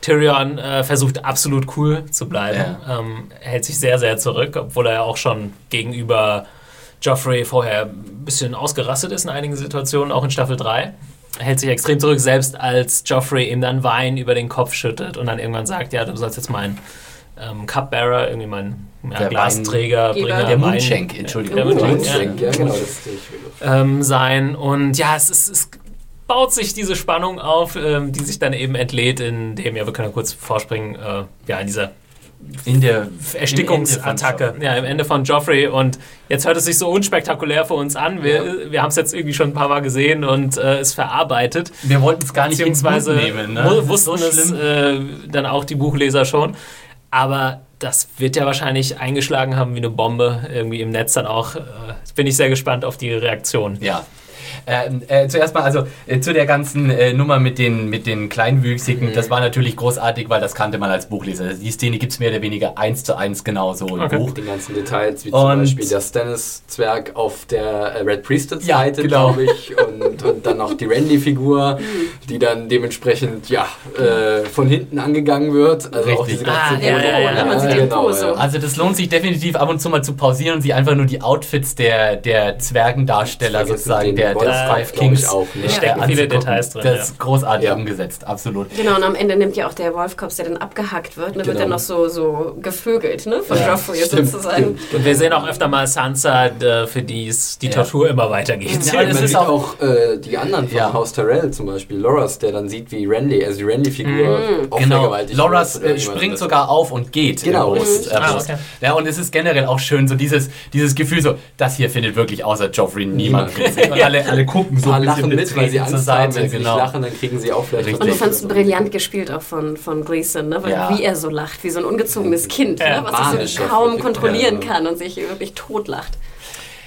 [SPEAKER 1] Tyrion äh, versucht absolut cool zu bleiben. Ähm, hält sich sehr, sehr zurück, obwohl er ja auch schon gegenüber Joffrey vorher ein bisschen ausgerastet ist in einigen Situationen, auch in Staffel 3. Er hält sich extrem zurück, selbst als Joffrey ihm dann Wein über den Kopf schüttet und dann irgendwann sagt, ja, du sollst jetzt mein ähm, Cupbearer, irgendwie mein ja,
[SPEAKER 3] Der
[SPEAKER 1] Glasträger,
[SPEAKER 2] Wein-
[SPEAKER 1] Bringer,
[SPEAKER 3] Der
[SPEAKER 1] Wein-
[SPEAKER 3] Mundschenk, Entschuldigung.
[SPEAKER 1] Der Mundschenk, ja.
[SPEAKER 4] Ja, genau, das wieder.
[SPEAKER 1] ähm, sein. Und ja, es, ist, es baut sich diese Spannung auf, ähm, die sich dann eben entlädt, indem, ja, wir können ja kurz vorspringen, äh, ja, in dieser
[SPEAKER 3] In der
[SPEAKER 1] Erstickungsattacke ja, im Ende von Joffrey. Und jetzt hört es sich so unspektakulär für uns an. Wir, wir haben es jetzt irgendwie schon ein paar Mal gesehen und äh, es verarbeitet.
[SPEAKER 3] Wir wollten es gar nicht
[SPEAKER 1] Beziehungsweise
[SPEAKER 3] nehmen. Ne?
[SPEAKER 1] wussten
[SPEAKER 3] so
[SPEAKER 1] es äh, dann auch die Buchleser schon. Aber das wird ja wahrscheinlich eingeschlagen haben wie eine Bombe irgendwie im Netz dann auch. Äh, bin ich sehr gespannt auf die Reaktion.
[SPEAKER 3] Ja. Ähm, äh, zuerst mal, also äh, zu der ganzen äh, Nummer mit den, mit den Kleinwüchsigen, das war natürlich großartig, weil das kannte man als Buchleser. Also die Szene gibt es mehr oder weniger eins zu eins genauso im
[SPEAKER 1] Okay.
[SPEAKER 3] Buch.
[SPEAKER 4] Mit den ganzen Details, wie zum
[SPEAKER 3] Und-
[SPEAKER 4] Beispiel der Stannis-Zwerg auf der äh, Red Priestess-Seite,
[SPEAKER 3] Ja, genau.
[SPEAKER 4] glaube ich. Und, und dann noch die Randy-Figur, die dann dementsprechend ja, äh, von hinten angegangen wird. Also auch
[SPEAKER 3] Richtig.
[SPEAKER 4] diese ganze
[SPEAKER 1] Ah, ja, ja, ja,
[SPEAKER 2] ja, man sieht den Po so.
[SPEAKER 3] Also das lohnt sich definitiv ab und zu mal zu pausieren und sich einfach nur die Outfits der, der Zwergendarsteller sozusagen, der, der
[SPEAKER 4] Wolf,
[SPEAKER 3] Five
[SPEAKER 4] glaub ich,
[SPEAKER 3] Kings.
[SPEAKER 4] auch nicht.
[SPEAKER 3] äh,
[SPEAKER 1] Stecken viele
[SPEAKER 3] anzugucken.
[SPEAKER 1] Details drin,
[SPEAKER 3] Das
[SPEAKER 1] ja.
[SPEAKER 3] ist großartig
[SPEAKER 4] Ja.
[SPEAKER 3] umgesetzt, absolut.
[SPEAKER 2] Genau, und am Ende nimmt ja auch der Wolfkopf, der dann abgehackt wird, ne, wird
[SPEAKER 4] Genau.
[SPEAKER 2] dann noch so, so gevögelt, ne, von
[SPEAKER 4] Ja,
[SPEAKER 2] Joffrey
[SPEAKER 4] stimmt,
[SPEAKER 2] sozusagen.
[SPEAKER 4] stimmt.
[SPEAKER 1] Und wir sehen auch öfter mal Sansa, äh, für die es die
[SPEAKER 3] Ja.
[SPEAKER 1] Tortur immer weitergeht.
[SPEAKER 3] Ja,
[SPEAKER 4] man
[SPEAKER 3] ist auch-
[SPEAKER 4] äh, die anderen
[SPEAKER 3] Ja.
[SPEAKER 4] Haus Tyrell zum Beispiel, Loras, der dann sieht, wie Randy, also die Randy-Figur auch
[SPEAKER 3] Genau,
[SPEAKER 4] vergewaltigt
[SPEAKER 3] Loras
[SPEAKER 4] wird
[SPEAKER 3] äh, springt
[SPEAKER 4] Das-
[SPEAKER 3] sogar auf und geht.
[SPEAKER 4] Genau,
[SPEAKER 3] äh,
[SPEAKER 1] Ah, okay.
[SPEAKER 3] Ja, und es ist generell auch schön, so dieses, dieses Gefühl, so, das hier findet wirklich außer Joffrey niemand.
[SPEAKER 4] Niemand.
[SPEAKER 3] Und alle, alle gucken so
[SPEAKER 4] Ein
[SPEAKER 3] bisschen
[SPEAKER 4] lachen mit, weil sie Angst
[SPEAKER 3] zur
[SPEAKER 4] haben.
[SPEAKER 3] Seite.
[SPEAKER 4] Wenn sie
[SPEAKER 3] Genau.
[SPEAKER 4] nicht lachen, dann kriegen sie auch vielleicht
[SPEAKER 3] Richtig.
[SPEAKER 2] Und ich fand es brillant gespielt auch von, von Gleason, ne? weil
[SPEAKER 1] Ja.
[SPEAKER 2] wie er so lacht, wie so ein ungezogenes Kind,
[SPEAKER 1] Ja,
[SPEAKER 2] ne? was
[SPEAKER 4] manisch
[SPEAKER 2] sich so kaum kontrollieren
[SPEAKER 4] Ja.
[SPEAKER 2] kann und sich wirklich totlacht.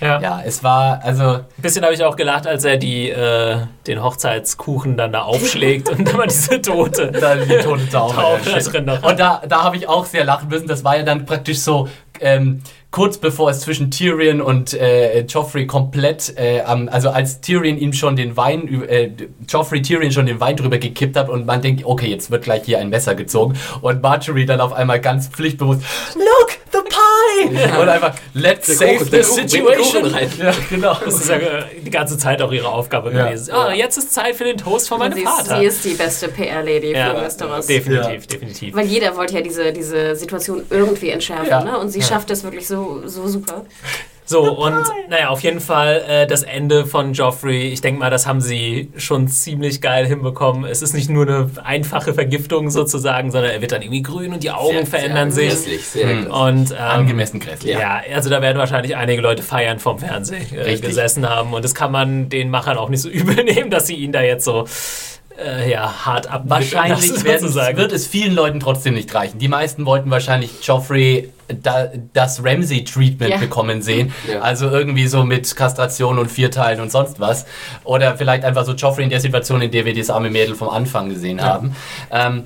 [SPEAKER 1] Ja.
[SPEAKER 3] Ja, es war, also,
[SPEAKER 1] Ein bisschen habe ich auch gelacht, als er die, äh, den Hochzeitskuchen dann da aufschlägt und dann mal diese Tote. (laughs)
[SPEAKER 3] dann die tote Taube.
[SPEAKER 1] Taube da drin noch.
[SPEAKER 3] Und da, da habe ich auch sehr lachen müssen. Das war ja dann praktisch so ähm, kurz bevor es zwischen Tyrion und äh, Joffrey komplett, äh, also als Tyrion ihm schon den Wein, äh, Joffrey Tyrion schon den Wein drüber gekippt hat und man denkt, okay, jetzt wird gleich hier ein Messer gezogen und Marjorie dann auf einmal ganz pflichtbewusst, look, pie! Und einfach, let's
[SPEAKER 4] Der
[SPEAKER 3] save
[SPEAKER 4] Kuchen,
[SPEAKER 3] the situation. Ja, (laughs) genau.
[SPEAKER 1] Das ist ja äh, die ganze Zeit auch ihre Aufgabe
[SPEAKER 3] Ja.
[SPEAKER 1] gewesen. Ah, jetzt ist Zeit für den Toast von meinem
[SPEAKER 2] sie, ist,
[SPEAKER 1] Vater.
[SPEAKER 2] sie ist die beste PR-Lady
[SPEAKER 1] ja,
[SPEAKER 2] für Westeros.
[SPEAKER 1] definitiv, definitiv.
[SPEAKER 2] Weil jeder wollte ja diese, diese Situation irgendwie entschärfen,
[SPEAKER 3] Ja.
[SPEAKER 2] ne? Und sie schafft es wirklich so, so super.
[SPEAKER 1] So, und naja, auf jeden Fall äh, das Ende von Joffrey. Ich denke mal, das haben sie schon ziemlich geil hinbekommen. Es ist nicht nur eine einfache Vergiftung sozusagen, sondern er wird dann irgendwie grün und die Augen
[SPEAKER 4] Sehr-
[SPEAKER 1] verändern
[SPEAKER 4] sehr
[SPEAKER 1] sich.
[SPEAKER 4] Grässlich, sehr
[SPEAKER 3] Hm.
[SPEAKER 4] grässlich.
[SPEAKER 1] Und ähm,
[SPEAKER 3] Angemessen grässlich.
[SPEAKER 1] Ja, also da werden wahrscheinlich einige Leute feiern vom Fernsehen äh, gesessen haben. Und das kann man den Machern auch nicht so (laughs) übel nehmen, dass sie ihn da jetzt so äh, ja, hart ab
[SPEAKER 3] Wahrscheinlich werden, wird es vielen Leuten trotzdem nicht reichen. Die meisten wollten wahrscheinlich Joffrey da, das Ramsey-Treatment
[SPEAKER 2] Ja.
[SPEAKER 3] bekommen sehen. (laughs)
[SPEAKER 4] Ja.
[SPEAKER 3] Also irgendwie so mit Kastration und Vierteilen und sonst was. Oder vielleicht einfach so Joffrey in der Situation, in der wir das arme Mädel vom Anfang gesehen haben. Ähm,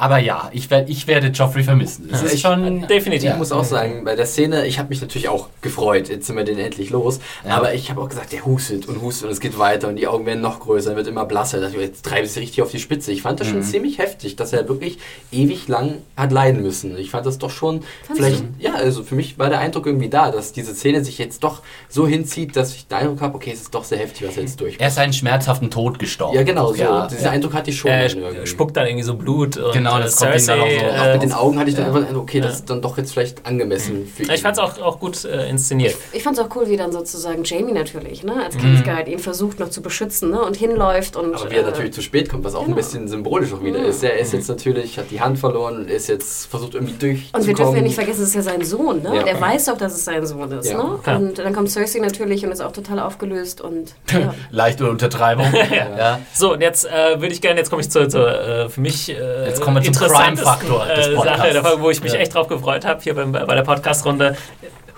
[SPEAKER 3] aber ja, ich, werd, ich werde Joffrey vermissen. Es ist schon...
[SPEAKER 1] Definitiv.
[SPEAKER 4] Ich muss auch sagen, bei der Szene, ich habe mich natürlich auch gefreut, jetzt sind wir den endlich los.
[SPEAKER 3] Ja.
[SPEAKER 4] Aber ich habe auch gesagt, der hustet und hustet und es geht weiter und die Augen werden noch größer, wird immer blasser. Da dachte ich, jetzt treibe ich sie richtig auf die Spitze. Ich fand das
[SPEAKER 3] Mhm.
[SPEAKER 4] schon ziemlich heftig, dass er wirklich ewig lang hat leiden müssen. Ich fand das doch schon,
[SPEAKER 2] Fandst
[SPEAKER 4] vielleicht, ja, also für mich war der Eindruck irgendwie da, dass diese Szene sich jetzt doch so hinzieht, dass ich den Eindruck habe, okay, es ist doch sehr heftig, was er jetzt durch.
[SPEAKER 3] Er ist einen schmerzhaften Tod gestorben.
[SPEAKER 4] Ja, genau, so.
[SPEAKER 3] Ja,
[SPEAKER 4] Diesen
[SPEAKER 3] ja.
[SPEAKER 4] Eindruck hatte ich schon.
[SPEAKER 1] Er spuckt dann irgendwie so Blut. Und,
[SPEAKER 3] Genau, das
[SPEAKER 1] äh,
[SPEAKER 3] kommt ihm dann auch so-
[SPEAKER 1] Cersei,
[SPEAKER 4] Auch
[SPEAKER 1] äh,
[SPEAKER 4] mit den Augen hatte ich dann
[SPEAKER 3] Ja.
[SPEAKER 4] einfach okay, das ist dann doch jetzt vielleicht angemessen für ihn.
[SPEAKER 1] ich fand es auch, auch gut äh, inszeniert.
[SPEAKER 2] Ich fand es auch cool, wie dann sozusagen Jamie natürlich, ne,
[SPEAKER 3] Mhm.
[SPEAKER 2] als Kingsguide ihn versucht noch zu beschützen ne, und hinläuft und.
[SPEAKER 4] Aber wie er
[SPEAKER 2] äh,
[SPEAKER 4] natürlich zu spät kommt, was auch ein
[SPEAKER 2] genau.
[SPEAKER 4] bisschen symbolisch auch wieder ist. Er ist jetzt natürlich, hat die Hand verloren und ist jetzt versucht irgendwie durchzukommen.
[SPEAKER 2] Und wir dürfen ja nicht vergessen, es ist ja sein Sohn, ne?
[SPEAKER 4] Ja.
[SPEAKER 2] Der weiß doch, dass es sein Sohn ist,
[SPEAKER 4] Ja.
[SPEAKER 2] ne?
[SPEAKER 1] Ja.
[SPEAKER 2] Und dann kommt Cersei natürlich und ist auch total aufgelöst und (laughs) ja.
[SPEAKER 3] Leichte Untertreibung. (laughs) ja.
[SPEAKER 1] So, und jetzt äh, würde ich gerne, jetzt komme ich zur, zur äh, für mich äh,
[SPEAKER 3] Jetzt kommen wir zum Crime-Faktor des
[SPEAKER 1] äh,
[SPEAKER 3] Podcasts.
[SPEAKER 1] Sache, wo ich mich
[SPEAKER 3] Ja.
[SPEAKER 1] echt drauf gefreut habe, hier beim, bei der Podcast-Runde.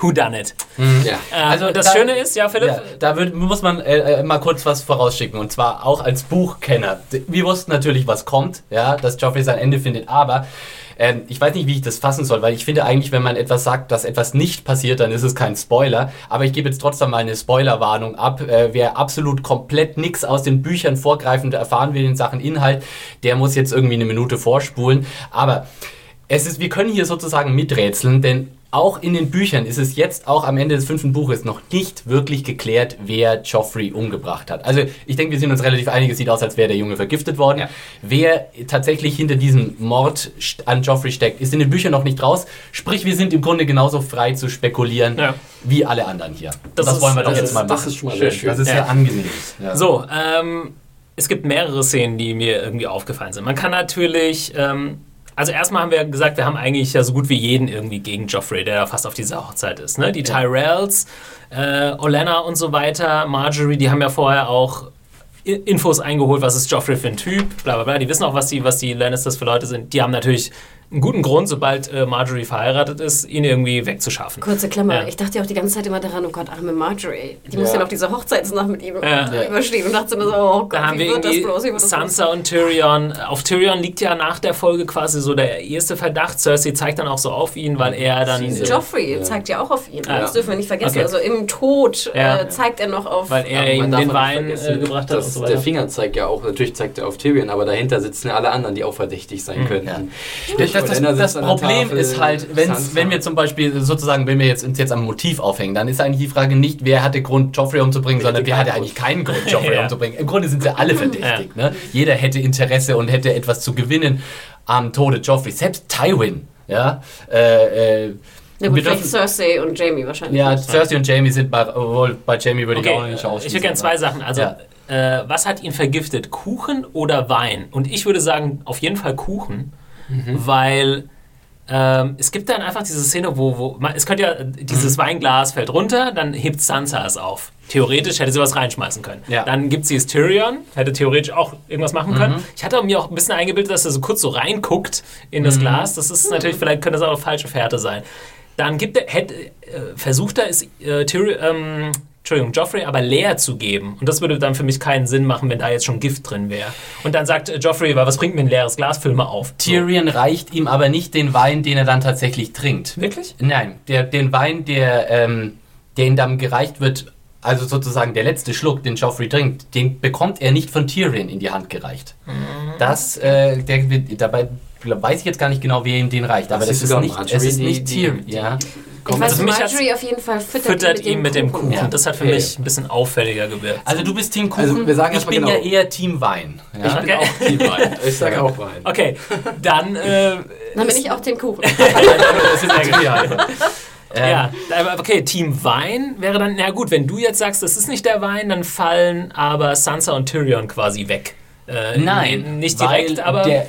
[SPEAKER 1] Who done it?
[SPEAKER 4] Ja.
[SPEAKER 1] Äh,
[SPEAKER 3] Also
[SPEAKER 1] das
[SPEAKER 3] da-
[SPEAKER 1] Schöne ist, ja, Philipp,
[SPEAKER 3] Ja, da würd, muss man äh, äh, mal kurz was vorausschicken und zwar auch als Buchkenner. Wir wussten natürlich, was kommt, ja, dass Joffrey sein Ende findet, aber ähm, ich weiß nicht, wie ich das fassen soll, weil ich finde eigentlich, wenn man etwas sagt, dass etwas nicht passiert, dann ist es kein Spoiler. Aber ich gebe jetzt trotzdem mal eine Spoilerwarnung ab. Äh, wer absolut komplett nichts aus den Büchern vorgreifend erfahren will in Sachen Inhalt, der muss jetzt irgendwie eine Minute vorspulen. Aber es ist, wir können hier sozusagen miträtseln, denn auch in den Büchern ist es jetzt auch am Ende des fünften Buches noch nicht wirklich geklärt, wer Joffrey umgebracht hat. Also ich denke, wir sind uns relativ einig, es sieht aus, als wäre der Junge vergiftet worden.
[SPEAKER 1] Ja.
[SPEAKER 3] Wer tatsächlich hinter diesem Mord an Joffrey steckt, ist in den Büchern noch nicht raus. Sprich, wir sind im Grunde genauso frei zu spekulieren
[SPEAKER 1] Ja.
[SPEAKER 3] wie alle anderen hier.
[SPEAKER 1] Das
[SPEAKER 3] Das,
[SPEAKER 1] ist-
[SPEAKER 3] wollen wir doch jetzt
[SPEAKER 1] ist-
[SPEAKER 3] mal machen.
[SPEAKER 4] das ist schon mal sehr schön.
[SPEAKER 3] Das ist
[SPEAKER 1] Ja.
[SPEAKER 3] sehr angenehm. Ja.
[SPEAKER 1] So, ähm, es gibt mehrere Szenen, die mir irgendwie aufgefallen sind. Man kann natürlich, ähm, also erstmal haben wir gesagt, wir haben eigentlich ja so gut wie jeden irgendwie gegen Joffrey, der ja fast auf dieser Hochzeit ist. Ne? Die Tyrells, äh, Olenna und so weiter, Marjorie, die haben ja vorher auch Infos eingeholt, was ist Joffrey für ein Typ, bla bla bla. Die wissen auch, was die, was die Lannisters für Leute sind. Die haben natürlich einen guten Grund, sobald äh, Marjorie verheiratet ist, ihn irgendwie wegzuschaffen.
[SPEAKER 2] Kurze Klammer,
[SPEAKER 1] Ja.
[SPEAKER 2] ich dachte ja auch die ganze Zeit immer daran, oh Gott, arme Marjorie. Die muss
[SPEAKER 4] Ja.
[SPEAKER 2] ja noch diese Hochzeitsnacht mit ihm
[SPEAKER 1] Ja.
[SPEAKER 2] äh, überstehen und dachte immer so, oh Gott,
[SPEAKER 1] Da haben
[SPEAKER 2] wie
[SPEAKER 1] wir
[SPEAKER 2] wird das
[SPEAKER 1] irgendwie
[SPEAKER 2] bloß, wie wird das bloß?
[SPEAKER 1] Sansa und Tyrion. Auf Tyrion liegt ja nach der Folge quasi so der erste Verdacht. Cersei zeigt dann auch so auf ihn, weil er dann.
[SPEAKER 4] Sie-
[SPEAKER 1] Äh,
[SPEAKER 2] Joffrey
[SPEAKER 4] Ja.
[SPEAKER 2] zeigt ja auch auf ihn.
[SPEAKER 1] Ja.
[SPEAKER 2] Das dürfen wir nicht vergessen.
[SPEAKER 1] Okay.
[SPEAKER 2] Also im Tod
[SPEAKER 1] Ja.
[SPEAKER 2] äh, zeigt er noch auf.
[SPEAKER 1] weil er ihm den Wein äh, gebracht hat und so
[SPEAKER 4] Der. Finger zeigt ja auch, natürlich zeigt er auf Tyrion, aber dahinter sitzen ja alle anderen, die auch verdächtig sein könnten.
[SPEAKER 3] Ja. Das, das, das Problem
[SPEAKER 4] Tafel,
[SPEAKER 3] ist halt, wenn's, wenn wir zum Beispiel sozusagen, wenn wir jetzt uns jetzt am Motiv aufhängen, dann ist eigentlich die Frage nicht, wer hatte Grund, Joffrey umzubringen, sondern wer hatte eigentlich keinen Grund, (laughs) Joffrey
[SPEAKER 1] Ja.
[SPEAKER 3] umzubringen. Im Grunde sind sie alle verdächtig. Ne? Jeder hätte Interesse und hätte etwas zu gewinnen am Tode Joffrey. Selbst Tywin. Ja, äh, äh,
[SPEAKER 2] Ja, gut,
[SPEAKER 3] wir
[SPEAKER 2] vielleicht Cersei und Jamie wahrscheinlich.
[SPEAKER 3] ja,
[SPEAKER 2] nicht.
[SPEAKER 3] Cersei und Jamie sind bei, obwohl bei Jamie würde ich auch
[SPEAKER 1] Okay,
[SPEAKER 3] nicht ausschließen.
[SPEAKER 1] ich würde gerne zwei Sachen. Also,
[SPEAKER 3] Ja.
[SPEAKER 1] äh, was hat ihn vergiftet? Kuchen oder Wein? Und ich würde sagen, auf jeden Fall Kuchen,
[SPEAKER 3] Mhm.
[SPEAKER 1] weil ähm, es gibt dann einfach diese Szene, wo, wo man, es könnte ja, dieses
[SPEAKER 3] Mhm.
[SPEAKER 1] Weinglas fällt runter, dann hebt Sansa es auf. Theoretisch hätte sie was reinschmeißen können.
[SPEAKER 3] Ja.
[SPEAKER 1] Dann gibt sie es Tyrion, hätte theoretisch auch irgendwas machen können.
[SPEAKER 3] Mhm.
[SPEAKER 1] Ich hatte mir auch ein bisschen eingebildet, dass er so kurz so reinguckt in
[SPEAKER 3] Mhm.
[SPEAKER 1] das Glas. Das ist natürlich, vielleicht könnte das auch falsche Fährte sein. Dann gibt er, hätte, äh, versucht er es, äh, Tyrion, ähm, Entschuldigung, Joffrey aber leer zu geben. Und das würde dann für mich keinen Sinn machen, wenn da jetzt schon Gift drin wäre. Und dann sagt äh, Joffrey, was bringt mir ein leeres Glas? Füll mal auf.
[SPEAKER 3] Tyrion reicht ihm aber nicht den Wein, den er dann tatsächlich trinkt.
[SPEAKER 1] Wirklich?
[SPEAKER 3] Nein, der, den Wein, der, ähm, der ihm dann gereicht wird, also sozusagen der letzte Schluck, den Joffrey trinkt, den bekommt er nicht von Tyrion in die Hand gereicht. Das, äh, der, wird- dabei weiß ich jetzt gar nicht genau, wer ihm den reicht, aber
[SPEAKER 4] Das
[SPEAKER 3] das
[SPEAKER 4] ist
[SPEAKER 3] ist nicht, es ist nicht
[SPEAKER 4] die-
[SPEAKER 3] Tyrion,
[SPEAKER 4] die-
[SPEAKER 3] ja.
[SPEAKER 2] Ich weiß,
[SPEAKER 1] Also
[SPEAKER 2] Marjorie auf jeden Fall füttert,
[SPEAKER 1] Füttert
[SPEAKER 2] ihn
[SPEAKER 1] ihn mit dem Kuchen.
[SPEAKER 3] Ja.
[SPEAKER 1] Das hat für
[SPEAKER 4] Okay.
[SPEAKER 1] mich ein bisschen auffälliger gewirkt.
[SPEAKER 3] Also du bist Team Kuchen,
[SPEAKER 4] Also wir sagen
[SPEAKER 3] ich bin
[SPEAKER 4] genau.
[SPEAKER 3] ja eher Team Wein. Ja?
[SPEAKER 4] Ich bin
[SPEAKER 1] Okay.
[SPEAKER 4] auch Team Wein. Ich sage auch Wein.
[SPEAKER 1] Okay, dann. Äh,
[SPEAKER 2] Dann bin ich auch den Kuchen. (laughs)
[SPEAKER 3] das ist einfach. Ähm,
[SPEAKER 1] Ja, aber okay, Team Wein wäre dann, na gut, wenn du jetzt sagst, das ist nicht der Wein, dann fallen aber Sansa und Tyrion quasi weg. Äh,
[SPEAKER 3] Nein,
[SPEAKER 1] nicht direkt,
[SPEAKER 3] weil
[SPEAKER 1] aber
[SPEAKER 3] der,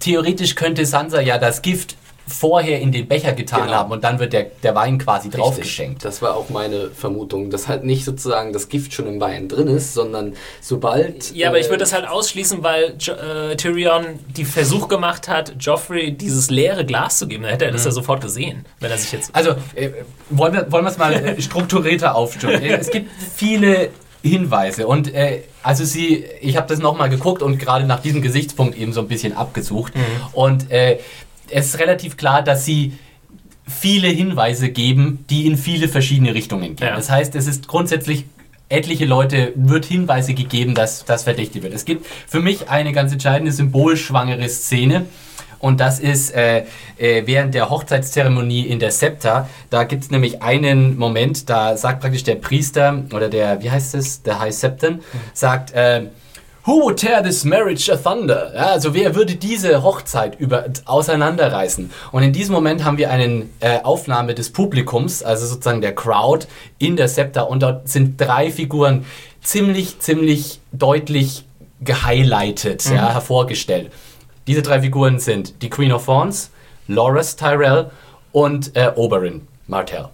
[SPEAKER 3] theoretisch könnte Sansa ja das Gift vorher in den Becher getan
[SPEAKER 4] Genau.
[SPEAKER 3] haben und dann wird der, der Wein quasi
[SPEAKER 4] Richtig.
[SPEAKER 3] draufgeschenkt.
[SPEAKER 4] Das war auch meine Vermutung, dass halt nicht sozusagen das Gift schon im Wein drin ist, sondern sobald.
[SPEAKER 1] Ja, aber ich
[SPEAKER 4] äh,
[SPEAKER 1] würde das halt ausschließen, weil jo äh, Tyrion die Versuch gemacht hat, Joffrey dieses leere Glas zu geben. Dann hätte er das ja sofort gesehen, wenn er sich jetzt.
[SPEAKER 3] Also, äh, wollen wir wollen wir es mal äh, (laughs) strukturierter aufstellen. Äh, es gibt viele Hinweise und äh, also sie, ich habe das nochmal geguckt und gerade nach diesem Gesichtspunkt eben so ein bisschen abgesucht und äh, es ist relativ klar, dass sie viele Hinweise geben, die in viele verschiedene Richtungen gehen.
[SPEAKER 1] Ja.
[SPEAKER 3] Das heißt, es ist grundsätzlich etliche Leute wird Hinweise gegeben, dass das verdächtig wird. Es gibt für mich eine ganz entscheidende symbolschwangere Szene. Und das ist äh, äh, während der Hochzeitszeremonie in der Septa. Da gibt es nämlich einen Moment, da sagt praktisch der Priester oder der, wie heißt es, der High Septon, sagt, äh, Who would tear this marriage asunder? Ja, also wer würde diese Hochzeit über, auseinanderreißen? Und in diesem Moment haben wir eine äh, Aufnahme des Publikums, also sozusagen der Crowd in der Septa und dort sind drei Figuren ziemlich, ziemlich deutlich gehighlightet, ja, hervorgestellt. Diese drei Figuren sind die Queen of Thorns, Loras Tyrell und äh, Oberyn Martell.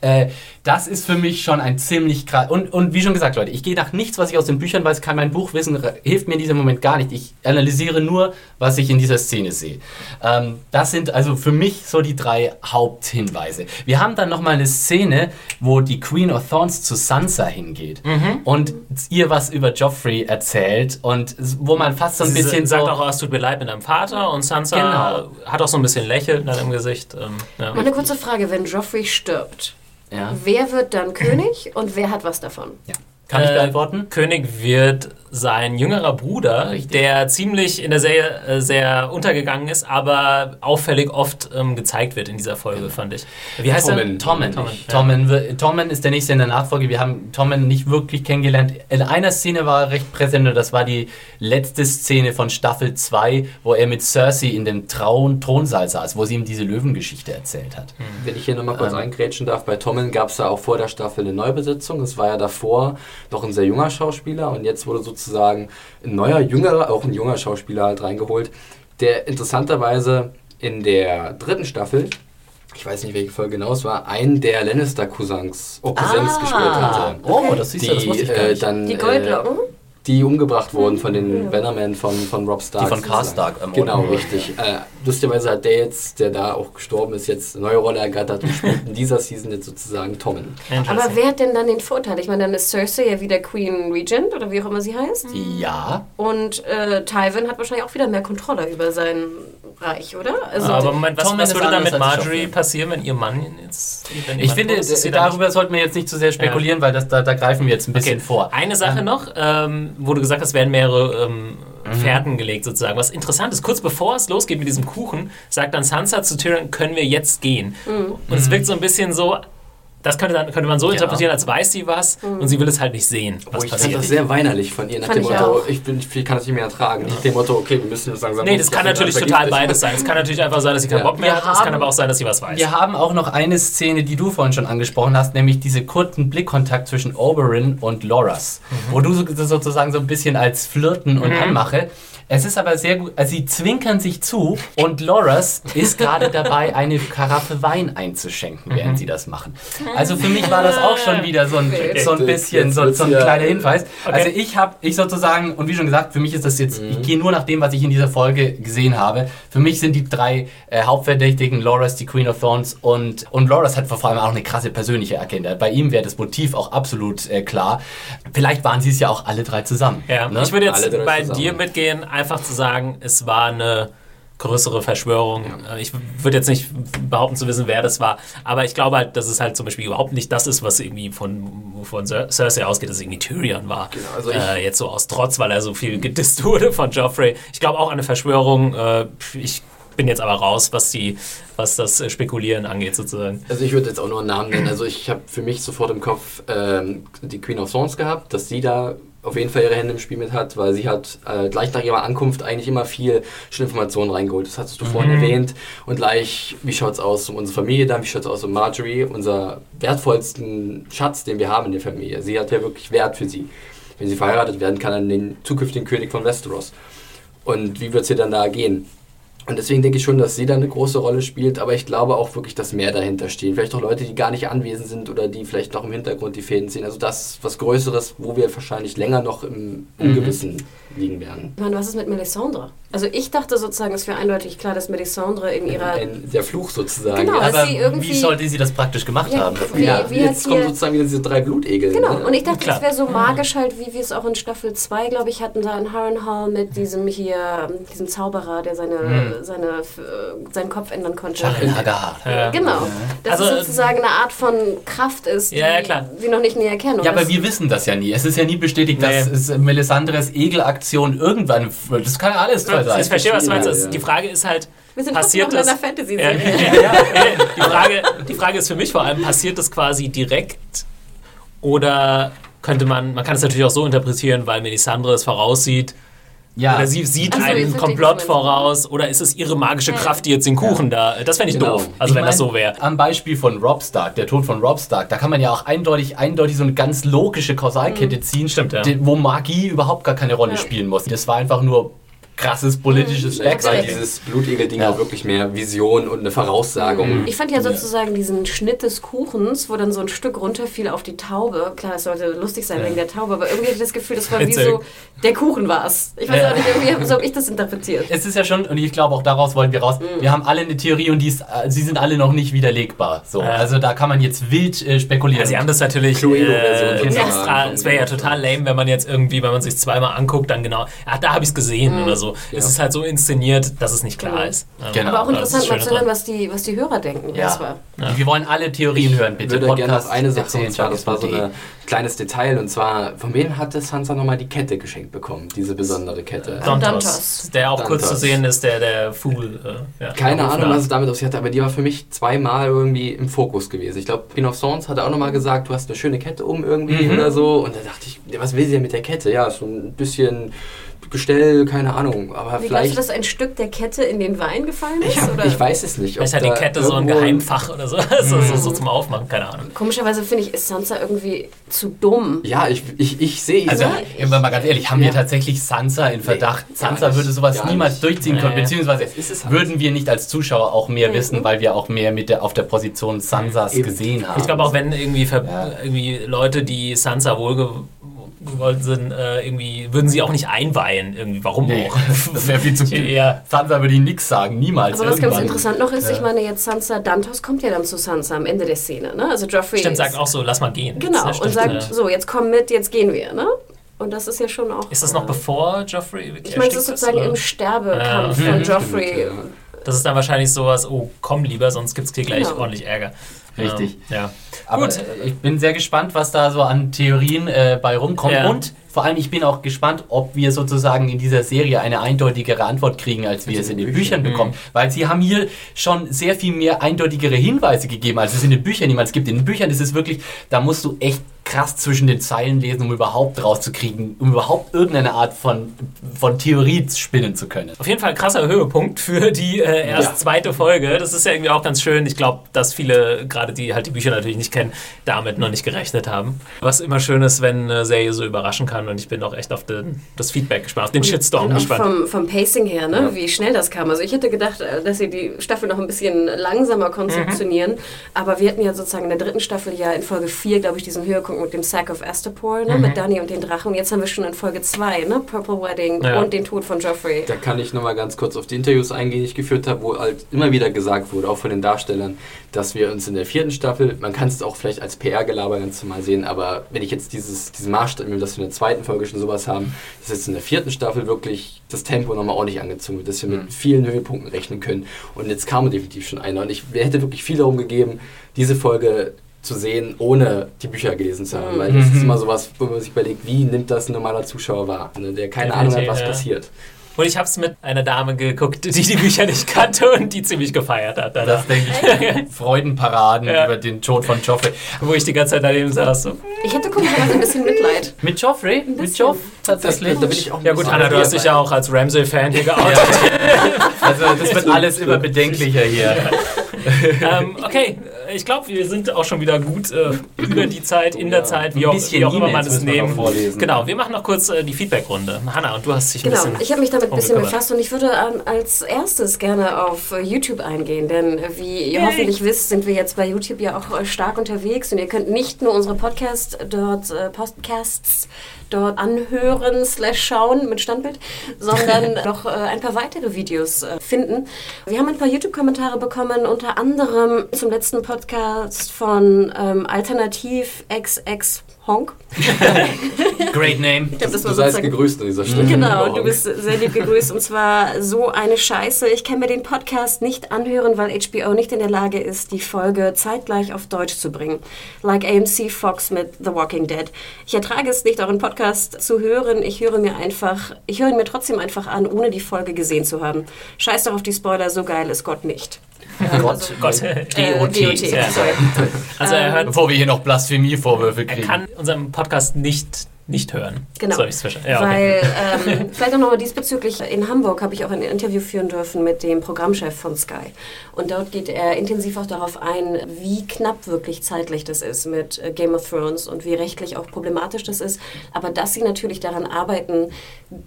[SPEAKER 3] Äh, das ist für mich schon ein ziemlich krass. Und, und wie schon gesagt, Leute, ich gehe nach nichts, was ich aus den Büchern weiß, kann mein Buch wissen, hilft mir in diesem Moment gar nicht. Ich analysiere nur, was ich in dieser Szene sehe. Ähm, das sind also für mich so die drei Haupthinweise. Wir haben dann nochmal eine Szene, wo die Queen of Thorns zu Sansa hingeht und ihr was über Joffrey erzählt und wo man fast so ein
[SPEAKER 1] Sie
[SPEAKER 3] bisschen
[SPEAKER 1] sagt
[SPEAKER 3] so.
[SPEAKER 1] auch, oh, es tut mir leid mit deinem Vater und Sansa
[SPEAKER 3] Genau.
[SPEAKER 1] hat auch so ein bisschen Lächeln dann im Gesicht. Ähm, ja.
[SPEAKER 2] Eine kurze Frage, wenn Joffrey stirbt,
[SPEAKER 3] ja,
[SPEAKER 2] wer wird dann König und wer hat was davon?
[SPEAKER 3] ja. Kann ich
[SPEAKER 1] Äh,
[SPEAKER 3] beantworten?
[SPEAKER 1] König wird sein jüngerer Bruder,
[SPEAKER 3] Richtig.
[SPEAKER 1] der ziemlich in der Serie äh, sehr untergegangen ist, aber auffällig oft ähm, gezeigt wird in dieser Folge, fand ich. Wie heißt er?
[SPEAKER 4] Tommen.
[SPEAKER 3] Tommen.
[SPEAKER 1] Tommen, ja.
[SPEAKER 3] Tommen, Tommen ist der nächste in der Nachfolge. Wir haben Tommen nicht wirklich kennengelernt. In einer Szene war er recht präsent und das war die letzte Szene von Staffel 2, wo er mit Cersei in dem Traun Thronsaal saß, wo sie ihm diese Löwengeschichte erzählt hat.
[SPEAKER 4] Wenn ich hier nochmal kurz
[SPEAKER 3] Ähm.
[SPEAKER 4] eingrätschen darf, bei Tommen gab es ja auch vor der Staffel eine Neubesetzung. Es war ja davor noch ein sehr junger Schauspieler und jetzt wurde sozusagen ein neuer, jüngerer, auch ein junger Schauspieler halt reingeholt, der interessanterweise in der dritten Staffel, ich weiß nicht welche Folge genau es war, einen der Lannister-Cousins oh, Cousins gespielt hatte.
[SPEAKER 3] Oh, das siehst du, das wusste ich gar
[SPEAKER 4] äh,
[SPEAKER 3] nicht.
[SPEAKER 4] dann,
[SPEAKER 2] Die Goldlocken?
[SPEAKER 4] Äh, die umgebracht wurden von den Bannermen von, von Rob Stark.
[SPEAKER 3] Die von
[SPEAKER 4] sozusagen.
[SPEAKER 3] Karstark ermordet
[SPEAKER 4] Genau,
[SPEAKER 3] wurden.
[SPEAKER 4] richtig. Äh, lustigerweise hat der jetzt, der da auch gestorben ist, jetzt eine neue Rolle ergattert und spielt in dieser Season jetzt sozusagen Tommen.
[SPEAKER 2] Aber wer hat denn dann den Vorteil? Ich meine, dann ist Cersei ja wieder Queen Regent oder wie auch immer sie heißt.
[SPEAKER 3] Ja,
[SPEAKER 2] Und äh, Tywin hat wahrscheinlich auch wieder mehr Kontrolle über sein Reich, oder? Also,
[SPEAKER 1] aber Moment, was, was würde dann mit Marjorie passieren, wenn ihr Mann jetzt. Wenn
[SPEAKER 3] ich finde,
[SPEAKER 1] ist, dann
[SPEAKER 3] darüber sollten wir jetzt nicht zu sehr spekulieren, weil das, da, da greifen wir jetzt ein bisschen
[SPEAKER 1] Okay.
[SPEAKER 3] vor.
[SPEAKER 1] Eine Sache
[SPEAKER 3] Ähm,
[SPEAKER 1] noch, ähm, wo du gesagt hast, werden mehrere ähm, Fährten gelegt sozusagen. Was interessant ist, kurz bevor es losgeht mit diesem Kuchen, sagt dann Sansa zu Tyrion, können wir jetzt gehen. Und es wirkt so ein bisschen so, das könnte, dann, könnte man so
[SPEAKER 3] Ja.
[SPEAKER 1] interpretieren, als weiß sie was und sie will es halt nicht sehen, was
[SPEAKER 4] Oh, ich fand
[SPEAKER 1] passiert.
[SPEAKER 4] das sehr weinerlich von ihr, nach
[SPEAKER 2] Fand
[SPEAKER 4] dem
[SPEAKER 2] ich
[SPEAKER 4] Motto,
[SPEAKER 2] auch.
[SPEAKER 4] ich, bin, ich kann das nicht mehr ertragen. Nach dem Motto, okay, wir müssen jetzt langsam...
[SPEAKER 1] Nee, das kann natürlich total beides sein. Es kann natürlich einfach sein, dass sie keinen
[SPEAKER 4] Ja.
[SPEAKER 1] Bock mehr
[SPEAKER 3] Wir
[SPEAKER 1] hat. Es kann
[SPEAKER 3] haben-
[SPEAKER 1] aber auch sein, dass sie was weiß.
[SPEAKER 3] Wir haben auch noch eine Szene, die du vorhin schon angesprochen hast, nämlich diese kurzen Blickkontakt zwischen Oberyn und Loras, wo du so, sozusagen so ein bisschen als Flirten und Anmache. Es ist aber sehr gut, also sie zwinkern sich zu und Loras ist gerade dabei, eine Karaffe Wein einzuschenken, während sie das machen. Also für mich war das auch schon wieder so ein, so ein bisschen so, so ein kleiner Hinweis. Also ich habe, ich sozusagen, und wie schon gesagt, für mich ist das jetzt, ich gehe nur nach dem, was ich in dieser Folge gesehen habe. Für mich sind die drei äh, Hauptverdächtigen, Loras, die Queen of Thorns und, und Loras hat vor allem auch eine krasse persönliche Agenda. Bei ihm wäre das Motiv auch absolut äh, klar. Vielleicht waren sie es ja auch alle drei zusammen.
[SPEAKER 1] Ja,
[SPEAKER 3] ne?
[SPEAKER 1] ich würde jetzt bei
[SPEAKER 4] zusammen.
[SPEAKER 1] dir mitgehen, einfach zu sagen, es war eine größere Verschwörung. Äh, Ich würde jetzt nicht behaupten zu wissen, wer das war, aber ich glaube halt, dass es halt zum Beispiel überhaupt nicht das ist, was irgendwie von, von Cer- Cersei ausgeht, dass es irgendwie Tyrion war.
[SPEAKER 4] Genau, also
[SPEAKER 1] äh, jetzt so aus Trotz, weil er so viel gedisst wurde von Joffrey. Ich glaube auch an eine Verschwörung. Äh, ich bin jetzt aber raus, was die, was das Spekulieren angeht sozusagen.
[SPEAKER 4] Also ich würde jetzt auch nur einen Namen nennen. Also ich habe für mich sofort im Kopf ähm, die Queen of Thorns gehabt, dass sie da auf jeden Fall ihre Hände im Spiel mit hat, weil sie hat äh, gleich nach ihrer Ankunft eigentlich immer viel schon Informationen reingeholt. Das hattest du vorhin
[SPEAKER 1] Mhm.
[SPEAKER 4] erwähnt. Und gleich, wie schaut es aus um unsere Familie dann, wie schaut es aus um Marjorie, unser wertvollsten Schatz, den wir haben in der Familie. Sie hat ja wirklich Wert für sie. Wenn sie verheiratet werden kann, an den zukünftigen König von Westeros. Und wie wird es ihr dann da gehen? Und deswegen denke ich schon, dass sie da eine große Rolle spielt, aber ich glaube auch wirklich, dass mehr dahinter stehen. Vielleicht auch Leute, die gar nicht anwesend sind oder die vielleicht noch im Hintergrund die Fäden ziehen. Also das ist was Größeres, wo wir wahrscheinlich länger noch im Ungewissen liegen werden.
[SPEAKER 2] Ich meine, was ist mit Melisandre? Also ich dachte sozusagen, es wäre eindeutig klar, dass Melisandre in ihrer...
[SPEAKER 4] Ein, der Fluch sozusagen.
[SPEAKER 2] Genau, dass
[SPEAKER 3] Aber
[SPEAKER 2] sie irgendwie-
[SPEAKER 3] wie sollte sie das praktisch gemacht
[SPEAKER 2] Ja,
[SPEAKER 3] haben?
[SPEAKER 2] wie-
[SPEAKER 4] ja,
[SPEAKER 2] wie
[SPEAKER 4] jetzt kommen
[SPEAKER 2] hier-
[SPEAKER 4] sozusagen wieder diese drei Blutegel.
[SPEAKER 2] Genau,
[SPEAKER 4] ne?
[SPEAKER 2] und ich dachte, es wäre so magisch halt, wie wir es auch in Staffel 2, glaube ich, hatten, da in Harrenhal mit diesem hier, diesem Zauberer, der seine, seine, äh, seinen Kopf ändern konnte.
[SPEAKER 3] Sharon Hagar.
[SPEAKER 1] Ja.
[SPEAKER 2] Genau, dass
[SPEAKER 1] Also,
[SPEAKER 2] es sozusagen eine Art von Kraft ist, die
[SPEAKER 1] Ja,
[SPEAKER 2] wir noch nicht näher kennen.
[SPEAKER 3] Ja, aber wir wissen das ja nie. Es ist ja nie bestätigt, dass
[SPEAKER 1] Nee.
[SPEAKER 3] es Melisandres Egelaktion irgendwann. Das kann ja alles zwei sein.
[SPEAKER 1] Ich verstehe, was du meinst.
[SPEAKER 4] Ja, ja.
[SPEAKER 1] Die Frage ist halt,
[SPEAKER 2] wir sind
[SPEAKER 1] passiert
[SPEAKER 2] noch in
[SPEAKER 1] das...
[SPEAKER 2] einer Fantasy-Serie.
[SPEAKER 1] Ja. Die, Frage, die Frage ist für mich vor allem, passiert das quasi direkt oder könnte man, man kann es natürlich auch so interpretieren, weil Melisandre es voraussieht,
[SPEAKER 3] Ja.
[SPEAKER 1] oder sie sieht
[SPEAKER 2] so,
[SPEAKER 1] einen Komplott voraus oder ist es ihre magische
[SPEAKER 2] Ja.
[SPEAKER 1] Kraft, die jetzt den Kuchen da, das fände ich
[SPEAKER 4] Genau.
[SPEAKER 1] doof, also
[SPEAKER 3] Ich
[SPEAKER 1] wenn das
[SPEAKER 3] mein,
[SPEAKER 1] so wäre.
[SPEAKER 3] Am Beispiel von Rob Stark, der Tod von Rob Stark, da kann man ja auch eindeutig, eindeutig so eine ganz logische Kausalkette ziehen,
[SPEAKER 1] Stimmt, ja.
[SPEAKER 3] wo Magie überhaupt gar keine Rolle
[SPEAKER 2] Ja.
[SPEAKER 3] spielen muss. Das war einfach nur krasses politisches
[SPEAKER 2] Mhm.
[SPEAKER 4] Weil
[SPEAKER 3] Backstabbing.
[SPEAKER 4] dieses Blutegel-Ding
[SPEAKER 3] Ja.
[SPEAKER 4] auch wirklich mehr Vision und eine Voraussagung.
[SPEAKER 2] Ich fand ja sozusagen diesen Schnitt des Kuchens, wo dann so ein Stück runterfiel auf die Taube. Klar, es sollte lustig sein wegen der Taube, aber irgendwie hatte ich das Gefühl, das war wie so, der Kuchen war es. Ich weiß
[SPEAKER 3] Ja.
[SPEAKER 2] auch nicht, irgendwie, so habe ich das interpretiert.
[SPEAKER 3] Es ist ja schon, und ich glaube auch daraus wollen wir raus,
[SPEAKER 2] Mhm.
[SPEAKER 3] wir haben alle eine Theorie und die ist, äh, sie sind alle noch nicht widerlegbar. So,
[SPEAKER 1] Ja.
[SPEAKER 3] Also da kann man jetzt wild äh, spekulieren.
[SPEAKER 1] Ja, sie haben das natürlich äh, extra. Es wäre ja total lame, wenn man jetzt irgendwie, wenn man sich zweimal anguckt, dann genau, ach, da habe ich es gesehen oder so. Es ist halt so inszeniert, dass es nicht klar
[SPEAKER 2] Genau.
[SPEAKER 1] ist.
[SPEAKER 3] Genau.
[SPEAKER 2] Aber auch interessant mal zu hören, was die, was die Hörer denken.
[SPEAKER 3] ja.
[SPEAKER 2] Das war.
[SPEAKER 3] Wir wollen alle Theorien hören,
[SPEAKER 4] Ich
[SPEAKER 3] bitte.
[SPEAKER 4] würde gerne noch eine Sache,
[SPEAKER 3] erzählen,
[SPEAKER 4] und zwar, das war so ein kleines Detail, und zwar, von wem hatte Sansa nochmal die Kette geschenkt bekommen, diese besondere Kette?
[SPEAKER 2] Don-
[SPEAKER 1] Dantos, der auch kurz
[SPEAKER 4] Dantos.
[SPEAKER 1] zu sehen ist, der der Fool. Äh, ja,
[SPEAKER 4] Keine
[SPEAKER 1] der
[SPEAKER 4] Ahnung, was es damit auf sich hatte, aber die war für mich zweimal irgendwie im Fokus gewesen. Ich glaube, Queen of Thorns hatte auch nochmal gesagt, du hast eine schöne Kette um irgendwie
[SPEAKER 3] Mhm.
[SPEAKER 4] oder so. Und da dachte ich, ja, was will sie denn mit der Kette? Ja, so ein bisschen Gestell, keine Ahnung. Aber
[SPEAKER 2] Wie glaubst
[SPEAKER 4] vielleicht.
[SPEAKER 2] du, dass ein Stück der Kette in den Wein gefallen ist?
[SPEAKER 4] ja,
[SPEAKER 2] oder?
[SPEAKER 4] ich weiß es nicht. ob
[SPEAKER 1] Vielleicht hat die Kette so ein Geheimfach oder so, (laughs) so, so, so zum Aufmachen, keine Ahnung.
[SPEAKER 2] Komischerweise finde ich, ist Sansa irgendwie zu dumm.
[SPEAKER 4] Ja, ich, ich, ich sehe
[SPEAKER 3] Also,
[SPEAKER 4] ja,
[SPEAKER 3] wir mal ganz ehrlich, haben wir
[SPEAKER 4] Ja.
[SPEAKER 3] tatsächlich Sansa in Verdacht?
[SPEAKER 4] Nee,
[SPEAKER 3] Sansa würde sowas niemals
[SPEAKER 4] nicht.
[SPEAKER 3] durchziehen können,
[SPEAKER 1] Nee.
[SPEAKER 3] beziehungsweise
[SPEAKER 4] ist es halt.
[SPEAKER 3] würden wir nicht als Zuschauer auch mehr
[SPEAKER 2] Mhm.
[SPEAKER 3] wissen, weil wir auch mehr mit der, auf der Position Sansas
[SPEAKER 4] Eben.
[SPEAKER 3] gesehen haben.
[SPEAKER 1] Ich glaube auch, wenn irgendwie, irgendwie Leute, die Sansa wohlgewollt sind, äh, irgendwie, würden sie auch nicht einweihen, irgendwie. Warum
[SPEAKER 3] Nee,
[SPEAKER 1] auch?
[SPEAKER 3] das wäre viel zu viel.
[SPEAKER 1] Ja.
[SPEAKER 3] Sansa würde ihm nichts sagen, niemals.
[SPEAKER 2] Aber was ganz interessant noch ist,
[SPEAKER 3] Ja.
[SPEAKER 2] ich meine jetzt Sansa, Dantos kommt ja dann zu Sansa am Ende der Szene, ne? Also Joffrey
[SPEAKER 1] Stimmt,
[SPEAKER 2] ist-
[SPEAKER 1] sagt auch so, lass mal gehen.
[SPEAKER 2] Genau, und
[SPEAKER 1] stimmt,
[SPEAKER 2] sagt,
[SPEAKER 1] ja.
[SPEAKER 2] so, jetzt komm mit, jetzt gehen wir, ne? Und das ist ja schon auch...
[SPEAKER 1] Ist das noch
[SPEAKER 2] äh,
[SPEAKER 1] bevor Joffrey
[SPEAKER 2] Ich meine, es ist sozusagen
[SPEAKER 1] oder?
[SPEAKER 2] im Sterbekampf
[SPEAKER 1] Ja.
[SPEAKER 2] von. (laughs) Joffrey.
[SPEAKER 4] Ja.
[SPEAKER 1] Das ist dann wahrscheinlich sowas, oh, komm lieber, sonst gibt es hier gleich
[SPEAKER 2] Genau.
[SPEAKER 1] ordentlich Ärger.
[SPEAKER 3] Richtig.
[SPEAKER 1] Ähm, ja.
[SPEAKER 3] Aber
[SPEAKER 1] Gut.
[SPEAKER 3] äh, ich bin sehr gespannt, was da so an Theorien äh, bei rumkommt.
[SPEAKER 1] Ja.
[SPEAKER 3] Und vor allem, ich bin auch gespannt, ob wir sozusagen in dieser Serie eine eindeutigere Antwort kriegen, als wir es in den Büchern
[SPEAKER 1] Büchern.
[SPEAKER 3] bekommen. Weil sie haben hier schon sehr viel mehr eindeutigere Hinweise gegeben, als es in den Büchern niemals gibt. In den Büchern ist es wirklich, da musst du echt krass zwischen den Zeilen lesen, um überhaupt rauszukriegen, um überhaupt irgendeine Art von, von Theorie spinnen zu können.
[SPEAKER 1] Auf jeden Fall ein krasser Höhepunkt für die äh, erst
[SPEAKER 4] Ja.
[SPEAKER 1] zweite Folge. Das ist ja irgendwie auch ganz schön. Ich glaube, dass viele, gerade die halt die Bücher natürlich nicht kennen, damit noch nicht gerechnet haben. Was immer schön ist, wenn eine Serie so überraschen kann. Und ich bin auch echt auf den, das Feedback gespannt, auf den Shitstorm
[SPEAKER 2] Und
[SPEAKER 1] gespannt.
[SPEAKER 2] vom, vom Pacing her, ne?
[SPEAKER 4] Ja.
[SPEAKER 2] wie schnell das kam. Also ich hätte gedacht, äh, dass sie die Staffel noch ein bisschen langsamer konzeptionieren.
[SPEAKER 1] Mhm.
[SPEAKER 2] Aber wir hatten ja sozusagen in der dritten Staffel ja in Folge 4, glaube ich, diesen Höhepunkt mit dem Sack of Astapor,
[SPEAKER 1] Mhm.
[SPEAKER 2] ne? mit Dani und den Drachen. Und jetzt haben wir schon in Folge 2, ne? Purple Wedding
[SPEAKER 1] Ja.
[SPEAKER 2] und den Tod von Joffrey.
[SPEAKER 4] Da kann ich nochmal ganz kurz auf die Interviews eingehen, die ich geführt habe, wo halt immer wieder gesagt wurde, auch von den Darstellern, dass wir uns in der vierten Staffel, man kann es auch vielleicht als PR-Gelaber ganz normal sehen, aber wenn ich jetzt dieses, diesen Maßstab, nehme, dass wir in der zweiten Folge schon sowas haben, dass jetzt in der vierten Staffel wirklich das Tempo nochmal ordentlich angezogen wird, dass wir mit vielen Höhepunkten rechnen können. Und jetzt kam definitiv schon einer. Und ich hätte wirklich viel darum gegeben, diese Folge zu sehen, ohne die Bücher gelesen zu haben. Weil das ist immer sowas, wo man sich überlegt, wie nimmt das ein normaler Zuschauer wahr, ne, der keine Ahnung hat, was
[SPEAKER 1] ja.
[SPEAKER 4] passiert.
[SPEAKER 1] Und ich habe es mit einer Dame geguckt, die die Bücher nicht kannte und die ziemlich gefeiert hat. danach.
[SPEAKER 3] Das denke ich. (laughs) Freudenparaden
[SPEAKER 1] Ja.
[SPEAKER 3] über den Tod von Joffrey.
[SPEAKER 1] Wo ich die ganze Zeit daneben saß. So.
[SPEAKER 2] Ich hätte komischerweise ein bisschen Mitleid.
[SPEAKER 3] Mit Joffrey? Mit Joff? Tatsächlich.
[SPEAKER 4] Da bin ich auch
[SPEAKER 1] Ja gut, Anna, du hast dich ja auch als Ramsey-Fan hier geoutet.
[SPEAKER 3] Also das wird (laughs) alles immer bedenklicher hier. (laughs)
[SPEAKER 1] ähm, okay, ich glaube, wir sind auch schon wieder gut äh, über die Zeit, in der Zeit, wie
[SPEAKER 3] Ein
[SPEAKER 1] auch, wie auch immer man es nehmen.
[SPEAKER 3] vorlesen.
[SPEAKER 1] Genau, wir machen noch kurz äh, die Feedback-Runde. Hanna, und du hast dich ein
[SPEAKER 2] Genau,
[SPEAKER 1] bisschen...
[SPEAKER 2] ich habe mich damit ein bisschen befasst und ich würde ähm, als erstes gerne auf äh, YouTube eingehen, denn äh, wie ihr
[SPEAKER 1] Yay.
[SPEAKER 2] hoffentlich wisst, sind wir jetzt bei YouTube ja auch äh, stark unterwegs und ihr könnt nicht nur unsere Podcast dort, äh, Podcasts dort anhören slash schauen mit Standbild, sondern (laughs) noch äh, ein paar weitere Videos äh, finden. Wir haben ein paar YouTube-Kommentare bekommen, unter anderem zum letzten Podcast von ähm, Alternativ XX Honk. (laughs)
[SPEAKER 3] Great name.
[SPEAKER 2] Ich glaub, das
[SPEAKER 4] Du
[SPEAKER 2] war
[SPEAKER 4] seist gegrüßt an dieser Stelle.
[SPEAKER 2] Genau, du bist sehr lieb gegrüßt und zwar so eine Scheiße. Ich kann mir den Podcast nicht anhören, weil HBO nicht in der Lage ist, die Folge zeitgleich auf Deutsch zu bringen. Like AMC Fox mit The Walking Dead. Ich ertrage es nicht, euren Podcast zu hören. Ich höre mir einfach, ich höre ihn mir trotzdem einfach an, ohne die Folge gesehen zu haben. Scheiß doch auf die Spoiler, so geil ist Gott nicht.
[SPEAKER 3] Gott,
[SPEAKER 1] Gott,
[SPEAKER 2] Äh,
[SPEAKER 3] GOT.
[SPEAKER 2] GOT,
[SPEAKER 1] Ja.
[SPEAKER 2] sorry.
[SPEAKER 1] also er hört,
[SPEAKER 3] Bevor wir hier noch Blasphemievorwürfe
[SPEAKER 1] er
[SPEAKER 3] kriegen.
[SPEAKER 1] kann unseren Podcast nicht, nicht hören.
[SPEAKER 2] Genau.
[SPEAKER 1] Verstehen? Ja, okay.
[SPEAKER 2] Weil, (laughs) ähm, vielleicht auch nochmal diesbezüglich, in Hamburg habe ich auch ein Interview führen dürfen mit dem Programmchef von Sky. Und dort geht er intensiv auch darauf ein, wie knapp wirklich zeitlich das ist mit äh, Game of Thrones und wie rechtlich auch problematisch das ist. Aber dass sie natürlich daran arbeiten,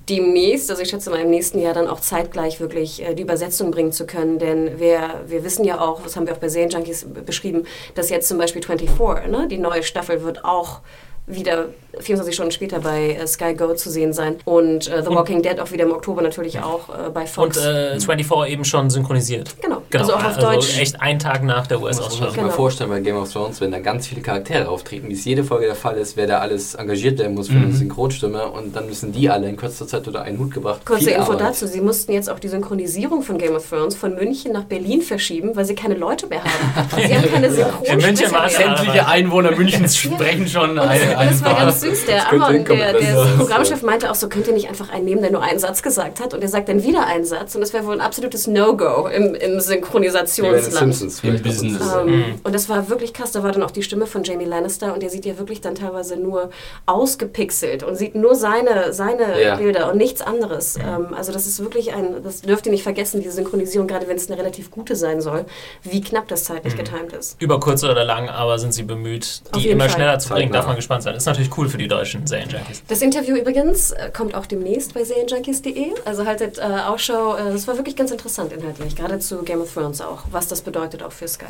[SPEAKER 2] demnächst, also ich schätze mal im nächsten Jahr dann auch zeitgleich wirklich äh, die Übersetzung bringen zu können. Denn wir, wir wissen ja auch, das haben wir auch bei Serienjunkies beschrieben, dass jetzt zum Beispiel 24, ne, die neue Staffel wird auch wieder 24 Stunden später bei äh, Sky Go zu sehen sein. Und äh, The Walking Dead auch wieder im Oktober natürlich auch äh, bei
[SPEAKER 1] Und
[SPEAKER 2] Fox.
[SPEAKER 1] äh, 24 eben schon synchronisiert.
[SPEAKER 2] genau.
[SPEAKER 1] Genau,
[SPEAKER 2] also auch auf Deutsch.
[SPEAKER 1] echt einen Tag nach der
[SPEAKER 4] Das muss man sich
[SPEAKER 1] US-Ausstrahlung.
[SPEAKER 4] mal
[SPEAKER 2] Genau.
[SPEAKER 4] vorstellen bei Game of Thrones, wenn da ganz viele Charaktere auftreten, wie es jede Folge der Fall ist, wer da alles engagiert werden muss für eine Synchronstimme und dann müssen die alle in kürzester Zeit unter einen Hut gebracht.
[SPEAKER 2] Kurze
[SPEAKER 4] Viel
[SPEAKER 2] Info
[SPEAKER 4] Arbeit.
[SPEAKER 2] dazu, sie mussten jetzt auch die Synchronisierung von Game of Thrones von München nach Berlin verschieben, weil sie keine Leute mehr haben. (laughs) Sie haben keine
[SPEAKER 1] In München waren.
[SPEAKER 3] Sämtliche Einwohner Münchens (laughs) sprechen schon
[SPEAKER 2] Und
[SPEAKER 3] eine,
[SPEAKER 2] und
[SPEAKER 3] eine
[SPEAKER 2] das war ganz süß. Der
[SPEAKER 4] hinkommen,
[SPEAKER 2] der, der Programmchef meinte auch so, könnt ihr nicht einfach einen nehmen, der nur einen Satz gesagt hat? Und er sagt dann wieder einen Satz. Und das wäre wohl ein absolutes No-Go im, im Synchronisationsland.
[SPEAKER 4] Simpsons.
[SPEAKER 3] Im. Business.
[SPEAKER 2] Ähm, Und das war wirklich krass. Da war dann auch die Stimme von Jamie Lannister und der sieht ja wirklich dann teilweise nur ausgepixelt und sieht nur seine, seine
[SPEAKER 4] Ja.
[SPEAKER 2] Bilder und nichts anderes. Ähm, also das ist wirklich ein, das dürft ihr nicht vergessen, diese Synchronisierung, gerade wenn es eine relativ gute sein soll, wie knapp das zeitlich getimt ist.
[SPEAKER 1] Über kurz oder lang, aber sind sie bemüht, die immer
[SPEAKER 2] Fall.
[SPEAKER 1] schneller zu bringen. Darf man gespannt sein. Ist natürlich cool für die deutschen Serienjunkies.
[SPEAKER 2] Das Interview übrigens äh, kommt auch demnächst bei serienjunkies.de. Also haltet äh, Ausschau. Äh, Das war wirklich ganz interessant inhaltlich, gerade zu Game of Thrones auch, was das bedeutet auch für Sky.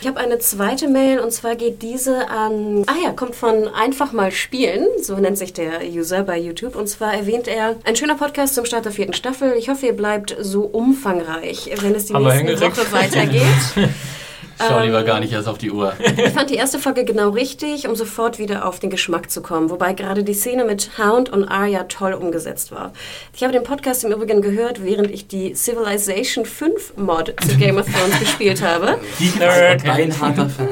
[SPEAKER 2] Ich habe eine zweite Mail und zwar geht diese an, ah ja, kommt von Einfach mal spielen, so nennt sich der User bei YouTube. Und zwar erwähnt er, ein schöner Podcast zum Start der vierten Staffel. Ich hoffe, ihr bleibt so umfangreich, wenn es die
[SPEAKER 1] Haben
[SPEAKER 2] nächste. Woche weitergeht. (laughs)
[SPEAKER 3] Schau lieber
[SPEAKER 2] Ähm,
[SPEAKER 3] gar nicht erst auf die Uhr. (laughs)
[SPEAKER 2] Ich fand die erste Folge genau richtig, um sofort wieder auf den Geschmack zu kommen. Wobei gerade die Szene mit Hound und Arya toll umgesetzt war. Ich habe den Podcast im Übrigen gehört, während ich die Civilization 5 Mod zu Game of Thrones (laughs) gespielt habe.
[SPEAKER 1] Nerd.
[SPEAKER 4] Ein harter Fan.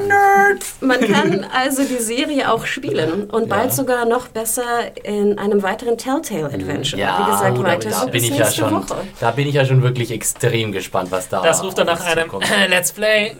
[SPEAKER 2] Man kann also die Serie auch spielen und bald sogar noch besser in einem weiteren Telltale Adventure. Wie gesagt,
[SPEAKER 3] oh, da,
[SPEAKER 2] weiter
[SPEAKER 3] da bin
[SPEAKER 2] bis
[SPEAKER 3] ich ja
[SPEAKER 2] nächste
[SPEAKER 3] schon,
[SPEAKER 2] Woche.
[SPEAKER 3] da bin ich ja schon wirklich extrem gespannt, was da
[SPEAKER 1] Das ruft dann nach einem. (laughs) Let's Play.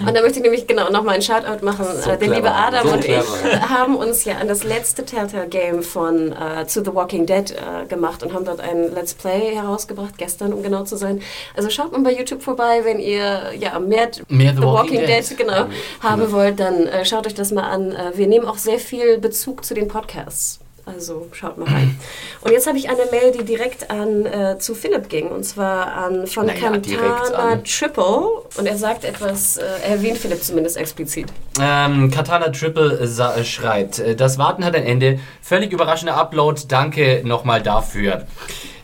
[SPEAKER 2] Und da möchte ich nämlich genau nochmal einen Shoutout machen.
[SPEAKER 4] So
[SPEAKER 2] äh, der liebe Adam
[SPEAKER 4] so
[SPEAKER 2] und
[SPEAKER 4] clever.
[SPEAKER 2] ich (laughs) haben uns ja an das letzte Telltale-Game von äh, To The Walking Dead äh, gemacht und haben dort ein Let's Play herausgebracht, gestern, um genau zu sein. Also schaut mal bei YouTube vorbei, wenn ihr ja, mehr,
[SPEAKER 3] Mehr
[SPEAKER 2] The Walking, Dead, genau, haben wollt, dann äh, schaut euch das mal an. Äh, wir nehmen auch sehr viel Bezug zu den Podcasts. Also schaut mal rein. Und jetzt habe ich eine Mail, die direkt an äh, zu Philipp ging, und zwar an von
[SPEAKER 3] Naja, an.
[SPEAKER 2] Triple. Und er sagt etwas, äh, er erwähnt Philipp zumindest explizit.
[SPEAKER 3] Ähm, Katana Triple sa- äh, schreibt, äh, das Warten hat ein Ende. Völlig überraschender Upload. Danke nochmal dafür.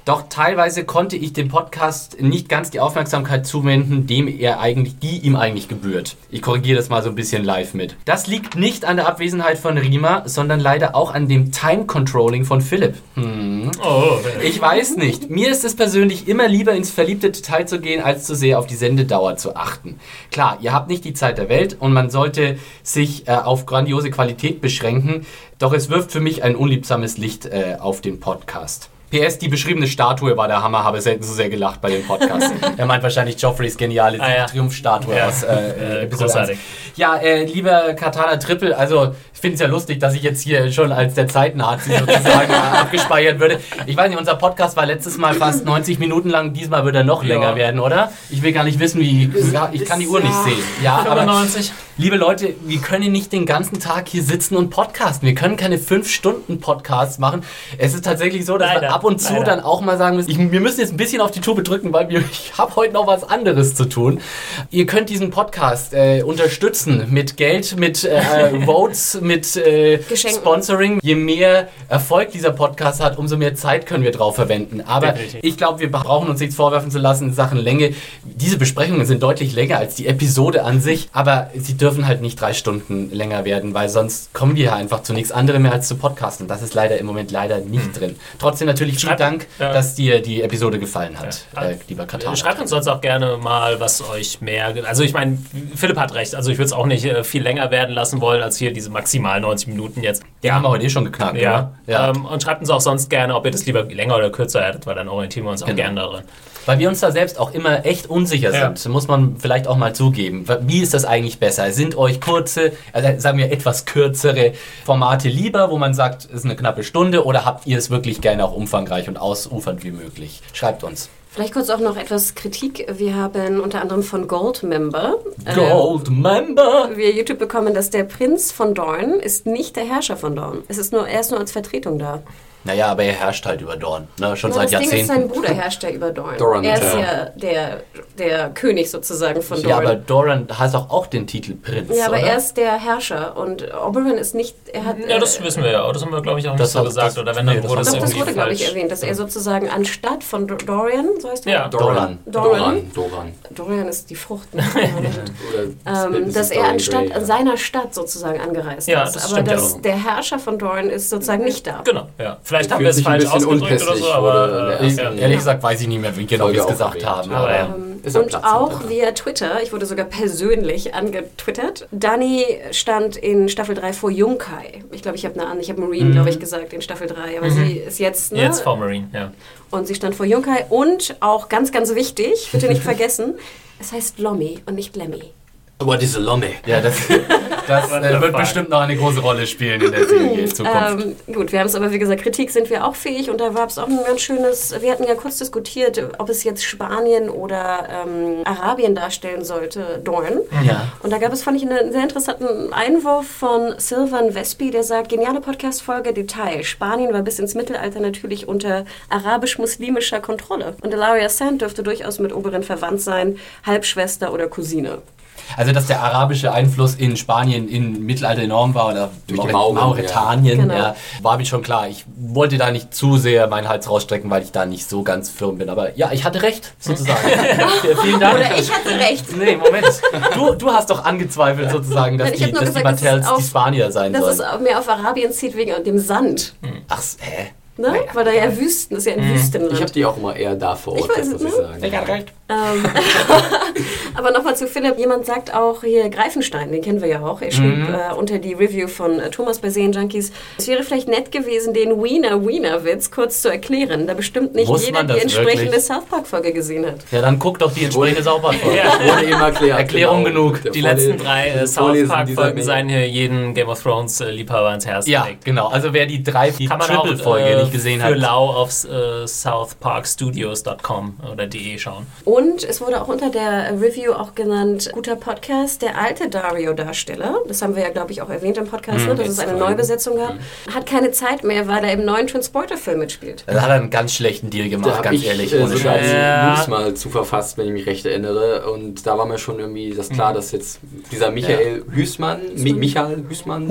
[SPEAKER 3] Doch teilweise konnte ich dem Podcast nicht ganz die Aufmerksamkeit zuwenden, dem er eigentlich, die ihm eigentlich gebührt. Ich korrigiere das mal so ein bisschen live mit. Das liegt nicht an der Abwesenheit von Rima, sondern leider auch an dem Time Controlling von Philipp. Hm.
[SPEAKER 1] Oh,
[SPEAKER 3] Ich weiß nicht. Mir ist es persönlich immer lieber ins verliebte Detail zu gehen, als zu sehr auf die Sendedauer zu achten. Klar, ihr habt nicht die Zeit der Welt und man sollte sich äh, auf grandiose Qualität beschränken, doch es wirft für mich ein unliebsames Licht äh, auf den Podcast. PS, die beschriebene Statue war der Hammer, habe selten so sehr gelacht bei dem Podcast. (laughs) er meint wahrscheinlich Joffreys geniale
[SPEAKER 1] Ah, ja.
[SPEAKER 3] Triumphstatue
[SPEAKER 1] Ja.
[SPEAKER 3] aus äh,
[SPEAKER 1] Äh, (laughs)
[SPEAKER 3] Episode
[SPEAKER 1] großartig.
[SPEAKER 3] 1. Ja, äh, lieber Katana Triple, also ich finde es ja lustig, dass ich jetzt hier schon als der Zeitnazi sozusagen (laughs) abgespeichert würde. Ich weiß nicht, unser Podcast war letztes Mal fast 90 Minuten lang, diesmal wird er noch
[SPEAKER 1] Ja.
[SPEAKER 3] länger werden, oder? Ich will gar nicht wissen, wie. Ja, ich kann die Uhr nicht sehen. Ja, aber
[SPEAKER 1] 95.
[SPEAKER 3] Liebe Leute, wir können nicht den ganzen Tag hier sitzen und podcasten. Wir können keine 5-Stunden-Podcasts machen. Es ist tatsächlich so, dass wir
[SPEAKER 1] Leider,
[SPEAKER 3] ab und zu
[SPEAKER 1] leider.
[SPEAKER 3] dann auch mal sagen müssen, ich, wir müssen jetzt ein bisschen auf die Tube drücken, weil wir, (laughs) ich habe heute noch was anderes zu tun. Ihr könnt diesen Podcast äh, unterstützen mit Geld, mit äh, (laughs) Votes, mit äh. Sponsoring. Je mehr Erfolg dieser Podcast hat, umso mehr Zeit können wir drauf verwenden. Aber
[SPEAKER 1] Definitiv.
[SPEAKER 3] ich glaube, wir brauchen uns nichts vorwerfen zu lassen in Sachen Länge. Diese Besprechungen sind deutlich länger als die Episode an sich, aber sie dürfen halt nicht drei Stunden länger werden, weil sonst kommen wir einfach zu nichts anderem mehr als zu podcasten. Das ist leider im Moment leider nicht drin. Trotzdem natürlich vielen Dank,
[SPEAKER 1] ja.
[SPEAKER 3] dass dir die Episode gefallen hat,
[SPEAKER 1] Ja.
[SPEAKER 3] äh, lieber Katar.
[SPEAKER 1] Schreibt uns sonst auch gerne mal, was euch mehr. Also, ich meine, Philipp hat recht. Also, ich würde es auch nicht äh, viel länger werden lassen wollen, als hier diese maximal 90 Minuten jetzt.
[SPEAKER 3] Die haben wir heute eh schon geknackt,
[SPEAKER 1] Ja,
[SPEAKER 3] oder? Ja.
[SPEAKER 1] Ähm, und schreibt uns auch sonst gerne, ob ihr das lieber länger oder kürzer hättet, weil dann orientieren wir uns auch
[SPEAKER 3] Genau.
[SPEAKER 1] gerne daran.
[SPEAKER 3] Weil wir uns da selbst auch immer echt unsicher
[SPEAKER 1] Ja.
[SPEAKER 3] sind, muss man vielleicht auch mal zugeben. Wie ist das eigentlich besser? Sind euch kurze, also sagen wir etwas kürzere Formate lieber, wo man sagt, es ist eine knappe Stunde, oder habt ihr es wirklich gerne auch umfangreich und ausufernd wie möglich? Schreibt uns.
[SPEAKER 2] Vielleicht kurz auch noch etwas Kritik. Wir haben unter anderem von Goldmember äh,
[SPEAKER 3] Gold Member!
[SPEAKER 2] via YouTube bekommen, dass der Prinz von Dorn ist nicht der Herrscher von Dorn. Es ist nur, er ist nur als Vertretung da.
[SPEAKER 3] Naja, aber er herrscht halt über Dorn, ne? schon
[SPEAKER 2] Ja,
[SPEAKER 3] seit
[SPEAKER 2] das Ding ist, sein
[SPEAKER 3] Jahrzehnten.
[SPEAKER 2] Bruder herrscht ja über Dorn.
[SPEAKER 4] Doran,
[SPEAKER 2] er ist
[SPEAKER 4] ja.
[SPEAKER 2] ja der, der König sozusagen von Dorn.
[SPEAKER 3] Ja, aber Doran hat auch, auch den Titel Prinz,
[SPEAKER 2] Ja, aber
[SPEAKER 3] oder?
[SPEAKER 2] er ist der Herrscher und Oberyn ist nicht. Er hat,
[SPEAKER 1] Ja, das
[SPEAKER 2] äh,
[SPEAKER 1] wissen wir ja. auch. Das haben wir, glaube ich, auch nicht
[SPEAKER 3] Das
[SPEAKER 1] so
[SPEAKER 3] hat-
[SPEAKER 1] gesagt.
[SPEAKER 3] das-
[SPEAKER 1] oder wenn,
[SPEAKER 3] nee,
[SPEAKER 1] dann
[SPEAKER 3] das
[SPEAKER 1] wurde es
[SPEAKER 2] Doch, das
[SPEAKER 1] irgendwie
[SPEAKER 2] wurde, glaube ich, erwähnt, dass er sozusagen anstatt von Do- Dorian, so heißt er?
[SPEAKER 1] Ja.
[SPEAKER 3] Doran.
[SPEAKER 2] Doran.
[SPEAKER 4] Doran.
[SPEAKER 2] Dorian ist die Frucht. (laughs)
[SPEAKER 4] Oder
[SPEAKER 2] ähm, dass er anstatt seiner Stadt sozusagen angereist
[SPEAKER 1] Ja,
[SPEAKER 2] ist.
[SPEAKER 1] das
[SPEAKER 2] Aber
[SPEAKER 1] stimmt ja
[SPEAKER 2] dass der Herrscher von Dorn ist sozusagen nicht da.
[SPEAKER 1] Genau, ja. Vielleicht haben
[SPEAKER 4] Fühlt
[SPEAKER 1] wir es falsch
[SPEAKER 4] bisschen
[SPEAKER 1] ausgedrückt oder so, aber. Äh, ja.
[SPEAKER 3] Ehrlich gesagt weiß ich nicht mehr, wie genau wir es gesagt
[SPEAKER 4] erwähnt.
[SPEAKER 3] haben.
[SPEAKER 1] Aber ja.
[SPEAKER 2] Ähm, und
[SPEAKER 4] Platz
[SPEAKER 2] auch via Twitter, ich wurde sogar persönlich angetwittert. Dani stand in Staffel 3 vor Junkai. Ich glaube, ich habe eine an, ich habe Marine, glaube ich, gesagt in Staffel 3, aber sie ist jetzt, ne?
[SPEAKER 1] Jetzt vor Marine, ja.
[SPEAKER 2] Und sie stand vor Junkai und auch ganz, ganz wichtig, bitte nicht vergessen, es heißt Lommi und nicht Lemmy.
[SPEAKER 4] What is a Lomé?
[SPEAKER 3] Ja, das, das (laughs) äh, wird bestimmt noch eine große Rolle spielen in der Serie in Zukunft.
[SPEAKER 2] Ähm, gut, wir haben es aber, wie gesagt, Kritik sind wir auch fähig und da war es auch ein ganz schönes, wir hatten ja kurz diskutiert, ob es jetzt Spanien oder ähm, Arabien darstellen sollte, Dorn.
[SPEAKER 3] ja.
[SPEAKER 2] Und da gab es, fand ich, einen sehr interessanten Einwurf von Silvan Vespi, der sagt, geniale Podcast-Folge, Detail. Spanien war bis ins Mittelalter natürlich unter arabisch-muslimischer Kontrolle. Und Ilaria Sand dürfte durchaus mit Oberin verwandt sein, Halbschwester oder Cousine.
[SPEAKER 3] Also, dass der arabische Einfluss in Spanien im Mittelalter enorm war oder
[SPEAKER 4] Durch die
[SPEAKER 3] Mauret-
[SPEAKER 4] Mauren,
[SPEAKER 2] ja.
[SPEAKER 3] Mauretanien,
[SPEAKER 2] Genau.
[SPEAKER 3] ja, war mir schon klar. Ich wollte da nicht zu sehr meinen Hals rausstrecken, weil ich da nicht so ganz firm bin. Aber ja, ich hatte recht, sozusagen. (laughs) Vielen Dank.
[SPEAKER 2] Oder ich hatte recht.
[SPEAKER 3] Nee, Moment. Du, du hast doch angezweifelt sozusagen, dass die, dass die
[SPEAKER 2] gesagt, dass es
[SPEAKER 3] Martells
[SPEAKER 2] auf-
[SPEAKER 3] die Spanier sein
[SPEAKER 2] Dass es
[SPEAKER 3] sollen.
[SPEAKER 2] mehr auf Arabien zieht wegen dem Sand.
[SPEAKER 3] Ach, hä?
[SPEAKER 2] Ne? Weil da ja Wüsten, das ist ja ein Wüstenland.
[SPEAKER 4] Ich habe die auch immer eher da verortet,
[SPEAKER 2] Ich weiß
[SPEAKER 4] muss
[SPEAKER 2] es,
[SPEAKER 4] ich
[SPEAKER 2] ne?
[SPEAKER 4] sagen.
[SPEAKER 3] Ich hatte recht.
[SPEAKER 2] Ähm, (laughs) aber nochmal zu Philipp. Jemand sagt auch hier Greifenstein, den kennen wir ja auch. Er schrieb
[SPEAKER 3] Mhm.
[SPEAKER 2] äh, unter die Review von äh, Thomas bei Serienjunkies, es wäre vielleicht nett gewesen, den Wiener-Wiener-Witz kurz zu erklären, da bestimmt nicht
[SPEAKER 3] Muss
[SPEAKER 2] jeder die entsprechende
[SPEAKER 3] wirklich?
[SPEAKER 2] South Park-Folge gesehen hat.
[SPEAKER 3] Ja, dann guck doch die entsprechende Sauberfolge.
[SPEAKER 1] Ja.
[SPEAKER 4] Wurde eben erklärt.
[SPEAKER 3] Erklärung
[SPEAKER 4] genau.
[SPEAKER 3] genug.
[SPEAKER 4] Der
[SPEAKER 1] Die letzten drei äh, South Park-Folgen
[SPEAKER 4] dieser-
[SPEAKER 1] seien hier jeden Game of Thrones-Liebhaber ans Herz
[SPEAKER 3] Ja,
[SPEAKER 1] gelegt.
[SPEAKER 3] genau. Also wer die drei, die
[SPEAKER 1] Kann man auch
[SPEAKER 3] Triple-Folge
[SPEAKER 1] äh,
[SPEAKER 3] nicht gesehen
[SPEAKER 1] für
[SPEAKER 3] hat.
[SPEAKER 1] lau auf äh, southparkstudios.com oder de schauen.
[SPEAKER 2] Und es wurde auch unter der Review auch genannt, guter Podcast, der alte Dario-Darsteller, das haben wir ja, glaube ich, auch erwähnt im Podcast, ne, dass es eine. Neubesetzung gab, hat keine Zeit mehr, weil er im neuen Transporter-Film mitspielt.
[SPEAKER 3] Da hat er einen ganz schlechten Deal gemacht, ganz
[SPEAKER 4] ich
[SPEAKER 3] ehrlich,
[SPEAKER 4] äh,
[SPEAKER 3] ohne
[SPEAKER 4] sogar
[SPEAKER 3] Scheiß.
[SPEAKER 1] Ja.
[SPEAKER 4] News mal zu verfasst, wenn ich mich recht erinnere. Und da war mir schon irgendwie das klar, dass jetzt dieser Michael Hüßmann, Mi Michael Hüßmann,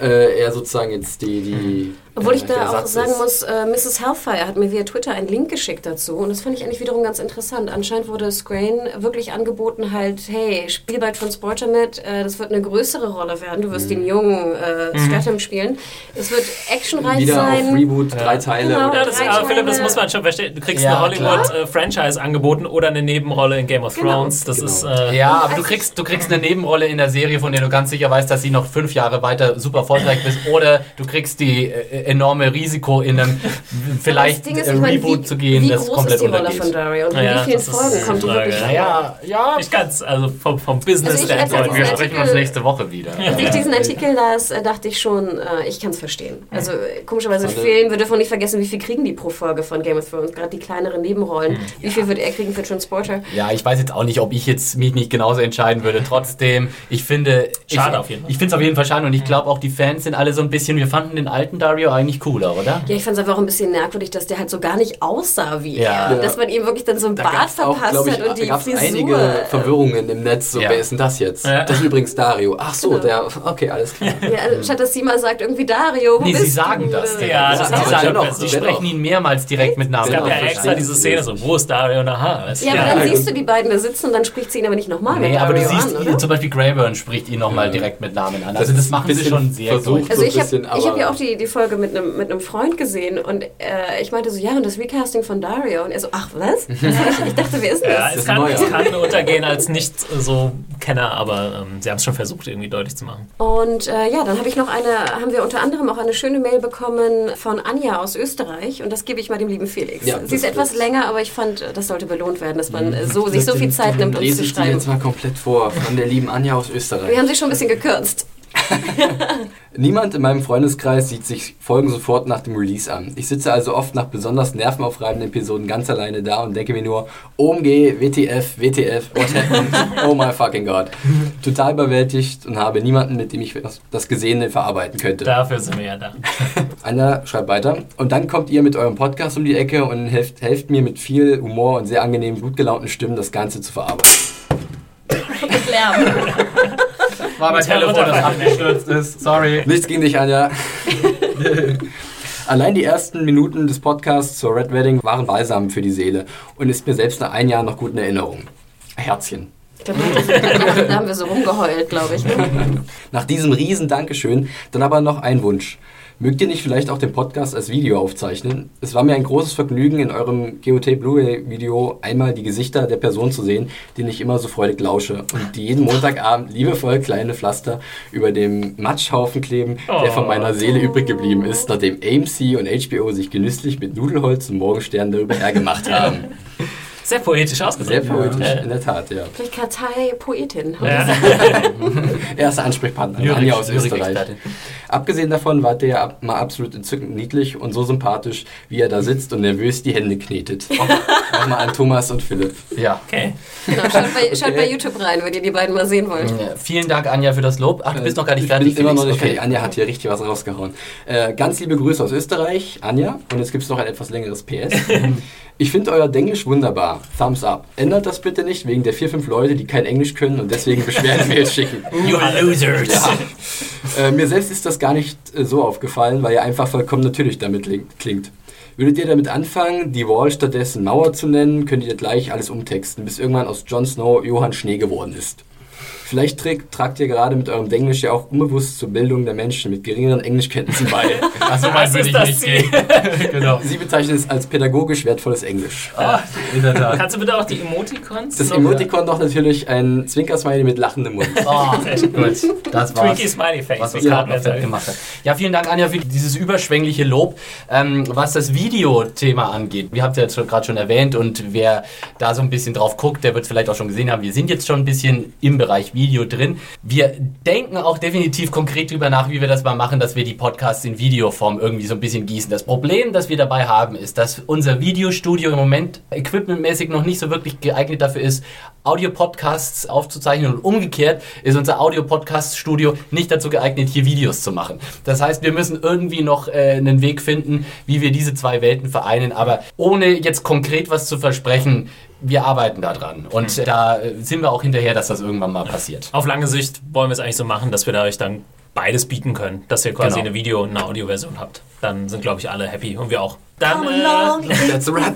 [SPEAKER 4] äh, er sozusagen jetzt die... die
[SPEAKER 2] Obwohl ich da auch sagen
[SPEAKER 4] ist.
[SPEAKER 2] muss, äh, Mrs. Hellfire hat mir via Twitter einen Link geschickt dazu und das fand ich eigentlich wiederum ganz interessant. Anscheinend wurde Scrain wirklich angeboten halt, hey, spiel bei Transporter mit, äh, das wird eine größere Rolle werden, du wirst den jungen äh, Stratham spielen. Es wird actionreich
[SPEAKER 4] Wieder
[SPEAKER 2] sein.
[SPEAKER 4] auf Reboot, drei Teile.
[SPEAKER 2] Genau,
[SPEAKER 4] oder
[SPEAKER 1] Ja, das,
[SPEAKER 2] drei
[SPEAKER 1] aber Philipp, das muss man schon verstehen. Du kriegst
[SPEAKER 3] Ja,
[SPEAKER 1] eine Hollywood-Franchise angeboten oder eine Nebenrolle in Game of
[SPEAKER 2] Genau.
[SPEAKER 1] Thrones. Das
[SPEAKER 4] Genau.
[SPEAKER 1] ist. Äh,
[SPEAKER 3] Ja, aber du
[SPEAKER 2] Also-
[SPEAKER 3] kriegst, du kriegst eine Nebenrolle in der Serie, von der du ganz sicher weißt, dass sie noch fünf Jahre weiter super erfolgreich bist. Oder du kriegst die äh, enorme Risiko, in einem (laughs) vielleicht
[SPEAKER 2] ist,
[SPEAKER 3] äh,
[SPEAKER 2] ich meine,
[SPEAKER 3] Reboot
[SPEAKER 2] wie,
[SPEAKER 3] zu gehen,
[SPEAKER 2] wie
[SPEAKER 3] das
[SPEAKER 2] groß
[SPEAKER 3] komplett
[SPEAKER 2] ist die Rolle
[SPEAKER 3] untergeht.
[SPEAKER 2] von Dario und in
[SPEAKER 1] Ja,
[SPEAKER 2] wie vielen
[SPEAKER 1] ist
[SPEAKER 2] Folgen kommt die wirklich?
[SPEAKER 3] Naja, ja,
[SPEAKER 1] Nicht ganz, also vom, vom Business
[SPEAKER 2] Also ich- ich
[SPEAKER 3] wir sprechen uns nächste Woche wieder.
[SPEAKER 2] Als ich diesen Artikel las, äh, dachte ich schon, äh, ich kann es verstehen. Also komischerweise
[SPEAKER 4] Alle-
[SPEAKER 2] Film, wir dürfen auch nicht vergessen, wie viel kriegen die pro Folge von Game of Thrones, gerade die kleineren Nebenrollen. Wie viel wird er kriegen für Transporter?
[SPEAKER 3] Ja, ich weiß jetzt auch nicht, ob ich jetzt mich nicht genauso entscheiden würde. Trotzdem, ich finde,
[SPEAKER 1] Schade
[SPEAKER 3] ich,
[SPEAKER 1] auf jeden Fall.
[SPEAKER 3] Ich finde es auf jeden Fall schade und ich glaube auch die Fans sind alle so ein bisschen. Wir fanden den alten Dario eigentlich cooler, oder?
[SPEAKER 2] Ja, ich fand es einfach auch ein bisschen merkwürdig, dass der halt so gar nicht aussah wie
[SPEAKER 3] Ja.
[SPEAKER 2] er. Dass man ihm wirklich dann so ein
[SPEAKER 4] Da
[SPEAKER 2] Bart
[SPEAKER 4] auch,
[SPEAKER 2] verpasst
[SPEAKER 4] glaube ich,
[SPEAKER 2] hat und die
[SPEAKER 4] gab's
[SPEAKER 2] Frisur.
[SPEAKER 4] einige Verwirrungen im Netz. So,
[SPEAKER 3] Ja.
[SPEAKER 4] wer ist denn das jetzt?
[SPEAKER 1] Ja.
[SPEAKER 4] Das ist übrigens Dario. Ach so,
[SPEAKER 2] Genau.
[SPEAKER 4] der. Okay, alles klar.
[SPEAKER 2] Ja, statt dass sie mal sagt, irgendwie Dario, wo
[SPEAKER 3] Nee,
[SPEAKER 2] bist
[SPEAKER 3] sie sagen
[SPEAKER 2] du?
[SPEAKER 3] das.
[SPEAKER 1] Ja, das
[SPEAKER 3] sie, sagen,
[SPEAKER 1] dennoch,
[SPEAKER 3] sie sprechen ihn mehrmals direkt mit Namen.
[SPEAKER 1] Es gab ja extra diese Szene, so, wo ist Dario du?
[SPEAKER 2] Ja, aber dann siehst du die beiden da sitzen und dann spricht sie ihn aber nicht nochmal mit
[SPEAKER 3] Nee, aber
[SPEAKER 2] Dario
[SPEAKER 3] du siehst,
[SPEAKER 2] an,
[SPEAKER 3] zum Beispiel Greyburn spricht ihn nochmal
[SPEAKER 4] Ja.
[SPEAKER 3] direkt mit Namen an.
[SPEAKER 4] Das
[SPEAKER 3] Also das machen sie schon sehr
[SPEAKER 4] versucht.
[SPEAKER 3] gut.
[SPEAKER 2] Also
[SPEAKER 4] so ein
[SPEAKER 2] ich habe
[SPEAKER 4] aber-
[SPEAKER 2] ja auch die, die Folge mit einem mit einem Freund gesehen und äh, ich meinte so, ja, und das Recasting von Dario. Und er so, ach was? (laughs) ich, ich dachte, wer ist denn
[SPEAKER 1] Ja,
[SPEAKER 2] das?
[SPEAKER 1] es
[SPEAKER 4] ist
[SPEAKER 1] kann,
[SPEAKER 4] neu,
[SPEAKER 1] es kann untergehen als nicht so Kenner, aber ähm, sie haben es schon versucht, irgendwie deutlich zu machen.
[SPEAKER 2] Und äh, ja, dann habe ich noch eine, haben wir unter anderem auch eine schöne Mail bekommen von Anja aus Österreich und das gebe ich mal dem lieben Felix.
[SPEAKER 4] Ja,
[SPEAKER 2] Sie ist
[SPEAKER 4] das-
[SPEAKER 2] etwas
[SPEAKER 4] das-
[SPEAKER 2] länger, aber ich fand, das sollte belohnt werden, dass man äh, so, sich so viel Zeit nimmt, uns
[SPEAKER 4] Lese
[SPEAKER 2] zu
[SPEAKER 4] ich die
[SPEAKER 2] schreiben.
[SPEAKER 4] jetzt mal komplett vor. Von der lieben Anja aus
[SPEAKER 2] Wir
[SPEAKER 4] Österreich.
[SPEAKER 2] haben sie schon ein bisschen gekürzt. (laughs)
[SPEAKER 4] Niemand in meinem Freundeskreis sieht sich Folgen sofort nach dem Release an. Ich sitze also oft nach besonders nervenaufreibenden Episoden ganz alleine da und denke mir nur, OMG, WTF, WTF, what happened? (laughs) Oh my fucking God. Total überwältigt und habe niemanden, mit dem ich das- Gesehene verarbeiten könnte.
[SPEAKER 1] Dafür sind wir ja da. (laughs)
[SPEAKER 4] Anja schreibt weiter. Und dann kommt ihr mit eurem Podcast um die Ecke und helft, helft mir mit viel Humor und sehr angenehmen, gut gelaunten Stimmen das Ganze zu verarbeiten.
[SPEAKER 2] Lärm.
[SPEAKER 3] War mein Telefon, das abgestürzt ist. Sorry.
[SPEAKER 4] Nichts gegen dich, Anja. (laughs) Allein die ersten Minuten des Podcasts zur Red Wedding waren balsam für die Seele und ist mir selbst nach einem Jahr noch gut in Erinnerung. Herzchen.
[SPEAKER 2] Da haben wir so rumgeheult, glaube ich. Ne? (laughs)
[SPEAKER 4] Nach diesem riesen Dankeschön dann aber noch ein Wunsch. Mögt ihr nicht vielleicht auch den Podcast als Video aufzeichnen? Es war mir ein großes Vergnügen, in eurem GOT Blu-ray-Video einmal die Gesichter der Person zu sehen, denen ich immer so freudig lausche und die jeden Montagabend liebevoll kleine Pflaster über dem Matschhaufen kleben, der von meiner Seele übrig geblieben ist, nachdem AMC und HBO sich genüsslich mit Nudelholz und Morgenstern darüber hergemacht haben.
[SPEAKER 1] Sehr poetisch ausgedrückt.
[SPEAKER 4] Sehr poetisch,
[SPEAKER 1] Ja.
[SPEAKER 4] in der Tat, ja.
[SPEAKER 2] Vielleicht Kartei Poetin.
[SPEAKER 1] Ja. (laughs) (laughs)
[SPEAKER 4] Erster Ansprechpartner,
[SPEAKER 3] Lyrik-
[SPEAKER 4] Anja aus Österreich. Abgesehen davon war der ab- mal absolut entzückend niedlich und so sympathisch, wie er da sitzt und nervös die Hände knetet. Nochmal an Thomas und Philipp.
[SPEAKER 3] Ja.
[SPEAKER 1] Okay.
[SPEAKER 2] Genau, schaut, bei, (laughs) schaut bei YouTube rein, wenn ihr die beiden mal sehen wollt.
[SPEAKER 3] Ja, Vielen Dank, Anja, für das Lob. Ach, du bist noch gar nicht
[SPEAKER 4] ich
[SPEAKER 3] fertig.
[SPEAKER 4] bin immer noch nicht
[SPEAKER 3] Okay.
[SPEAKER 4] fertig. Anja hat hier richtig was rausgehauen. Äh, ganz liebe Grüße aus Österreich, Anja. Und jetzt gibt es noch ein etwas längeres PS. (laughs) Ich finde euer Denglisch wunderbar. Thumbs up. Ändert das bitte nicht wegen der vier, fünf Leute, die kein Englisch können und deswegen Beschwerdemails (laughs) schicken.
[SPEAKER 3] You losers.
[SPEAKER 4] Ja. Äh, mir selbst ist das gar nicht äh, so aufgefallen, weil ihr einfach vollkommen natürlich damit ling- klingt. Würdet ihr damit anfangen, die Wall stattdessen Mauer zu nennen, könnt ihr gleich alles umtexten, bis irgendwann aus Jon Snow Johann Schnee geworden ist. Vielleicht trägt, tragt ihr gerade mit eurem Denglisch ja auch unbewusst zur Bildung der Menschen mit geringeren Englischkenntnissen bei. (laughs)
[SPEAKER 1] Das
[SPEAKER 3] weit würde ich
[SPEAKER 1] das
[SPEAKER 3] nicht
[SPEAKER 1] Ziel.
[SPEAKER 3] gehen. (laughs) genau.
[SPEAKER 4] Sie bezeichnen es als pädagogisch wertvolles Englisch.
[SPEAKER 3] Ah, in der Tat.
[SPEAKER 1] Kannst du bitte auch die Emoticons?
[SPEAKER 4] Das
[SPEAKER 1] noch-
[SPEAKER 4] Emoticon doch natürlich ein Zwinkersmiley mit lachendem Mund.
[SPEAKER 3] Oh, gut. Das war's.
[SPEAKER 1] Twinkie Smiley Face.
[SPEAKER 3] was
[SPEAKER 1] Cartman
[SPEAKER 3] gerade noch gemacht hat. Ja, vielen Dank, Anja, für dieses überschwängliche Lob. Ähm, was das Videothema angeht, wir habt ja jetzt gerade schon erwähnt und wer da so ein bisschen drauf guckt, der wird es vielleicht auch schon gesehen haben. Wir sind jetzt schon ein bisschen im Bereich Video drin. Wir denken auch definitiv konkret drüber nach, wie wir das mal machen, dass wir die Podcasts in Videoform irgendwie so ein bisschen gießen. Das Problem, das wir dabei haben, ist, dass unser Videostudio im Moment equipmentmäßig noch nicht so wirklich geeignet dafür ist, Audio-Podcasts aufzuzeichnen und umgekehrt ist unser Audio-Podcast-Studio nicht dazu geeignet, hier Videos zu machen. Das heißt, wir müssen irgendwie noch äh, einen Weg finden, wie wir diese zwei Welten vereinen, aber ohne jetzt konkret was zu versprechen, wir arbeiten da dran und äh, da äh, sind wir auch hinterher, dass das irgendwann mal passiert.
[SPEAKER 1] Auf lange Sicht wollen wir es eigentlich so machen, dass wir da euch dann beides bieten können, dass ihr quasi
[SPEAKER 3] Genau.
[SPEAKER 1] eine Video- und eine Audioversion habt. Dann sind, glaube ich, alle happy und wir auch. Dann äh,
[SPEAKER 4] That's a wrap.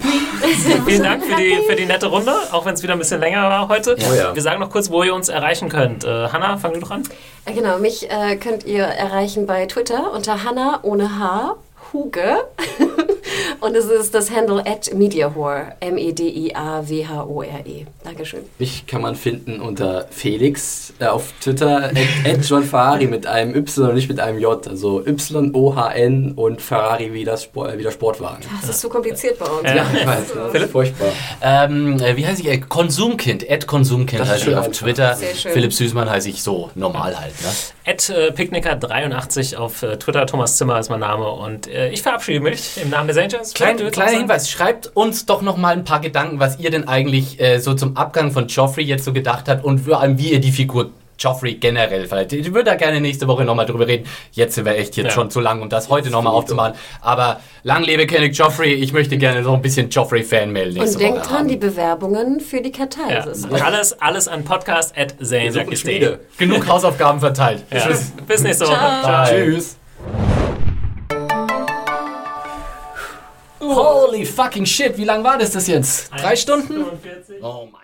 [SPEAKER 1] vielen Dank für die, für die nette Runde, auch wenn es wieder ein bisschen länger war heute.
[SPEAKER 4] Oh ja.
[SPEAKER 1] Wir sagen noch kurz, wo ihr uns erreichen könnt. Äh, Hanna, fang du doch an.
[SPEAKER 2] Äh, Genau, mich äh, könnt ihr erreichen bei Twitter unter Hanna ohne H. Huge. (laughs) Und es ist das Handle at Mediahore. M-E-D-I-A-W-H-O-R-E. Dankeschön.
[SPEAKER 4] Mich kann man finden unter Felix äh, auf Twitter, at, at John Ferrari mit einem Y und nicht mit einem J. Also Y-O-H-N und Ferrari wie, das Sport, wie der Sportwagen.
[SPEAKER 2] Das ist zu kompliziert bei uns.
[SPEAKER 1] Ja.
[SPEAKER 4] Ja, ich weiß, das ist furchtbar.
[SPEAKER 3] Ähm, äh, wie heiße ich? Äh, Konsumkind. Ed Konsumkind
[SPEAKER 4] Das ist
[SPEAKER 3] heiße ich auf. Twitter.
[SPEAKER 2] Sehr schön.
[SPEAKER 3] Philipp Süßmann heiße ich so normal halt. Ne?
[SPEAKER 1] Ed äh, Picknicker83 auf äh, Twitter, Thomas Zimmer ist mein Name und äh, ich verabschiede mich im Namen des Angels.
[SPEAKER 3] Klein, kleiner? Hinweis, schreibt uns doch noch mal ein paar Gedanken, was ihr denn eigentlich äh, so zum Abgang von Joffrey jetzt so gedacht habt und vor allem, wie ihr die Figur Joffrey generell vielleicht. Ich würde da gerne nächste Woche nochmal drüber reden. Jetzt sind wir echt jetzt
[SPEAKER 1] Ja.
[SPEAKER 3] schon zu lang, um das heute nochmal aufzumachen. Aber lang lebe König Joffrey. Ich möchte gerne so ein bisschen Joffrey-Fan-Mail nächste
[SPEAKER 2] Und denkt dran,
[SPEAKER 3] haben.
[SPEAKER 2] die Bewerbungen für die Kartei.
[SPEAKER 1] Ja.
[SPEAKER 2] Das ist
[SPEAKER 1] Alles, alles an podcast at.
[SPEAKER 3] Genug Hausaufgaben verteilt.
[SPEAKER 1] Ja.
[SPEAKER 3] Tschüss.
[SPEAKER 1] Bis nächste Woche.
[SPEAKER 2] Ciao.
[SPEAKER 3] Bye.
[SPEAKER 4] Tschüss.
[SPEAKER 3] Holy fucking shit, wie lang war das das jetzt? Drei Stunden?
[SPEAKER 1] 45.
[SPEAKER 3] Oh mein